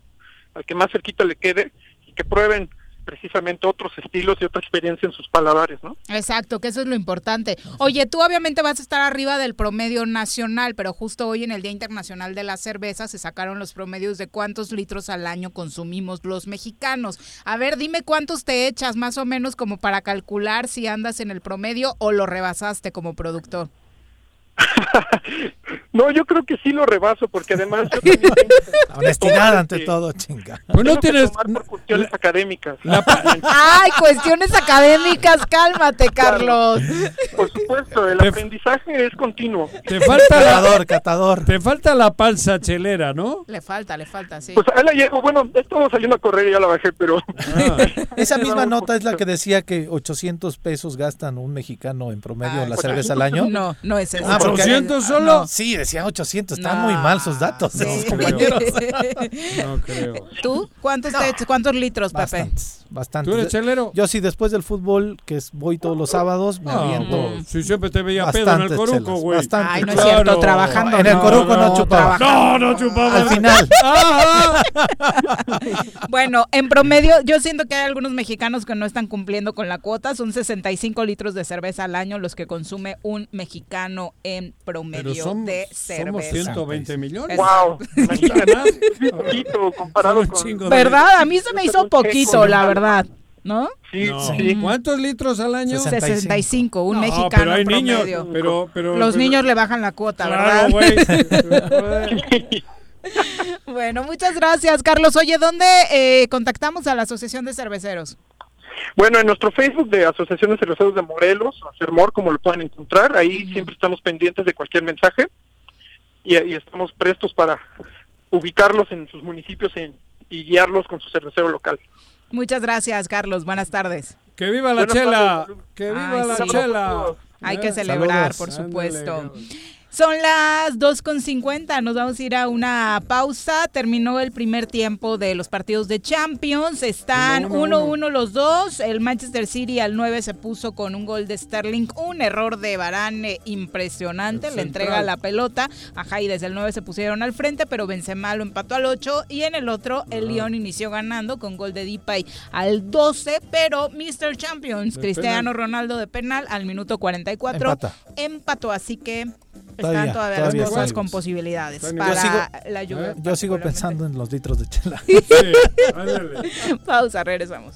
al que más cerquita le quede, y que prueben precisamente otros estilos y otra experiencia en sus paladares, ¿no? Exacto, que eso es lo importante. Oye, tú obviamente vas a estar arriba del promedio nacional, pero justo hoy en el Día Internacional de la Cerveza se sacaron los promedios de cuántos litros al año consumimos los mexicanos. A ver, dime cuántos te echas más o menos como para calcular si andas en el promedio o lo rebasaste como productor. No, yo creo que sí lo rebaso, porque además yo también tengo- Honestidad ante este, todo, chinga. Pues no tienes- tomar por cuestiones académicas. Ay, cuestiones académicas, cálmate, Carlos. Por supuesto, el aprendizaje es continuo. Te falta Catador, catador. Te falta la panza chelera, ¿no? Le falta, le falta, sí. Pues ahí la llevo, bueno, he estado saliendo a correr y ya la bajé, pero... Esa misma nota es la que decía que 800 pesos gastan un mexicano en promedio en la cerveza al año. No, no es eso. Ah, ¿800 solo? No, sí, decía 800. Están muy mal sus datos, esos compañeros. No creo. ¿Tú? ¿Cuántos, te echas- ¿Cuántos litros, Pepe? Bastantes, bastantes. ¿Tú eres chelero? Yo sí, después del fútbol, que es, voy todos los sábados, me Ah, aviento. no, si siempre te veía pedo en el coruco, güey. bastantes. Ay, no es cierto, trabajando. En el no, coruco no, no, chupaba. No, no chupaba. Al final. Bueno, en promedio, yo siento que hay algunos mexicanos que no están cumpliendo con la cuota. Son 65 litros de cerveza al año los que consume un mexicano en promedio Pero somos, de somos cerveza. 120 millones. Wow, poquito comparado Un con... chingo de- ¿Verdad? A mí se me hizo poquito, la verdad. ¿No? Sí, No. sí. ¿Cuántos litros al año? 65, un No, mexicano pero hay en niños, promedio. pero- pero- Los pero- niños le bajan la cuota, Claro, ¿verdad? bueno, muchas gracias, Carlos. Oye, ¿dónde eh, contactamos a la Asociación de Cerveceros? Bueno, en nuestro Facebook de Asociación de Cerveceros de Morelos, o Acermor, como lo pueden encontrar, ahí siempre estamos pendientes de cualquier mensaje y, y estamos prestos para ubicarlos en sus municipios en- y guiarlos con su cervecero local. Muchas gracias, Carlos. Buenas tardes. Que viva la Buenas chela. tardes. Que viva Ay, la sí. chela. Hay que Eh, celebrar, saludos. por supuesto. Ándale. Son las 2.50, nos vamos a ir a una pausa. Terminó el primer tiempo de los partidos de Champions. Están Uno, uno, 1-1 los dos. El Manchester City al 9 se puso con un gol de Sterling. Un error de Varane impresionante. Le entrega la pelota. Ajá, y desde el 9 se pusieron al frente, pero Benzema lo empató al 8. Y en el otro, el Lyon inició ganando con gol de Depay al 12. Pero Mr. Champions, De Cristiano penal. Ronaldo de penal al minuto 44 Empata. empató. Así que Todavía, están todavía, todavía las cosas con posibilidades Yo para sigo- la lluvia. Yo sigo pensando en los litros de chela. Pausa, regresamos.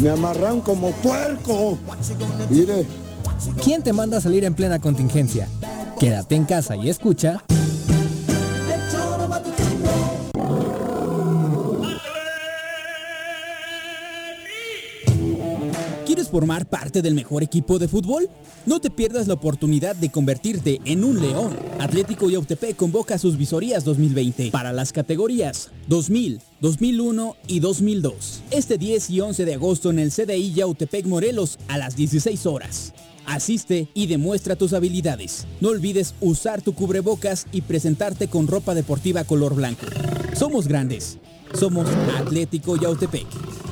Me amarran como puerco. Mire. ¿Quién te manda a salir en plena contingencia? Quédate en casa y escucha. ¿Quieres formar parte del mejor equipo de fútbol? No te pierdas la oportunidad de convertirte en un león. Atlético Yautepec convoca sus visorías 2020 para las categorías 2000, 2001 y 2002. Este 10 y 11 de agosto en el CDI Yautepec Morelos a las 16 horas. Asiste y demuestra tus habilidades. No olvides usar tu cubrebocas y presentarte con ropa deportiva color blanco. Somos grandes. Somos Atlético Yautepec.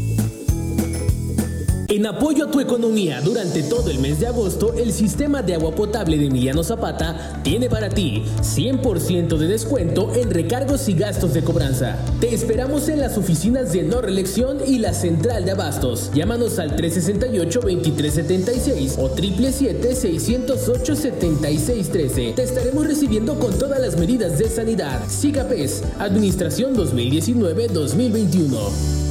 En apoyo a tu economía durante todo el mes de agosto, el sistema de agua potable de Emiliano Zapata tiene para ti 100% de descuento en recargos y gastos de cobranza. Te esperamos en las oficinas de no reelección y la central de abastos. Llámanos al 368-2376 o 777-608-7613. Te estaremos recibiendo con todas las medidas de sanidad. SIGAPES, Administración 2019-2021.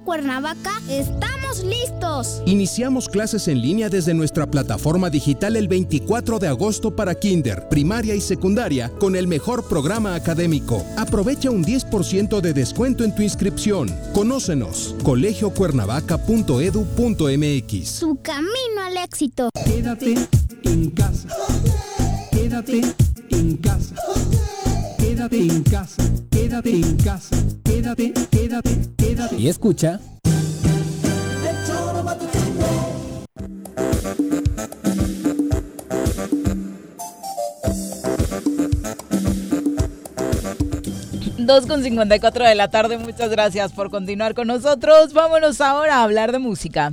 Cuernavaca estamos listos. Iniciamos clases en línea desde nuestra plataforma digital el 24 de agosto para kinder, primaria y secundaria con el mejor programa académico. Aprovecha un 10% de descuento en tu inscripción. Conócenos. colegiocuernavaca.edu.mx. Su camino al éxito. Quédate en casa. Quédate en casa. Quédate en casa. Quédate en casa. Quédate, quédate, quédate. Y escucha. Dos con 54 de la tarde, muchas gracias por continuar con nosotros. Vámonos ahora a hablar de música.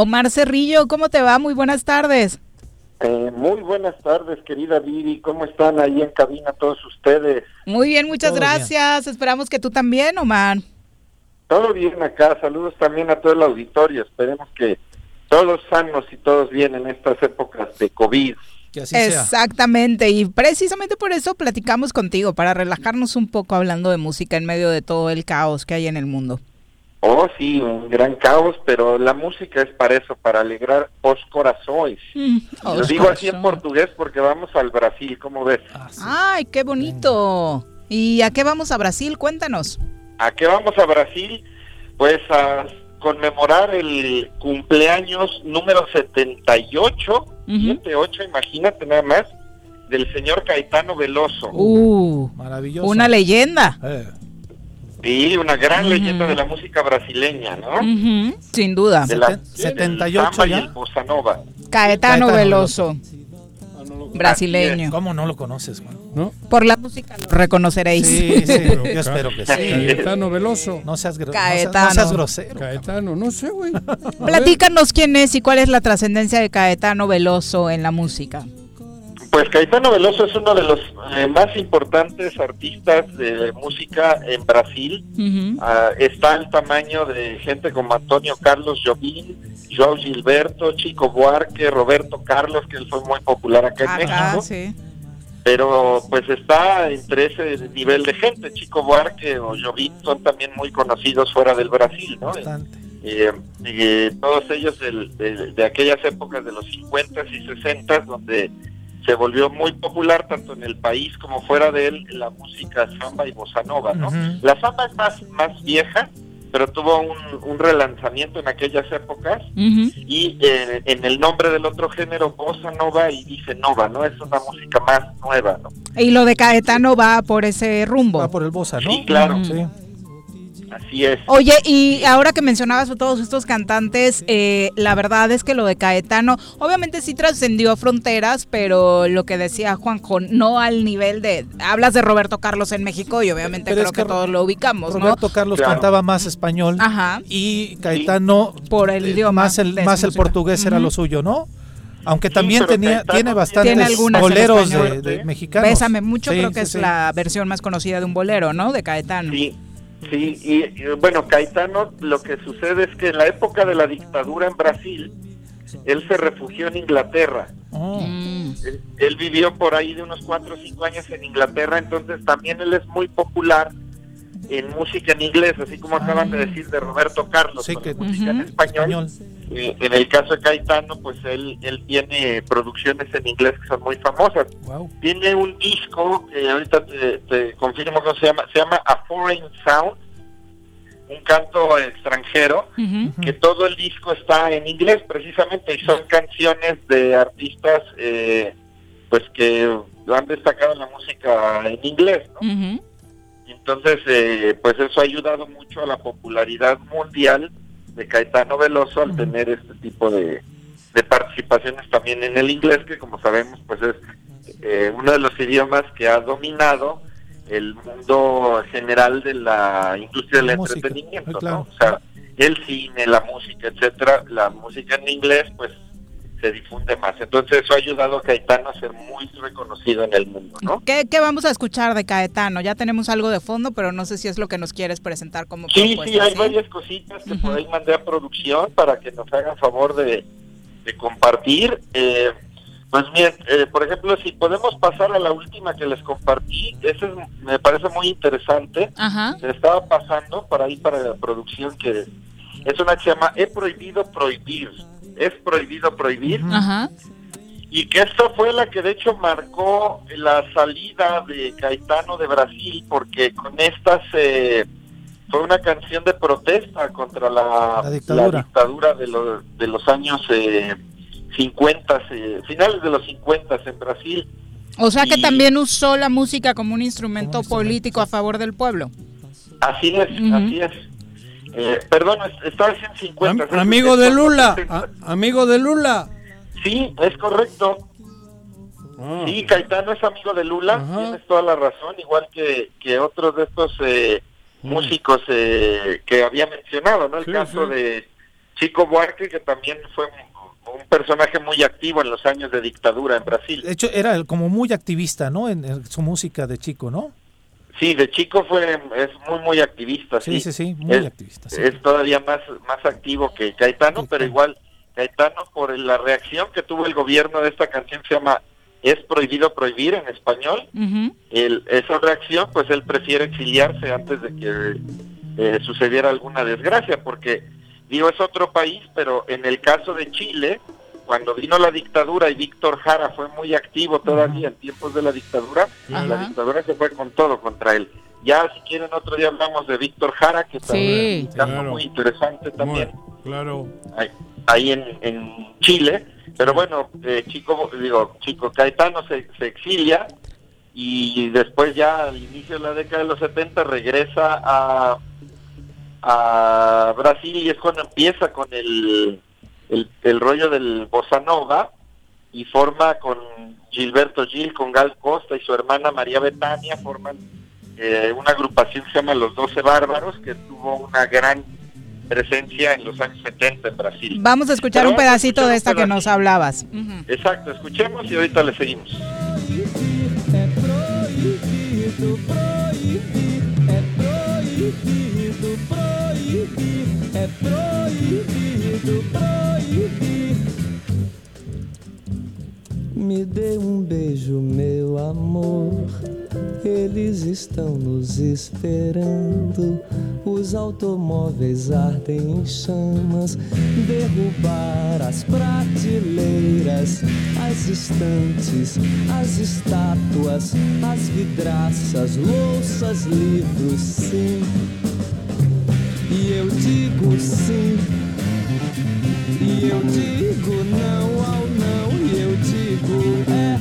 Omar Cerrillo, ¿cómo te va? Muy buenas tardes. Eh, muy buenas tardes, querida Viri. ¿Cómo están ahí en cabina todos ustedes? Muy bien, muchas Todo gracias. Esperamos que tú también, Omar. Todo bien acá. Saludos también a todo el auditorio. Esperemos que todos sanos y todos bien en estas épocas de COVID. Exactamente, y precisamente por eso platicamos contigo, para relajarnos un poco hablando de música en medio de todo el caos que hay en el mundo. Oh, sí, un gran caos, pero la música es para eso, para alegrar os corazones. Mm, Lo os digo así en portugués porque vamos al Brasil, ¿cómo ves? Ay, qué bonito. ¿Y a qué vamos a Brasil? Cuéntanos. ¿A qué vamos a Brasil? Pues a conmemorar el cumpleaños número 78, 78, imagínate nada más, del señor Caetano Veloso. Uh, Maravilloso. una leyenda. Sí, una gran leyenda de la música brasileña, ¿no? Ujú, sin duda. De la, Seten- del 78 samba y ya. el bossa nova. Caetano, Caetano Veloso. Brasileño. ¿Cómo no lo conoces, Juan? ¿No? Por la música lo reconoceréis. Sí, sí, yo espero que sí. Caetano Veloso. No seas, gro- Caetano. No seas, no seas grosero. Caetano, no sé, güey. Platícanos quién es y cuál es la trascendencia de Caetano Veloso en la música. Pues Caetano Veloso es uno de los eh, más importantes artistas de música en Brasil. Ah, está al tamaño de gente como Antonio Carlos Jobim, Joao Gilberto, Chico Buarque, Roberto Carlos, que él fue muy popular acá en Acá, México. sí. pero pues está entre ese nivel de gente. Chico Buarque o Jobim son también muy conocidos fuera del Brasil, ¿no? Eh, eh, todos ellos del- de, de aquellas épocas de los 50 y 60 donde se volvió muy popular tanto en el país como fuera de él la música samba y bossa nova, ¿no? La samba es más, más vieja, pero tuvo un, un relanzamiento en aquellas épocas y eh, en el nombre del otro género, bossa nova y dice nova, ¿no? Es una música más nueva, ¿no? Y lo de Caetano va por ese rumbo. Va por el bossa, Sí, claro. Así es. Oye, y ahora que mencionabas a todos estos cantantes, eh, la verdad es que lo de Caetano, obviamente sí trascendió fronteras, pero lo que decía Juanjo, no al nivel de, hablas de Roberto Carlos en México y obviamente Pero creo es que, que todos lo ubicamos, ¿no? Roberto Carlos Claro. cantaba más español Ajá. y Caetano por el eh, idioma más el más el portugués era lo suyo, ¿no? Aunque también tenía Caetano tiene bastantes Tiene boleros de, de mexicanos. Bésame mucho, Sí, creo que sí, es sí. la versión más conocida de un bolero, ¿no? De Caetano. Sí, sí, y, y, bueno, Caetano, lo que sucede es que en la época de la dictadura en Brasil, él se refugió en Inglaterra. Mm. Él, él vivió por ahí de unos cuatro o cinco años en Inglaterra, entonces también él es muy popular en música en inglés, así como acaban de decir de Roberto Carlos, Sí, música en español. Eh, en el caso de Caetano, pues él, él tiene producciones en inglés que son muy famosas. Tiene un disco, que ahorita te, te confirmo cómo se llama, se llama A Foreign Sound, un canto extranjero, que todo el disco está en inglés precisamente y son canciones de artistas eh, pues que han destacado en la música en inglés, ¿no? Entonces, eh, pues eso ha ayudado mucho a la popularidad mundial de Caetano Veloso al tener este tipo de, de participaciones también en el inglés, que como sabemos, pues es eh, uno de los idiomas que ha dominado el mundo general de la industria del entretenimiento. ¿no? O sea, el cine, la música, etcétera, la música en inglés, pues se difunde más. Entonces eso ha ayudado a Caetano a ser muy reconocido en el mundo, ¿no? ¿Qué, qué vamos a escuchar de Caetano? Ya tenemos algo de fondo, pero no sé si es lo que nos quieres presentar como Sí, propuesta. sí, hay varias cositas que por ahí mandé a producción para que nos hagan favor de, de compartir. Eh, pues miren, eh, por ejemplo, si podemos pasar a la última que les compartí, ese es- me parece muy interesante. Ajá. Se estaba pasando para ahí para la producción que es una que se llama He prohibido prohibir. Es prohibido prohibir. Ajá. Y que esta fue la que de hecho marcó la salida de Caetano de Brasil, porque con esta se fue una canción de protesta contra la, La dictadura. la dictadura de, los de los años eh, 50, eh, finales de los 50 en Brasil. O sea que Y- también usó la música como un instrumento político a favor del pueblo. Así es, así es. Eh, perdón, es- estaba diciendo 50. Am- amigo de Lula, a- amigo de Lula. Sí, es correcto. Ah. Sí, Caetano es amigo de Lula, tienes toda la razón, igual que, que otros de estos eh, músicos eh, que había mencionado, ¿no? El Sí, caso sí. de Chico Buarque, que también fue un, un personaje muy activo en los años de dictadura en Brasil. De hecho, era como muy activista, ¿no? En, en su música de chico, ¿no? Sí, de chico fue es muy muy activista, sí. Sí, sí, sí, muy es, activista, sí. Es todavía más más activo que Caetano, pero igual Caetano por la reacción que tuvo el gobierno de esta canción se llama Es prohibido prohibir en español. el- esa reacción, pues él prefiere exiliarse antes de que eh, sucediera alguna desgracia, porque digo es otro país, pero en el caso de Chile, cuando vino la dictadura y Víctor Jara fue muy activo todavía en tiempos de la dictadura, la dictadura se fue con todo contra él. Ya si quieren otro día hablamos de Víctor Jara, que también es un caso Claro. muy interesante también Claro. ahí, ahí en, en Chile. Pero bueno, eh, Chico, digo, Chico Caetano se, se exilia y después ya al inicio de la década de los 70 regresa a, a Brasil y es cuando empieza con el, el, el rollo del bossa nova y forma con Gilberto Gil, con Gal Costa y su hermana María Betania, forman eh, una agrupación que se llama Los Doce Bárbaros, que tuvo una gran presencia en los años 70 en Brasil. Vamos a escuchar Pero un pedacito escuchar de esta que nos hablabas. Exacto, escuchemos y ahorita le seguimos. proibido proibido proibido Me dê um beijo, meu amor. Eles estão nos esperando. Os automóveis ardem em chamas. Derrubar as prateleiras, as estantes, as estátuas, as vidraças, louças, livros, sim. E eu digo sim. E eu digo não ao não. E eu digo é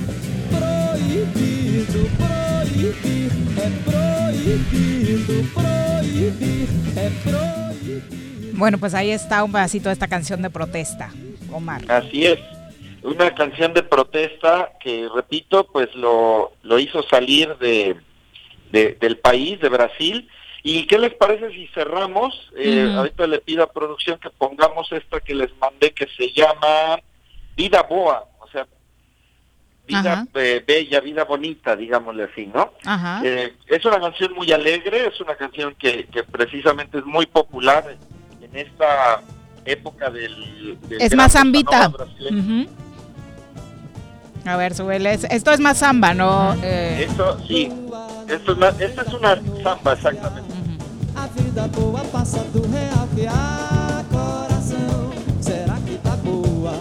proibido, proibir. É proibido, proibir. É proibido. Bueno, pues ahí está un pedacito de esta canción de protesta, Omar. Así es, una canción de protesta que, repito, pues lo, lo hizo salir de, de- del país, de Brasil. ¿Y qué les parece si cerramos? Eh. Ahorita le pido a producción que pongamos esta que les mandé que se llama Vida Boa, o sea, vida eh, bella, vida bonita, digámosle así, ¿no? Eh, es una canción muy alegre, es una canción que, que precisamente es muy popular en esta época del... del Es más. Ujú. A ver, súbele. Es- Esto es más samba, ¿no? Eh, Esto, sí, esto es, una, esta es una samba, exactamente. A vida boa passa do real que há coração. Será que tá boa?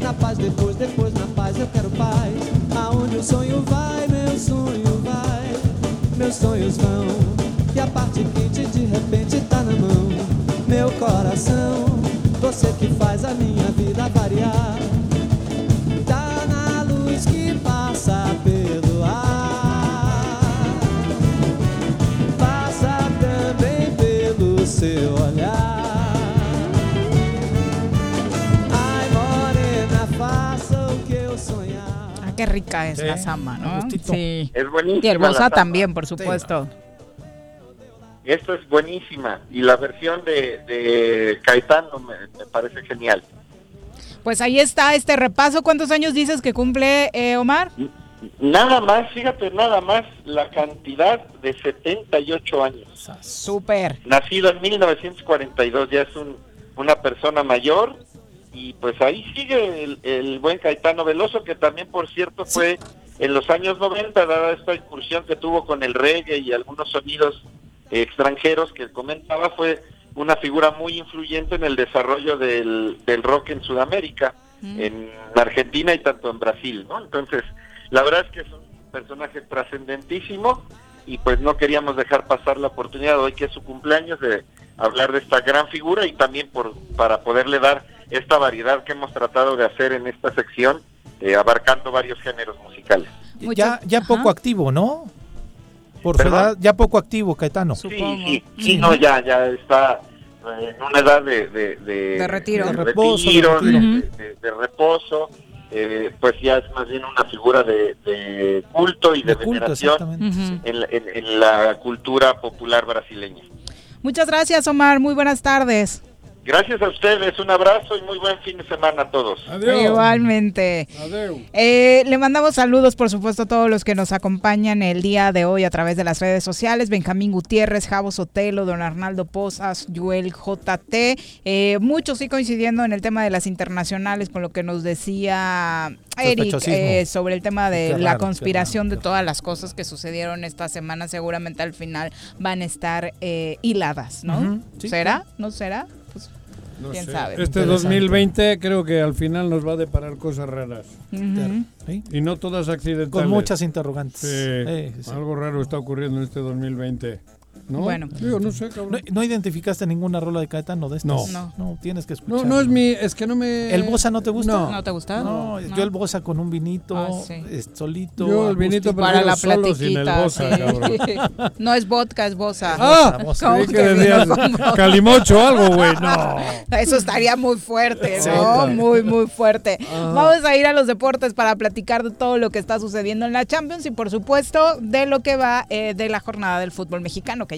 Na paz depois, depois na paz eu quero paz. Aonde o sonho vai, meu sonho vai. Meus sonhos vão. E a parte quente de repente tá na mão. Meu coração, você que faz a minha vida variar. Seu olhar. Ai, morena, faça o que eu sonhar. ah, qué rica es Sí, la samba, ¿no? Sí. Es buenísima Y la samba. también, por supuesto. Esto es buenísima y la versión de, de Caetano me, me parece genial. Pues ahí está este repaso. ¿Cuántos años dices que cumple eh, Omar? Nada más, fíjate, nada más la cantidad de 78 años. Súper. Nacido en 1942, ya es un, una persona mayor y pues ahí sigue el, el buen Caetano Veloso, que también, por cierto, fue en los años 90, dada esta incursión que tuvo con el reggae y algunos sonidos extranjeros que comentaba, fue una figura muy influyente en el desarrollo del, del rock en Sudamérica, en Argentina y tanto en Brasil, ¿no? Entonces, la verdad es que es un personaje trascendentísimo y pues no queríamos dejar pasar la oportunidad hoy que es su cumpleaños de hablar de esta gran figura y también por para poderle dar esta variedad que hemos tratado de hacer en esta sección, eh, abarcando varios géneros musicales. Ya, ya poco activo, ¿no? Por su edad, ya poco activo, Caetano. Sí, sí, sí, no, ya, ya está eh, en una edad de, de, de, De retiro. de De reposo, retiro, de retiro. de- de- de reposo, eh, pues ya es más bien una figura de, de culto y de, De culto, veneración la- en- en la cultura popular brasileña. Muchas gracias, Omar. Muy buenas tardes. Gracias a ustedes, un abrazo y muy buen fin de semana a todos. Igualmente. Eh, le mandamos saludos, por supuesto, a todos los que nos acompañan el día de hoy a través de las redes sociales. Benjamín Gutiérrez, Javo Sotelo, Don Arnaldo Pozas, Joel JT. Eh, muchos sí coincidiendo en el tema de las internacionales con lo que nos decía Eric eh, sobre el tema de la raro, conspiración de todas las cosas que sucedieron esta semana. Seguramente al final van a estar eh, hiladas, ¿no? Ujú, sí, ¿Será? ¿No será? No quién sé. sabe. Este 2020 creo que al final nos va a deparar cosas raras. Y no todas accidentales. Con muchas interrogantes. Sí, Eh, sí. Algo raro está ocurriendo en este 2020. ¿No? Bueno. Digo, no sé, cabrón. ¿No, no identificaste ninguna rola de Caetano de estas? No. No, tienes que escuchar. No, no es mi, es que no me... ¿El Bosa no te gusta? No. ¿No te gusta? No, No. yo el Bosa con un vinito, Ah, sí. es solito. Yo el vinito. Para la solo sin el platiquita. bosa, sí. cabrón. no es vodka, es bosa. Ah, calimocho o algo, güey. No. Eso estaría muy fuerte, Sí, ¿no? claro. Muy, muy fuerte. Vamos a ir a los deportes para platicar de todo lo que está sucediendo en la Champions y, por supuesto, de lo que va eh, de la jornada del fútbol mexicano, que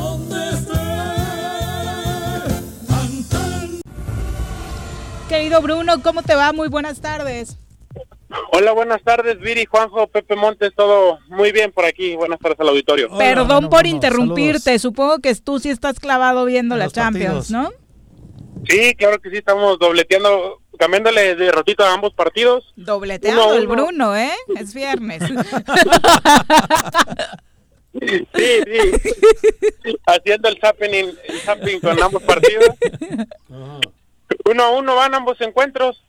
querido Bruno, ¿cómo te va? Muy buenas tardes. Hola, buenas tardes, Viri, Juanjo, Pepe Montes, todo muy bien por aquí. Buenas tardes al auditorio. Perdón por interrumpirte, supongo que tú sí estás clavado viendo la Champions, ¿no? Sí, claro que sí, estamos dobleteando, cambiándole de rotito a ambos partidos. Dobleteando Uno el uno. Bruno, ¿eh? Es viernes. Sí, sí. Haciendo el zapping, el zapping con ambos partidos. Uno a uno van ambos encuentros.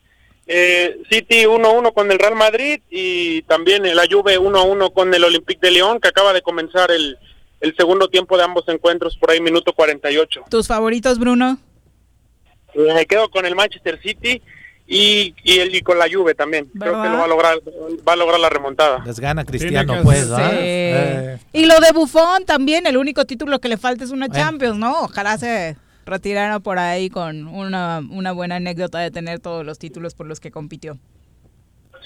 Eh, City 1-1 con el Real Madrid y también la Juve 1-1 con el Olympique de León que acaba de comenzar el, el segundo tiempo de ambos encuentros por ahí minuto 48. ¿Tus favoritos, Bruno? Eh, Me quedo con el Manchester City y, y, el, y con la Juve también. Creo que lo va a lograr, va a lograr la remontada. Les gana Cristiano, que pues. Eh, Y lo de Buffon también, el único título que le falta es una Champions, ¿no? Ojalá se retirara por ahí con una, una buena anécdota de tener todos los títulos por los que compitió.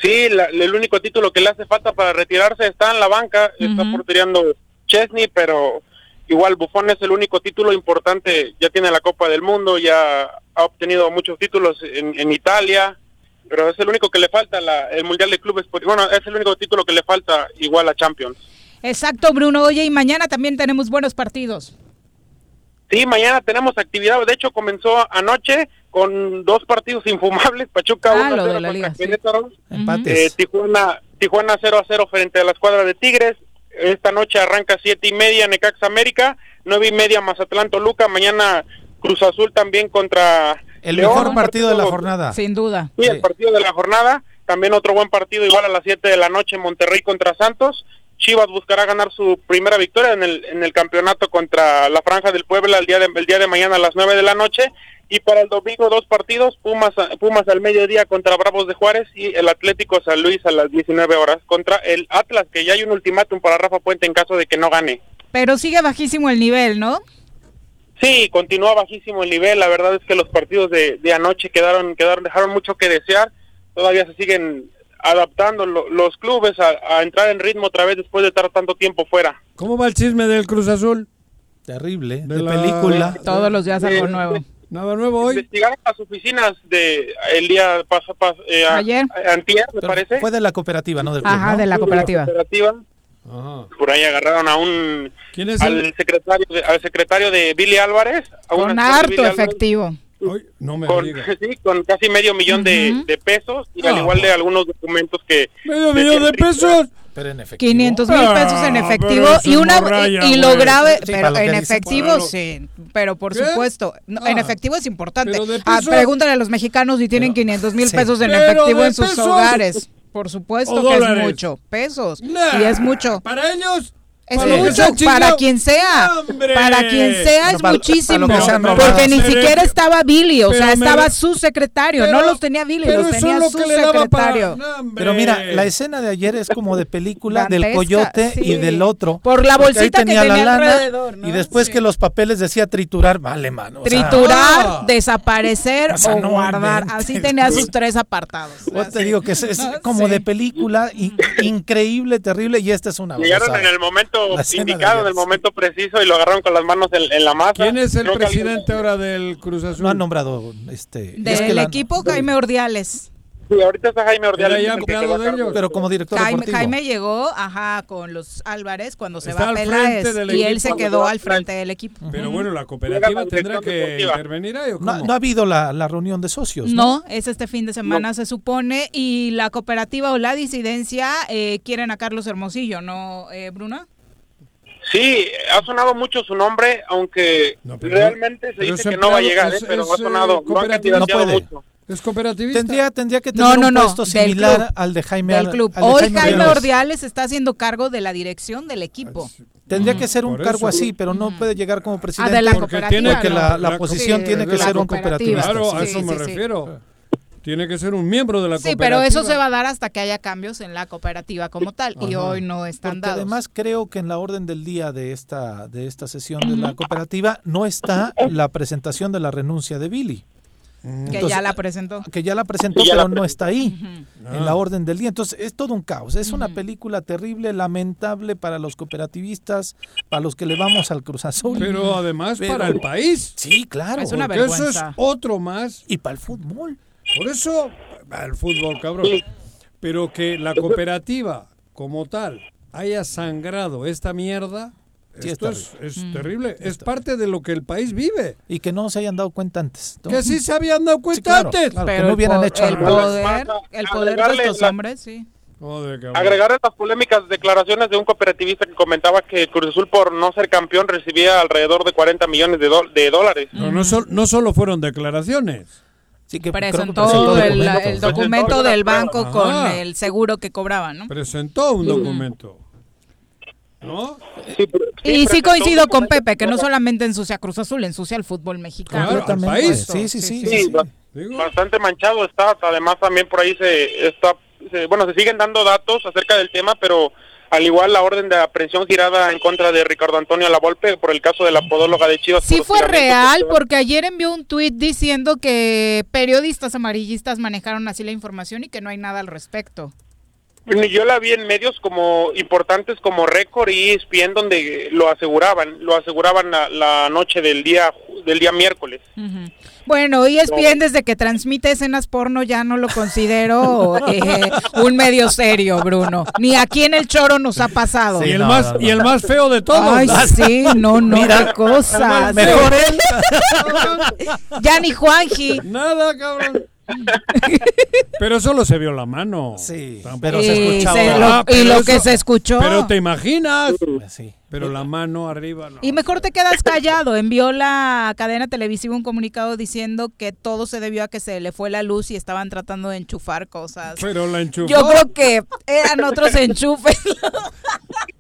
Sí, la- el único título que le hace falta para retirarse está en la banca, está portereando Chesney, pero igual Buffon es el único título importante, ya tiene la Copa del Mundo, ya ha obtenido muchos títulos en, en Italia, pero es el único que le falta, la- el Mundial de Clubes, bueno, es el único título que le falta igual a Champions. Exacto, Bruno. Oye, y mañana también tenemos buenos partidos. Sí, mañana tenemos actividad, de hecho comenzó anoche con dos partidos infumables, Pachuca Ah, 1 lo 0 de la contra liga, sí. Querétaro. Empates. Eh, Tijuana, Tijuana 0 a 0 frente a la escuadra de Tigres. Esta noche arranca siete y media Necaxa América, nueve y media Mazatlán Toluca. Mañana Cruz Azul también contra el León. mejor partido de la jornada. Sin duda. Sí, el partido de la jornada. También otro buen partido igual a las 7 de la noche Monterrey contra Santos. Chivas buscará ganar su primera victoria en el, en el campeonato contra la Franja del Puebla el día, de, el día de mañana a las 9 de la noche. Y para el domingo dos partidos, Pumas, Pumas al mediodía contra Bravos de Juárez y el Atlético San Luis a las 19 horas contra el Atlas, que ya hay un ultimátum para Rafa Puente en caso de que no gane. Pero sigue bajísimo el nivel, ¿no? Sí, continúa bajísimo el nivel. La verdad es que los partidos de, de anoche quedaron, quedaron, dejaron mucho que desear. Todavía se siguen adaptando lo- los clubes a, a entrar en ritmo otra vez después de estar tanto tiempo fuera. ¿Cómo va el chisme del Cruz Azul? Terrible, de, la- película. Todos los días algo Eh, nuevo. Nada nuevo hoy. Investigaron las oficinas de el día paso, paso eh, Ayer. a- antier, me Pero parece. Fue de la cooperativa, no del club, Ajá, ¿no? de la cooperativa. cooperativa. Por ahí agarraron a un ¿Quién es al el- secretario de, al secretario de Billy Álvarez, a un Con de harto Billy Álvarez, No me con, sí, con casi medio millón de, de pesos y al Ah, igual de algunos documentos que ¿Medio millón de pesos? Pero en efectivo. 500 mil pesos en Ah, efectivo pero y una y lo grave Sí, pero en efectivo sí pero por ¿Qué? supuesto no, en Ah. efectivo es importante Pero de Ah, pregúntale a los mexicanos si tienen 500 mil sí. pesos en Pero efectivo en sus pesos. hogares por supuesto O que es mucho pesos Nah, y es mucho Para ellos. Es para mucho para quien sea ¡Hombre! para quien sea Bueno, es para- muchísimo para porque ni siquiera estaba Billy o pero sea me- estaba su secretario no los tenía Billy pero los eso tenía su que le daba para- secretario No. Pero mira, la escena de ayer es como de película del coyote y del otro. Por la ahí bolsita que tenía la lana. Y después que los papeles decía triturar, vale, mano. o sea, Triturar, desaparecer O sea, o no guardar. Así tenía sus tres apartados. Yo te digo que es, como de película, in- increíble, terrible, y esta es una llegaron en el momento De indicado, en el momento preciso y lo agarraron con las manos en, en la masa. ¿Quién es el Creo que alguien- presidente ahora del Cruz Azul? No han nombrado este. es Del que la- equipo Jaime Ordiales. Sí, ahorita está Jaime Ordiales. El que de ellos. Pero como director Jaime, deportivo. Jaime llegó, ajá, con los Álvarez cuando se Está va al Peláez frente del y él se quedó al frente del equipo. Pero bueno, la cooperativa la tendrá que deportiva. intervenir ahí o no, cómo? no ha habido la, la reunión de socios. ¿no? No, es este fin de semana se supone y la cooperativa o la disidencia eh, quieren a Carlos Hermosillo, ¿no, eh, Bruna? Sí, ha sonado mucho su nombre, aunque No, pero realmente se dice que no va a llegar, es- ¿eh? pero es, ha eh, sonado, lo han cooperativa. candidateado No puede. mucho. ¿Es cooperativista? Tendría, tendría que tener no, un puesto similar club. al de Jaime Del club. al de Hoy Jaime Ordiales. Ordiales está haciendo cargo de la dirección del equipo. Tendría que ser un cargo eso. así, pero no puede llegar como presidente. Ah, de la Porque cooperativa. tiene Porque no. la, la La- posición Sí, tiene que la ser un cooperativista. Claro, a Sí, eso me sí, sí. refiero. Tiene que ser un miembro de la Sí, cooperativa. pero eso se va a dar hasta que haya cambios en la cooperativa como tal y hoy no están Porque dados. además creo que en la orden del día de esta, de esta sesión de la cooperativa no está la presentación de la renuncia de Billy. que Entonces, ya la presentó. que ya la presentó, Ya pero la no está ahí Ah. en la orden del día. Entonces es todo un caos. Es una película terrible, lamentable para los cooperativistas, para los que le vamos al Cruz Azul. Pero además Pero- para el país. Sí, claro. Es una Porque eso es vergüenza. otro más. Y para el fútbol. Por eso, el fútbol, cabrón. Pero que la cooperativa, como tal, haya sangrado esta mierda, Sí, esto es terrible. Es parte de lo que el país vive. Y que no se hayan dado cuenta antes. Que sí se habían dado cuenta claro, antes. claro, que no hubieran hecho el algo. poder, el poder de estos la- hombres, sí. Joder, cabrón. Agregar a las polémicas declaraciones de un cooperativista que comentaba que Cruz Azul por no ser campeón recibía alrededor de 40 millones de, dólares. No, no, sol- no solo fueron declaraciones. Sí, que Presentó el, el documento del banco Ajá. con el seguro que cobraban, ¿no? Presentó un documento. ¿No? Y sí coincido con Pepe, que no solamente ensucia Cruz Azul, ensucia al fútbol mexicano. Claro, al país. Sí, sí, sí. Sí, ba- bastante manchado está. Además, también por ahí se está, se- bueno, se siguen dando datos acerca del tema, pero al igual la orden de aprehensión girada en contra de Ricardo Antonio Lavolpe por el caso de la podóloga de Chivas. Sí fue real, porque ayer envió un tuit diciendo que periodistas amarillistas manejaron así la información y que no hay nada al respecto. Yo la vi en medios como importantes como Récord y ESPN donde lo aseguraban, lo aseguraban la, la noche del día del día miércoles. Bueno, E ESPN desde que transmite escenas porno ya no lo considero eh, un medio serio, Bruno. Ni aquí en el Choro nos ha pasado. y, el más, y el más feo de todos. Ay, sí, no, no, Mira, qué cosa. Mejor él. ya ni Juanji. Nada, cabrón. Pero solo se vio la mano. Sí, pero se Y escuchaba. se lo- y lo que se escuchó. Pero te imaginas. Sí. Pero la mano arriba no. Y mejor te quedas callado. Envió la cadena televisiva un comunicado diciendo que todo se debió a que se le fue la luz y estaban tratando de enchufar cosas. Pero la enchufó. Yo creo que eran otros enchufes.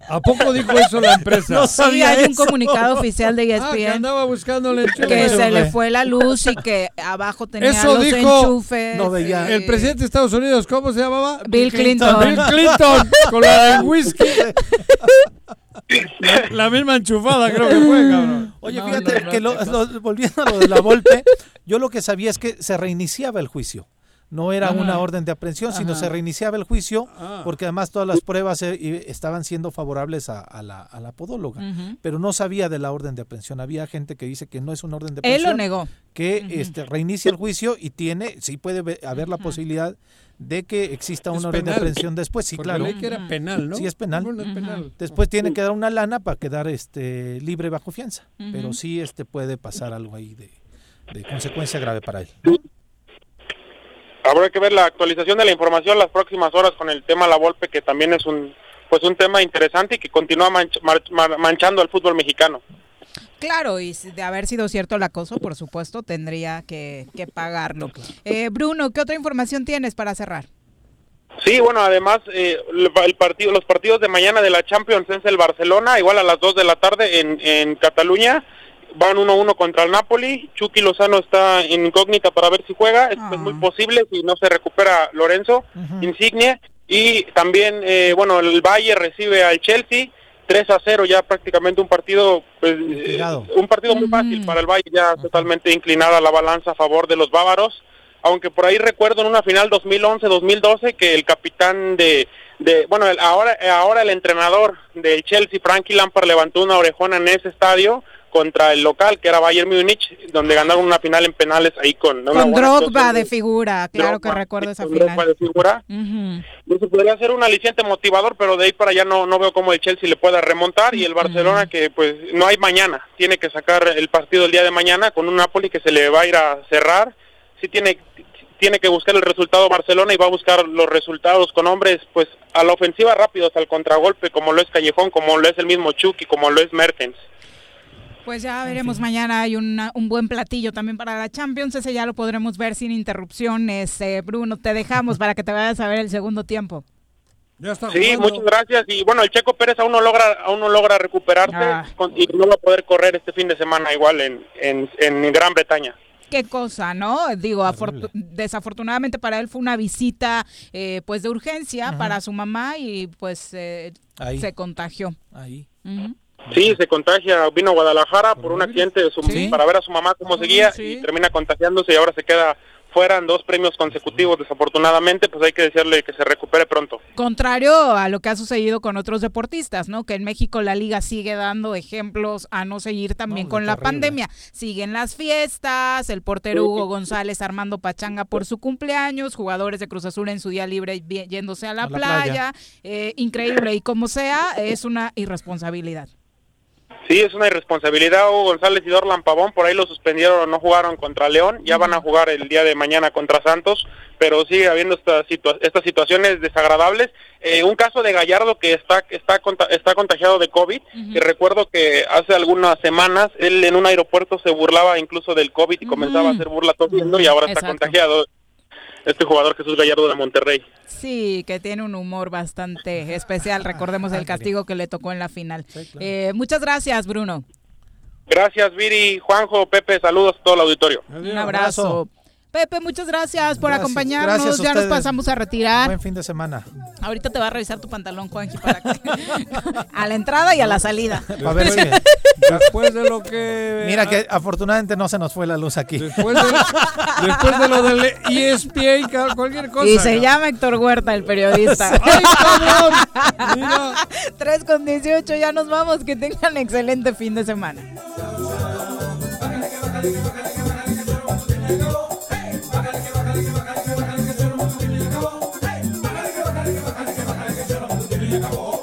¿A poco dijo eso la empresa? No Sí, sabía hay un comunicado oficial de E Ah, que ESPN andaba buscando el enchufe. que se le fue la luz y que abajo tenía Eso los dijo enchufes. No veía. el presidente de Estados Unidos, ¿cómo se llamaba? Bill Clinton. Bill Clinton, con la del whisky. La, la misma enchufada creo que fue, cabrón. Oye, No, fíjate no, no, que lo- volviendo a lo de la Volpe, yo lo que sabía es que se reiniciaba el juicio. No era Ajá. una orden de aprehensión, sino Ajá. se reiniciaba el juicio Ah. porque además todas las pruebas eh, estaban siendo favorables a, a la, a la podóloga. Pero no sabía de la orden de aprehensión. Había gente que dice que no es una orden de Él aprehensión. lo negó. Que este, reinicia el juicio y tiene, sí puede haber la posibilidad de que exista Es una orden de aprehensión después. Sí, Porque claro. que era penal, ¿no? Sí, es penal. Bueno, es penal. Después tiene que dar una lana para quedar este libre bajo fianza. Pero sí este puede pasar algo ahí de, de consecuencia grave para él. Habrá que ver la actualización de la información las próximas horas con el tema La Volpe, que también es un pues un tema interesante y que continúa manch- manchando al fútbol mexicano. Claro, y de haber sido cierto el acoso, por supuesto, tendría que, que pagarlo. Eh, Bruno, ¿qué otra información tienes para cerrar? Sí, bueno, además eh, el el partido, los partidos de mañana de la Champions es el Barcelona, igual a las 2 de la tarde en, en Cataluña. Van 1-1 contra el Napoli. Chucky Lozano está en incógnita para ver si juega. Es pues, muy posible si no se recupera Lorenzo Insigne. Y también, eh, bueno, el Valle recibe al Chelsea. 3 a 0 ya prácticamente un partido pues, eh, un partido muy fácil para el Valle ya totalmente inclinada la balanza a favor de los bávaros aunque por ahí recuerdo en una final 2011-2012 que el capitán de, de bueno, el- ahora, ahora el entrenador del Chelsea, Frankie Lampard, levantó una orejona en ese estadio contra el local, que era Bayern Múnich, donde ganaron una final en penales ahí con... una Con Drogba de figura, claro que recuerdo esa con Drogba final. de figura. Ujú. Eso podría ser un aliciente motivador, pero de ahí para allá no, no veo cómo el Chelsea le pueda remontar y el Barcelona que pues no hay mañana, tiene que sacar el partido el día de mañana con un Napoli que se le va a ir a cerrar, sí tiene tiene que buscar el resultado Barcelona y va a buscar los resultados con hombres pues a la ofensiva rápidos, al contragolpe como lo es Callejón, como lo es el mismo Chucky, como lo es Mertens. Pues ya veremos mañana, hay una- un buen platillo también para la Champions, ese ya lo podremos ver sin interrupciones. Eh, Bruno, te dejamos para que te vayas a ver el segundo tiempo. Ya está Sí, muchas gracias. Y bueno, el Checo Pérez aún no logra, aún no logra recuperarse Ah. con- y no va a poder correr este fin de semana igual en, en, en Gran Bretaña. Qué cosa, ¿no? Digo, afortu- desafortunadamente para él fue una visita eh, pues de urgencia para su mamá y pues eh, Ahí. se contagió. Ahí. Ujú. Sí, se contagia, vino a Guadalajara por un accidente de su, Sí. para ver a su mamá cómo seguía Sí. y termina contagiándose y ahora se queda fueran dos premios consecutivos, desafortunadamente, pues hay que decirle que se recupere pronto. Contrario a lo que ha sucedido con otros deportistas, ¿no? Que en México la liga sigue dando ejemplos a no seguir también con la pandemia. Siguen las fiestas, el portero Hugo González armando pachanga por su cumpleaños, jugadores de Cruz Azul en su día libre yéndose a la, A la playa. playa. Eh, increíble, y como sea, es una irresponsabilidad. Sí, es una irresponsabilidad. Hugo González y Dorlan Pavón por ahí lo suspendieron, no jugaron contra León. Ya van a jugar el día de mañana contra Santos, pero sigue habiendo estas, situa- estas situaciones desagradables. Eh, un caso de Gallardo que está está está contagiado de COVID. Y recuerdo que hace algunas semanas él en un aeropuerto se burlaba incluso del COVID y comenzaba a hacer burla tosiendo y ahora está contagiado. Este jugador Jesús Gallardo de Monterrey. Sí, que tiene un humor bastante especial. Recordemos el castigo que le tocó en la final. Eh, muchas gracias, Bruno. Gracias, Viri, Juanjo, Pepe, saludos a todo el auditorio. Un abrazo. Pepe, muchas gracias por Gracias, acompañarnos. gracias ya nos pasamos a retirar. Buen fin de semana. Ahorita te va a revisar tu pantalón, Juanji, para que... a la entrada y a la salida. A ver si- Después de lo que... Mira que afortunadamente no se nos fue la luz aquí. Después de, después de lo del E ESPN, ca- cualquier cosa. Y se llama Héctor Huerta, el periodista. ¡Ay, cabrón! 3 con 18, ya nos vamos. Que tengan excelente fin de semana. acabó.